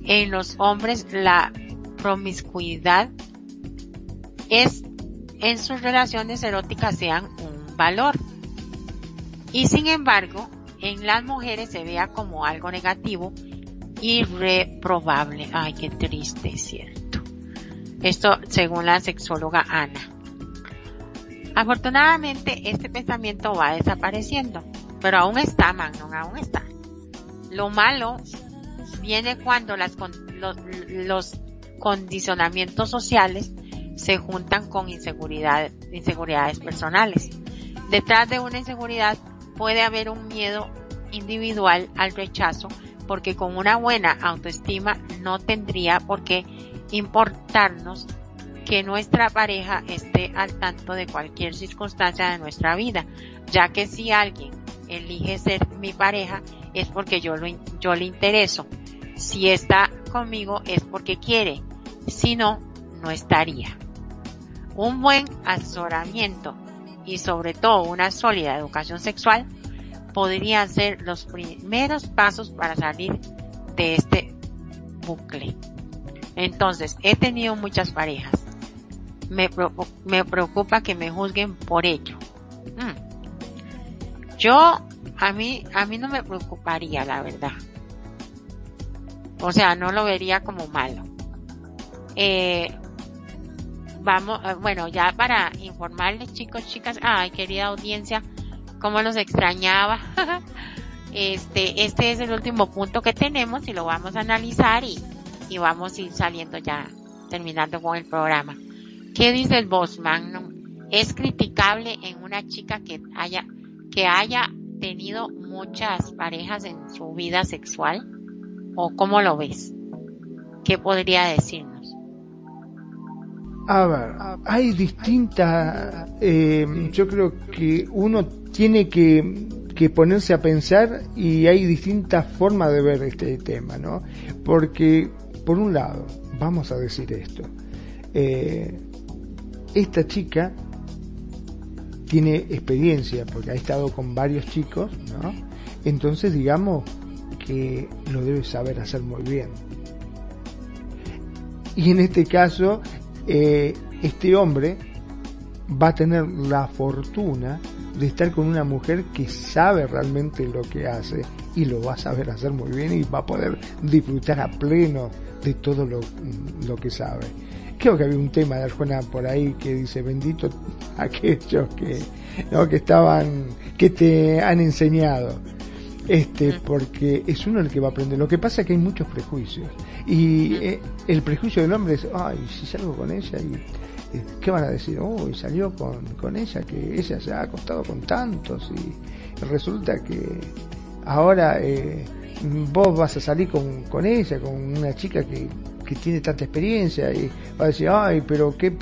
en los hombres la promiscuidad es en sus relaciones eróticas sean un valor. Y sin embargo, en las mujeres se vea como algo negativo y reprobable. Ay, qué triste, cierto. Esto según la sexóloga Ana. Afortunadamente, este pensamiento va desapareciendo, pero aún está, Magnum, aún está. Lo malo viene cuando los, los condicionamientos sociales se juntan con inseguridad, inseguridades personales. Detrás de una inseguridad puede haber un miedo individual al rechazo porque con una buena autoestima no tendría por qué importarnos que nuestra pareja esté al tanto de cualquier circunstancia de nuestra vida, ya que si alguien elige ser mi pareja es porque yo, lo, yo le intereso. Si está conmigo es porque quiere. Si no, no estaría. Un buen asesoramiento y sobre todo una sólida educación sexual podrían ser los primeros pasos para salir de este bucle. Entonces, he tenido muchas parejas. Me, me preocupa que me juzguen por ello. Mm. Yo, a mí, a mí no me preocuparía, la verdad. O sea, no lo vería como malo. Eh, vamos, eh, bueno, ya para informarles chicos, chicas, ay, querida audiencia, cómo los extrañaba. este, este es el último punto que tenemos y lo vamos a analizar y, y vamos a ir saliendo ya, terminando con el programa. ¿Qué dice el boss Magnum? ¿Es criticable en una chica que haya, que haya tenido muchas parejas en su vida sexual? ¿O cómo lo ves? ¿Qué podría decirnos? A ver, hay distintas, eh, yo creo que uno tiene que, que, ponerse a pensar y hay distintas formas de ver este tema, ¿no? Porque, por un lado, vamos a decir esto, eh, esta chica tiene experiencia porque ha estado con varios chicos, ¿no? Entonces, digamos que lo debe saber hacer muy bien. Y en este caso, eh, este hombre va a tener la fortuna de estar con una mujer que sabe realmente lo que hace y lo va a saber hacer muy bien y va a poder disfrutar a pleno de todo lo, lo que sabe. Creo que había un tema de Arjona por ahí que dice bendito aquellos que, ¿no? que estaban, que te han enseñado este porque es uno el que va a aprender. Lo que pasa es que hay muchos prejuicios y eh, el prejuicio del hombre es, ay, si salgo con ella y eh, ¿qué van a decir? Oh, salió con, con ella, que ella se ha acostado con tantos y resulta que ahora eh, vos vas a salir con, con ella, con una chica que, que tiene tanta experiencia y va a decir, ay, pero qué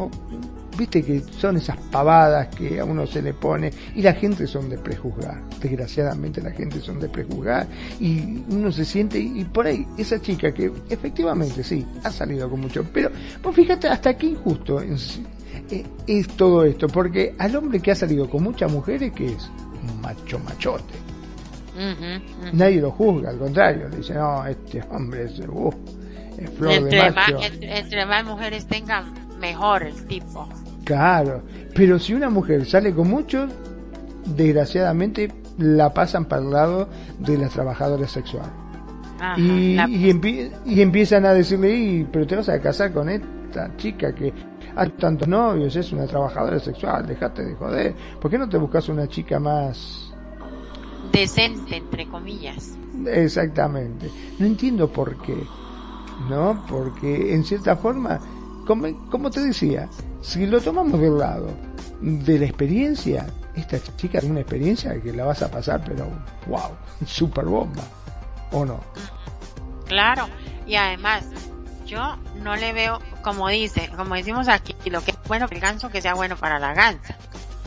viste que son esas pavadas que a uno se le pone y la gente son de prejuzgar, desgraciadamente la gente son de prejuzgar y uno se siente y por ahí esa chica que efectivamente sí, ha salido con mucho, pero pues fíjate hasta qué injusto es, eh, es todo esto, porque al hombre que ha salido con muchas mujeres que es un macho machote. Nadie lo juzga, al contrario, le dice, no, este hombre es, uh, es flor entre de macho. Más, entre, entre más mujeres tengan, mejor el tipo. Claro, pero si una mujer sale con muchos, desgraciadamente la pasan para el lado de las trabajadoras sexuales. Ajá, y, la- y, empie- y empiezan a decirle, "Y, pero te vas a casar con esta chica que ha tantos novios, es una trabajadora sexual, dejate de joder. ¿Por qué no te buscas una chica más decente, entre comillas. Exactamente. No entiendo por qué. ¿No? Porque en cierta forma, como, como te decía, si lo tomamos del lado de la experiencia, esta chica tiene una experiencia que la vas a pasar, pero wow, super bomba. ¿O no? Claro, y además, yo no le veo, como dice, como decimos aquí, lo que es bueno para el ganso, que sea bueno para la gansa.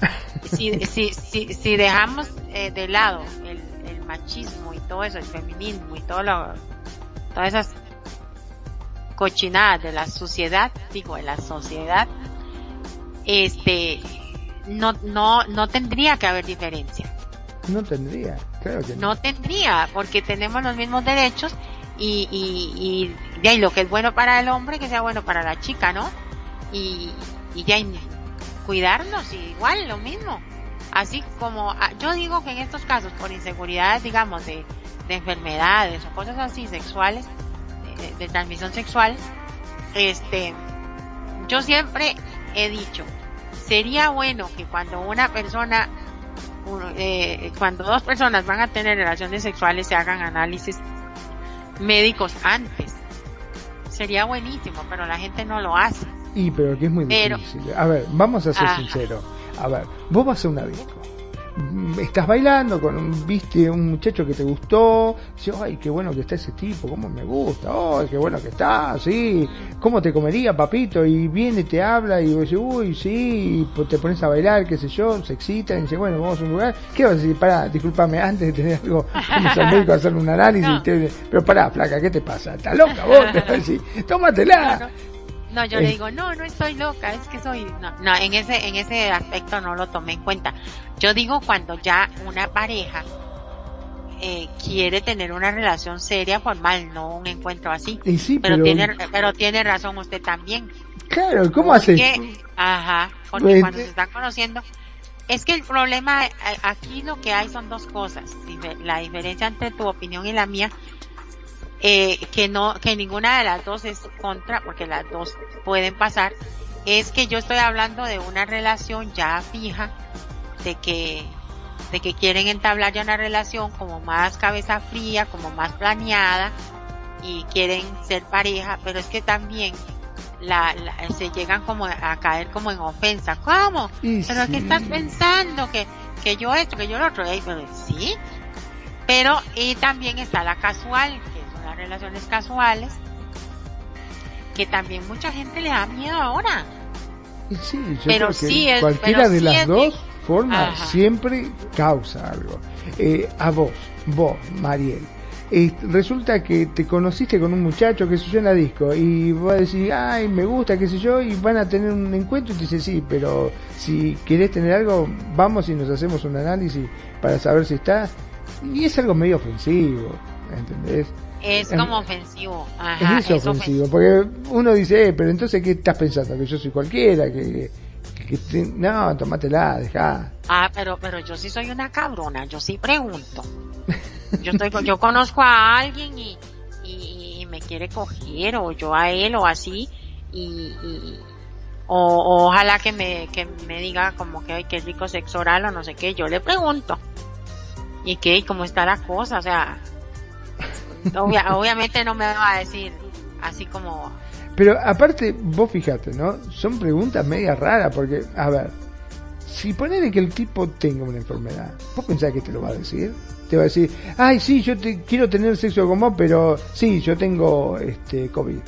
si, si, si, si dejamos eh, de lado el, el machismo y todo eso, el feminismo y todo lo, todas esas cochinadas de la sociedad, digo, de la sociedad, este, no, no, no tendría que haber diferencia. No tendría, claro que no. No tendría, porque tenemos los mismos derechos y, y, y, y, lo que es bueno para el hombre, que sea bueno para la chica, ¿no? Y, y ya cuidarnos, igual, lo mismo. Así como, ah, yo digo que en estos casos, por inseguridades, digamos, de, de enfermedades o cosas así sexuales, de, de transmisión sexual, este, yo siempre he dicho, sería bueno que cuando una persona, eh, cuando dos personas van a tener relaciones sexuales se hagan análisis médicos antes. Sería buenísimo, pero la gente no lo hace. Y pero que es muy Pero- difícil. A ver, vamos a ser Ajá. sinceros. A ver, vos vas a una disco. Estás bailando con un, viste un muchacho que te gustó, dices, ay, qué bueno que está ese tipo, cómo me gusta, ay, qué bueno que está, sí, cómo te comería, papito, y viene, te habla, y vos dices, uy, sí, y po- te pones a bailar, qué sé yo, se excita, y dice, bueno, vamos a un lugar, ¿qué vas a decir? Pará, discúlpame, antes de tener algo, vamos al médico a hacer un análisis, No. y te- pero pará, flaca, ¿qué te pasa? ¿Estás loca vos? Te vas a decir, tómatela. No, yo Eh. le digo, no, no estoy loca, es que soy, no, no, en ese, en ese aspecto no lo tomé en cuenta. Yo digo cuando ya una pareja eh, quiere tener una relación seria, formal, no un encuentro así. Sí, Pero, pero, tiene, pero tiene razón usted también. claro, ¿cómo? Porque- Ajá, porque Pues, cuando eh, se están conociendo, es que el problema, eh, aquí lo que hay son dos cosas. La diferencia entre tu opinión y la mía, eh, que no, que ninguna de las dos es contra, porque las dos pueden pasar, es que yo estoy hablando de una relación ya fija, de que, de que quieren entablar ya una relación como más cabeza fría, como más planeada, y quieren ser pareja, pero es que también la, la- se llegan como a caer como en ofensa. ¿Cómo? Pero sí. ¿qué estás pensando? Que, que yo esto, que yo lo otro. Pero sí. Pero, y también está la casual, que las relaciones casuales, que también mucha gente le da miedo ahora. Y sí, yo Pero creo que sí es- cualquiera pero de sí las es dos formas Ajá. siempre causa algo. Eh, a vos, vos, Mariel, eh, resulta que te conociste con un muchacho que se en la disco y vos decís, ay, me gusta, qué sé yo, y van a tener un encuentro y te dice, sí, pero si querés tener algo, vamos y nos hacemos un análisis para saber si está. Y es algo medio ofensivo, ¿entendés? Es como ofensivo. Ajá, es ofensivo, porque uno dice, eh, pero entonces, ¿qué estás pensando? Que yo soy cualquiera, que... que te- no, tomátela, dejá. Ah, pero, pero yo sí soy una cabrona, yo sí pregunto. Yo estoy, yo conozco a alguien y, y, y me quiere coger, o yo a él, o así, y, y- o, o ojalá que me, que me diga como que, ay, qué rico sexo oral o no sé qué, yo le pregunto. ¿Y qué? ¿Y cómo está la cosa? O sea, obvia- obviamente no me va a decir así como, Pero aparte, vos fijate, ¿no? Son preguntas media raras, porque, a ver, si ponele que el tipo tenga una enfermedad, ¿vos pensás que te lo va a decir? Te va a decir, ay, sí, yo te, quiero tener sexo con vos, pero sí, yo tengo este COVID,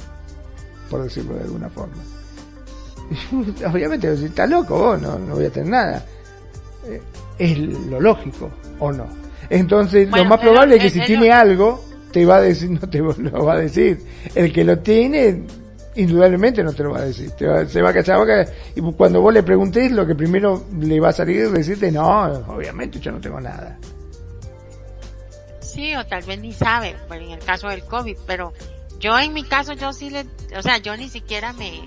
por decirlo de alguna forma. Obviamente, vas a decir, está loco vos, no, no voy a tener nada. Eh, Es lo lógico, ¿o no? Entonces, Bueno, lo más probable es que si tiene algo, te va a decir, no te lo va a decir. El que lo tiene, indudablemente no te lo va a decir. Te va- se va a cachar boca y cuando vos le preguntes, lo que primero le va a salir es decirte, no, obviamente yo no tengo nada. Sí, o tal vez ni sabe, pues, en el caso del COVID, pero yo en mi caso yo sí le, o sea, yo ni siquiera me,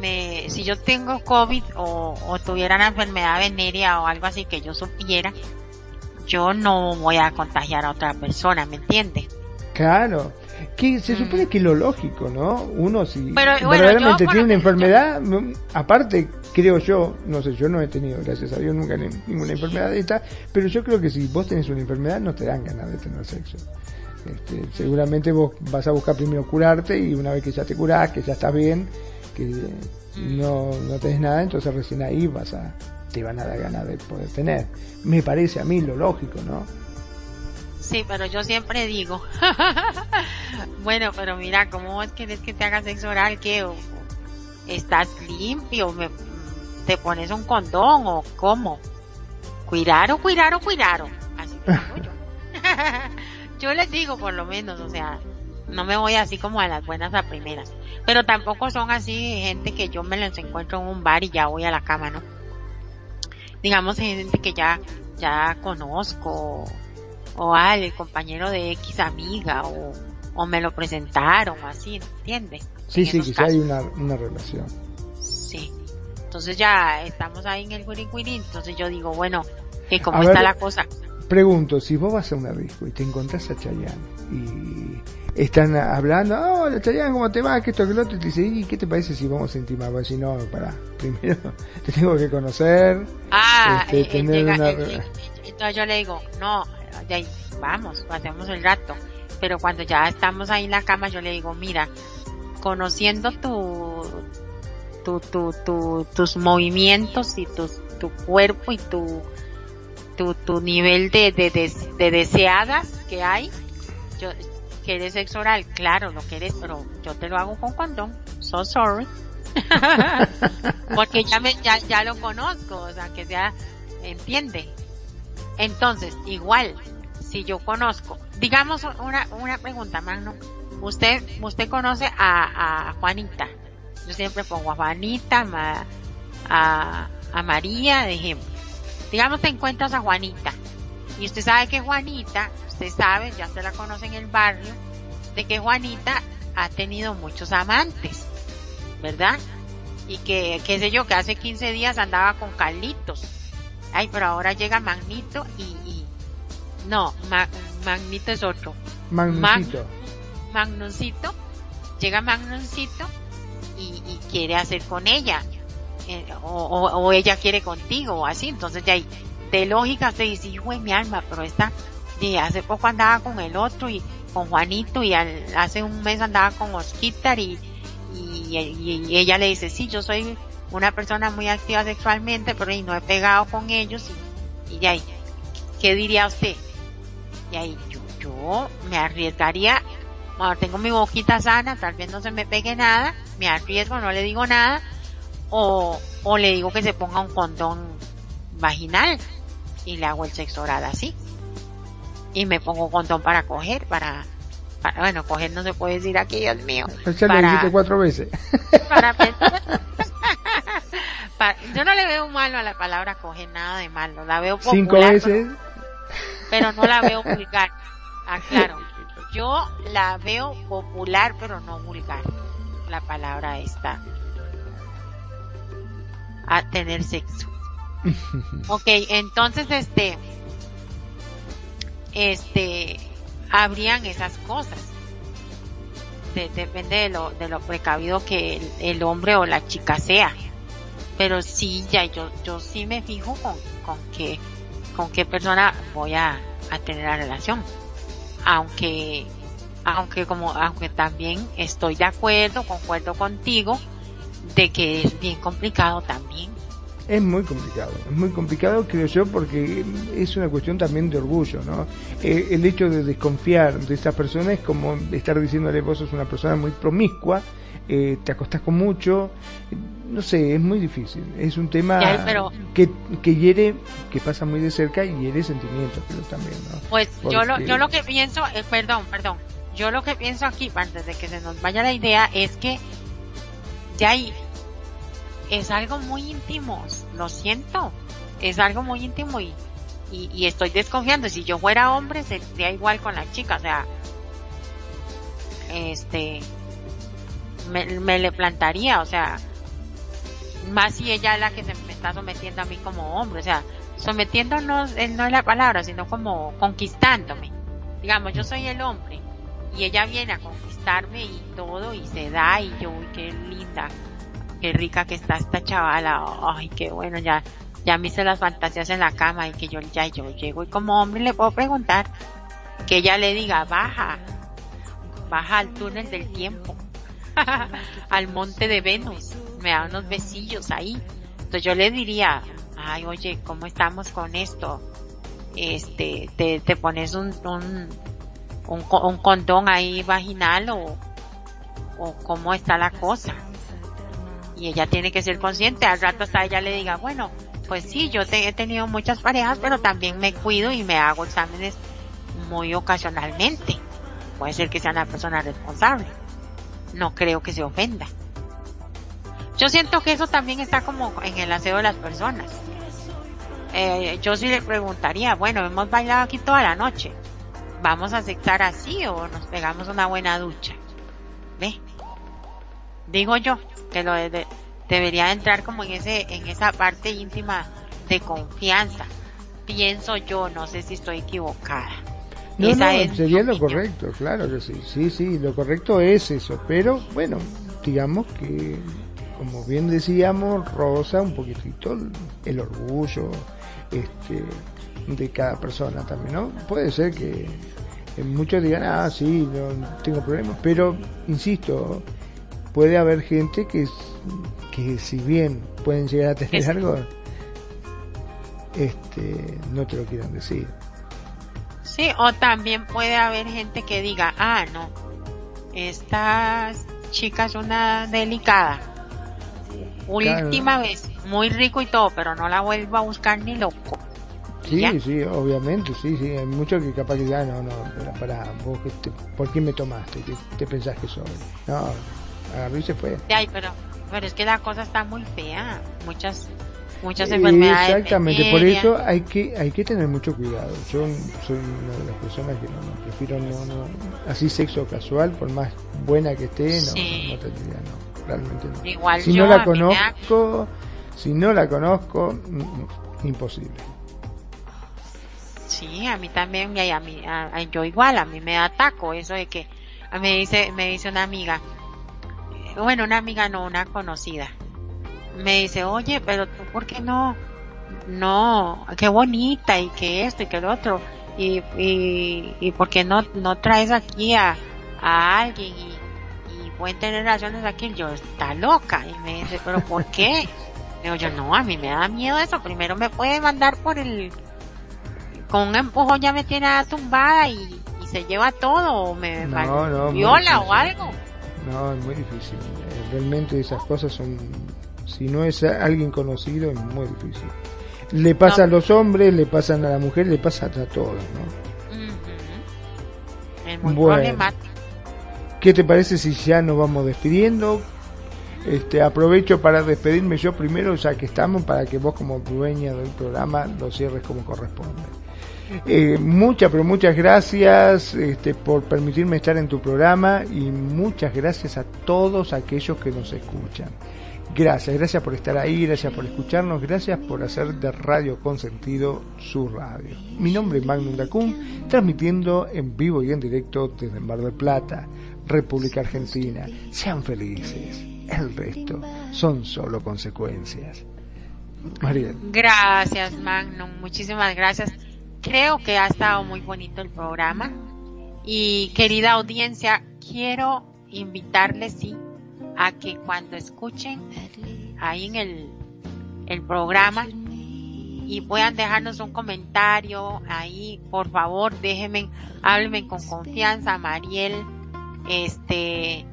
me, si yo tengo COVID o, o tuviera una enfermedad venérea o algo así que yo supiera, yo no voy a contagiar a otra persona, ¿me entiende? Claro. Que se supone que lo lógico, ¿no? Uno si Pero, bueno, verdaderamente yo, por tiene una enfermedad, mm, aparte creo yo, no sé, yo no he tenido, gracias a Dios, nunca ni- ninguna enfermedad de esta, pero yo creo que si vos tenés una enfermedad no te dan ganas de tener sexo. Este, seguramente vos vas a buscar primero curarte y una vez que ya te curás, que ya estás bien, que no, no tenés nada, entonces recién ahí vas a, te van a dar ganas de poder tener. Me parece a mí lo lógico, ¿no? Sí, pero yo siempre digo, bueno, pero mira, ¿cómo querés que te haga sexo oral? ¿Qué? ¿O- o ¿Estás limpio? Me- te pones un condón o cómo. Cuidado, cuidado, cuidado. Así que yo. yo les digo por lo menos, o sea, no me voy así como a las buenas a primeras. Pero tampoco son así gente que yo me los encuentro en un bar y ya voy a la cama, ¿no? Digamos gente que ya, ya conozco, o al el compañero de X amiga, o, o me lo presentaron, así, ¿entiendes? Sí, sí, quizá hay una, una relación. Sí. Entonces ya estamos ahí en el Wiri entonces yo digo, bueno, que cómo está la cosa. Pregunto, si vos vas a una disco y te encontrás a Chayanne y están hablando, oh, la Chayanne, ¿cómo te va? Que esto, que lo otro, y te dice, ¿y qué te parece si vamos a intimar? Pues si no, para, primero te tengo que conocer. Ah, este, eh, tener una... entonces yo le digo, no, vamos, pasemos el rato. Pero cuando ya estamos ahí en la cama, yo le digo, mira, conociendo tu, tu, tu, tu tus movimientos y tus, tu cuerpo y tu, tu, tu nivel de, de, de, deseadas que hay, yo, ¿quieres sexo oral? Claro, lo quieres, pero yo te lo hago con condón. So sorry. Porque ya me, ya, ya lo conozco, o sea, que ya entiende. Entonces, igual, si yo conozco, digamos una, una pregunta, Magno. Usted, usted conoce a, a Juanita. Yo siempre pongo a Juanita, a, a María, de ejemplo. Digamos te encuentras a Juanita. Y usted sabe que Juanita, usted sabe, ya se la conoce en el barrio, de que Juanita ha tenido muchos amantes, ¿verdad? Y que, qué sé yo, que hace 15 días andaba con Carlitos. Ay, pero ahora llega Magnito y, y no, Magnito es otro. Magnucito. Magnucito. Llega Magnucito y, y, quiere hacer con ella. Eh, o, o, ella quiere contigo o así. Entonces ya de lógica se dice, hijo de mi alma, pero esta, y hace poco andaba con el otro y con Juanito y hace un mes andaba con Osquitar y, y, ella le dice, sí, yo soy una persona muy activa sexualmente, pero y no he pegado con ellos y, y ahí, ¿qué diría usted? Y ahí yo, yo me arriesgaría, bueno, tengo mi boquita sana, tal vez no se me pegue nada, me arriesgo, no le digo nada, o, o le digo que se ponga un condón vaginal y le hago el sexo oral así. Y me pongo condón para coger, para, para bueno, coger no se puede decir aquí, Dios mío. Pues ya para, cuatro veces. Para, para, yo no le veo malo a la palabra coger, nada de malo, la veo popular. Cinco veces. Pero, pero no la veo vulgar. Aclaro. Yo la veo popular, pero no vulgar. La palabra está a tener sexo. ok, entonces este, este, habrían esas cosas. depende de lo, de lo precavido que el, hombre o la chica sea. Pero sí, ya yo, yo sí me fijo con, con qué, con qué persona voy a, a tener la relación. Aunque, aunque como, aunque también estoy de acuerdo, concuerdo contigo, de que es bien complicado también. Es muy complicado, es muy complicado creo yo porque es una cuestión también de orgullo, ¿no? Eh, el hecho de desconfiar de esta persona es como estar diciéndole vos sos una persona muy promiscua, eh, te acostás con mucho, no sé, es muy difícil, es un tema que, que hiere, que pasa muy de cerca y hiere sentimientos pero también, ¿no? Pues yo, lo, yo lo que pienso, eh, perdón, perdón, yo lo que pienso aquí, antes de que se nos vaya la idea, es que ya hay es algo muy íntimo, lo siento, es algo muy íntimo y, y, estoy desconfiando. Si yo fuera hombre sería igual con la chica, o sea, este, me, me le plantaría, o sea, más si ella es la que se me está sometiendo a mí como hombre, o sea, sometiéndonos no, no es la palabra, sino como conquistándome. Digamos, yo soy el hombre y ella viene a conquistarme y todo y se da y yo, uy, qué linda qué rica que está esta chavala, ay, qué bueno, ya, ya me hice las fantasías en la cama y que yo ya yo llego y como hombre le puedo preguntar que ella le diga, baja, baja al túnel del tiempo, al monte de Venus, me da unos besillos ahí. Entonces yo le diría, ay, oye, ¿cómo estamos con esto? Este, te, te pones un, un, un, un condón ahí vaginal o, o cómo está la cosa Y ella tiene que ser consciente, al rato hasta ella le diga, bueno, pues sí, yo he tenido muchas parejas, pero también me cuido y me hago exámenes muy ocasionalmente. Puede ser que sea una persona responsable. No creo que se ofenda. Yo siento que eso también está como en el aseo de las personas. Eh, yo sí le preguntaría, bueno, hemos bailado aquí toda la noche. ¿Vamos a aceptar así o nos pegamos una buena ducha? ¿Ve? Digo yo que lo de, debería entrar como en ese, en esa parte íntima de confianza. Pienso yo, no sé si estoy equivocada. No, no, sería lo correcto, claro que sí, sí, sí, lo correcto es eso, pero bueno, digamos que, como bien decíamos, rosa un poquitito el orgullo este, de cada persona también, ¿no? Puede ser que muchos digan, ah, sí, no tengo problemas, pero, insisto, puede haber gente que, que si bien pueden llegar a tener algo, este, no te lo quieran decir. Sí, o también puede haber gente que diga, ah, no, esta chica es una delicada. Última vez, muy rico y todo, pero no la vuelvo a buscar ni loco. Sí, sí, obviamente, sí, sí. Hay muchos que capaz que ya no, no, para, vos, te, ¿por qué me tomaste? ¿Qué te pensás que soy? No, agarró y se fue. Ay, pero, pero es que la cosa está muy fea. Muchas muchas enfermedades. Exactamente, por eso hay que hay que tener mucho cuidado. Yo soy una de las personas que no, prefiero no, no, así sexo casual, por más buena que esté, no, no tendría, no, realmente no. Igual si no la conozco, si no la conozco, mm, mm, imposible. Sí, a mí también, a mí, yo igual, a mí me ataco eso de que me dice, me dice una amiga, bueno, una amiga no, una conocida, me dice, oye, pero tú, ¿por qué no? No, qué bonita y que esto y que lo otro. Y, y, y ¿por qué no, no traes aquí a, a alguien y, y pueden tener relaciones aquí? Yo, está loca. Y me dice, ¿pero por qué? Digo yo, no, a mí me da miedo eso. Primero me puede mandar por el, con un empujón ya me tiene tumbada y, y se lleva todo o me viola o algo. No, es muy difícil. Eh, realmente esas cosas son si no es alguien conocido es muy difícil. Le pasa a los hombres, le pasan a la mujer, le pasa a todos, ¿no? Es muy problemático. ¿Qué te parece si ya nos vamos despidiendo? Este, aprovecho para despedirme yo primero, ya que estamos, para que vos como dueña del programa lo cierres como corresponde. Eh, muchas, pero muchas gracias este, por permitirme estar en tu programa y muchas gracias a todos aquellos que nos escuchan. Gracias, gracias por estar ahí, gracias por escucharnos, gracias por hacer de Radio Consentido su radio. Mi nombre es Magnum Dacun, transmitiendo en vivo y en directo desde Mar del Plata, República Argentina. Sean felices, el resto son solo consecuencias. María. Gracias, Magnum, muchísimas gracias. Creo que ha estado muy bonito el programa. Y querida audiencia, quiero invitarles, sí, a que cuando escuchen ahí en el, el programa y puedan dejarnos un comentario ahí, por favor, déjenme, háblenme con confianza, Mariel, este,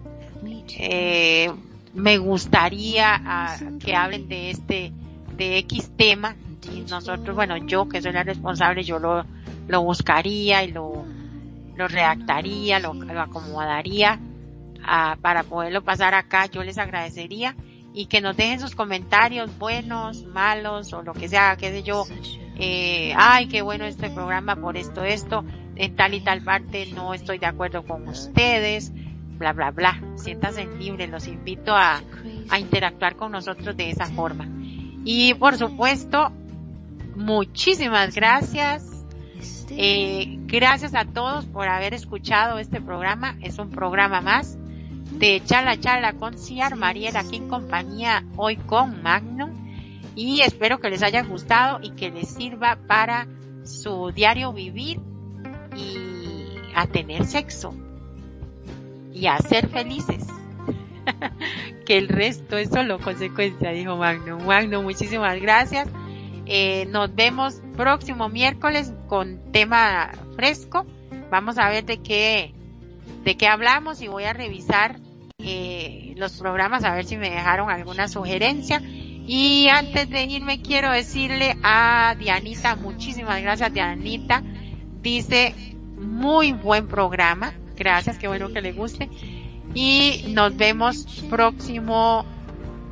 eh, me gustaría ah, que hablen de este, de X tema, nosotros, bueno, yo que soy la responsable, yo lo, lo buscaría y lo, lo redactaría, lo, acomodaría para poderlo pasar acá, yo les agradecería y que nos dejen sus comentarios buenos, malos o lo que sea, qué sé yo, eh, ay, qué bueno este programa por esto, esto, en tal y tal parte no estoy de acuerdo con ustedes, bla, bla, bla. Siéntanse libres, los invito a, a interactuar con nosotros de esa forma. Y por supuesto, muchísimas gracias. Eh, gracias a todos por haber escuchado este programa. Es un programa más de Charla Charla con Ciar Mariel aquí en compañía hoy con Magnum y espero que les haya gustado y que les sirva para su diario vivir y a tener sexo y a ser felices. que el resto es solo consecuencia, dijo Magnum. Magnum, muchísimas gracias. Eh, nos vemos próximo miércoles con tema fresco. Vamos a ver de qué, de qué hablamos y voy a revisar eh, los programas a ver si me dejaron alguna sugerencia. Y antes de irme quiero decirle a Dianita, muchísimas gracias Dianita. Dice, muy buen programa. Gracias, qué bueno que le guste. Y nos vemos próximo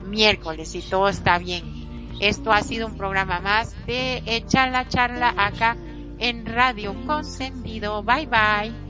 miércoles si todo está bien. Esto ha sido un programa más de Echar la Charla acá en Radio Consentido. Bye bye.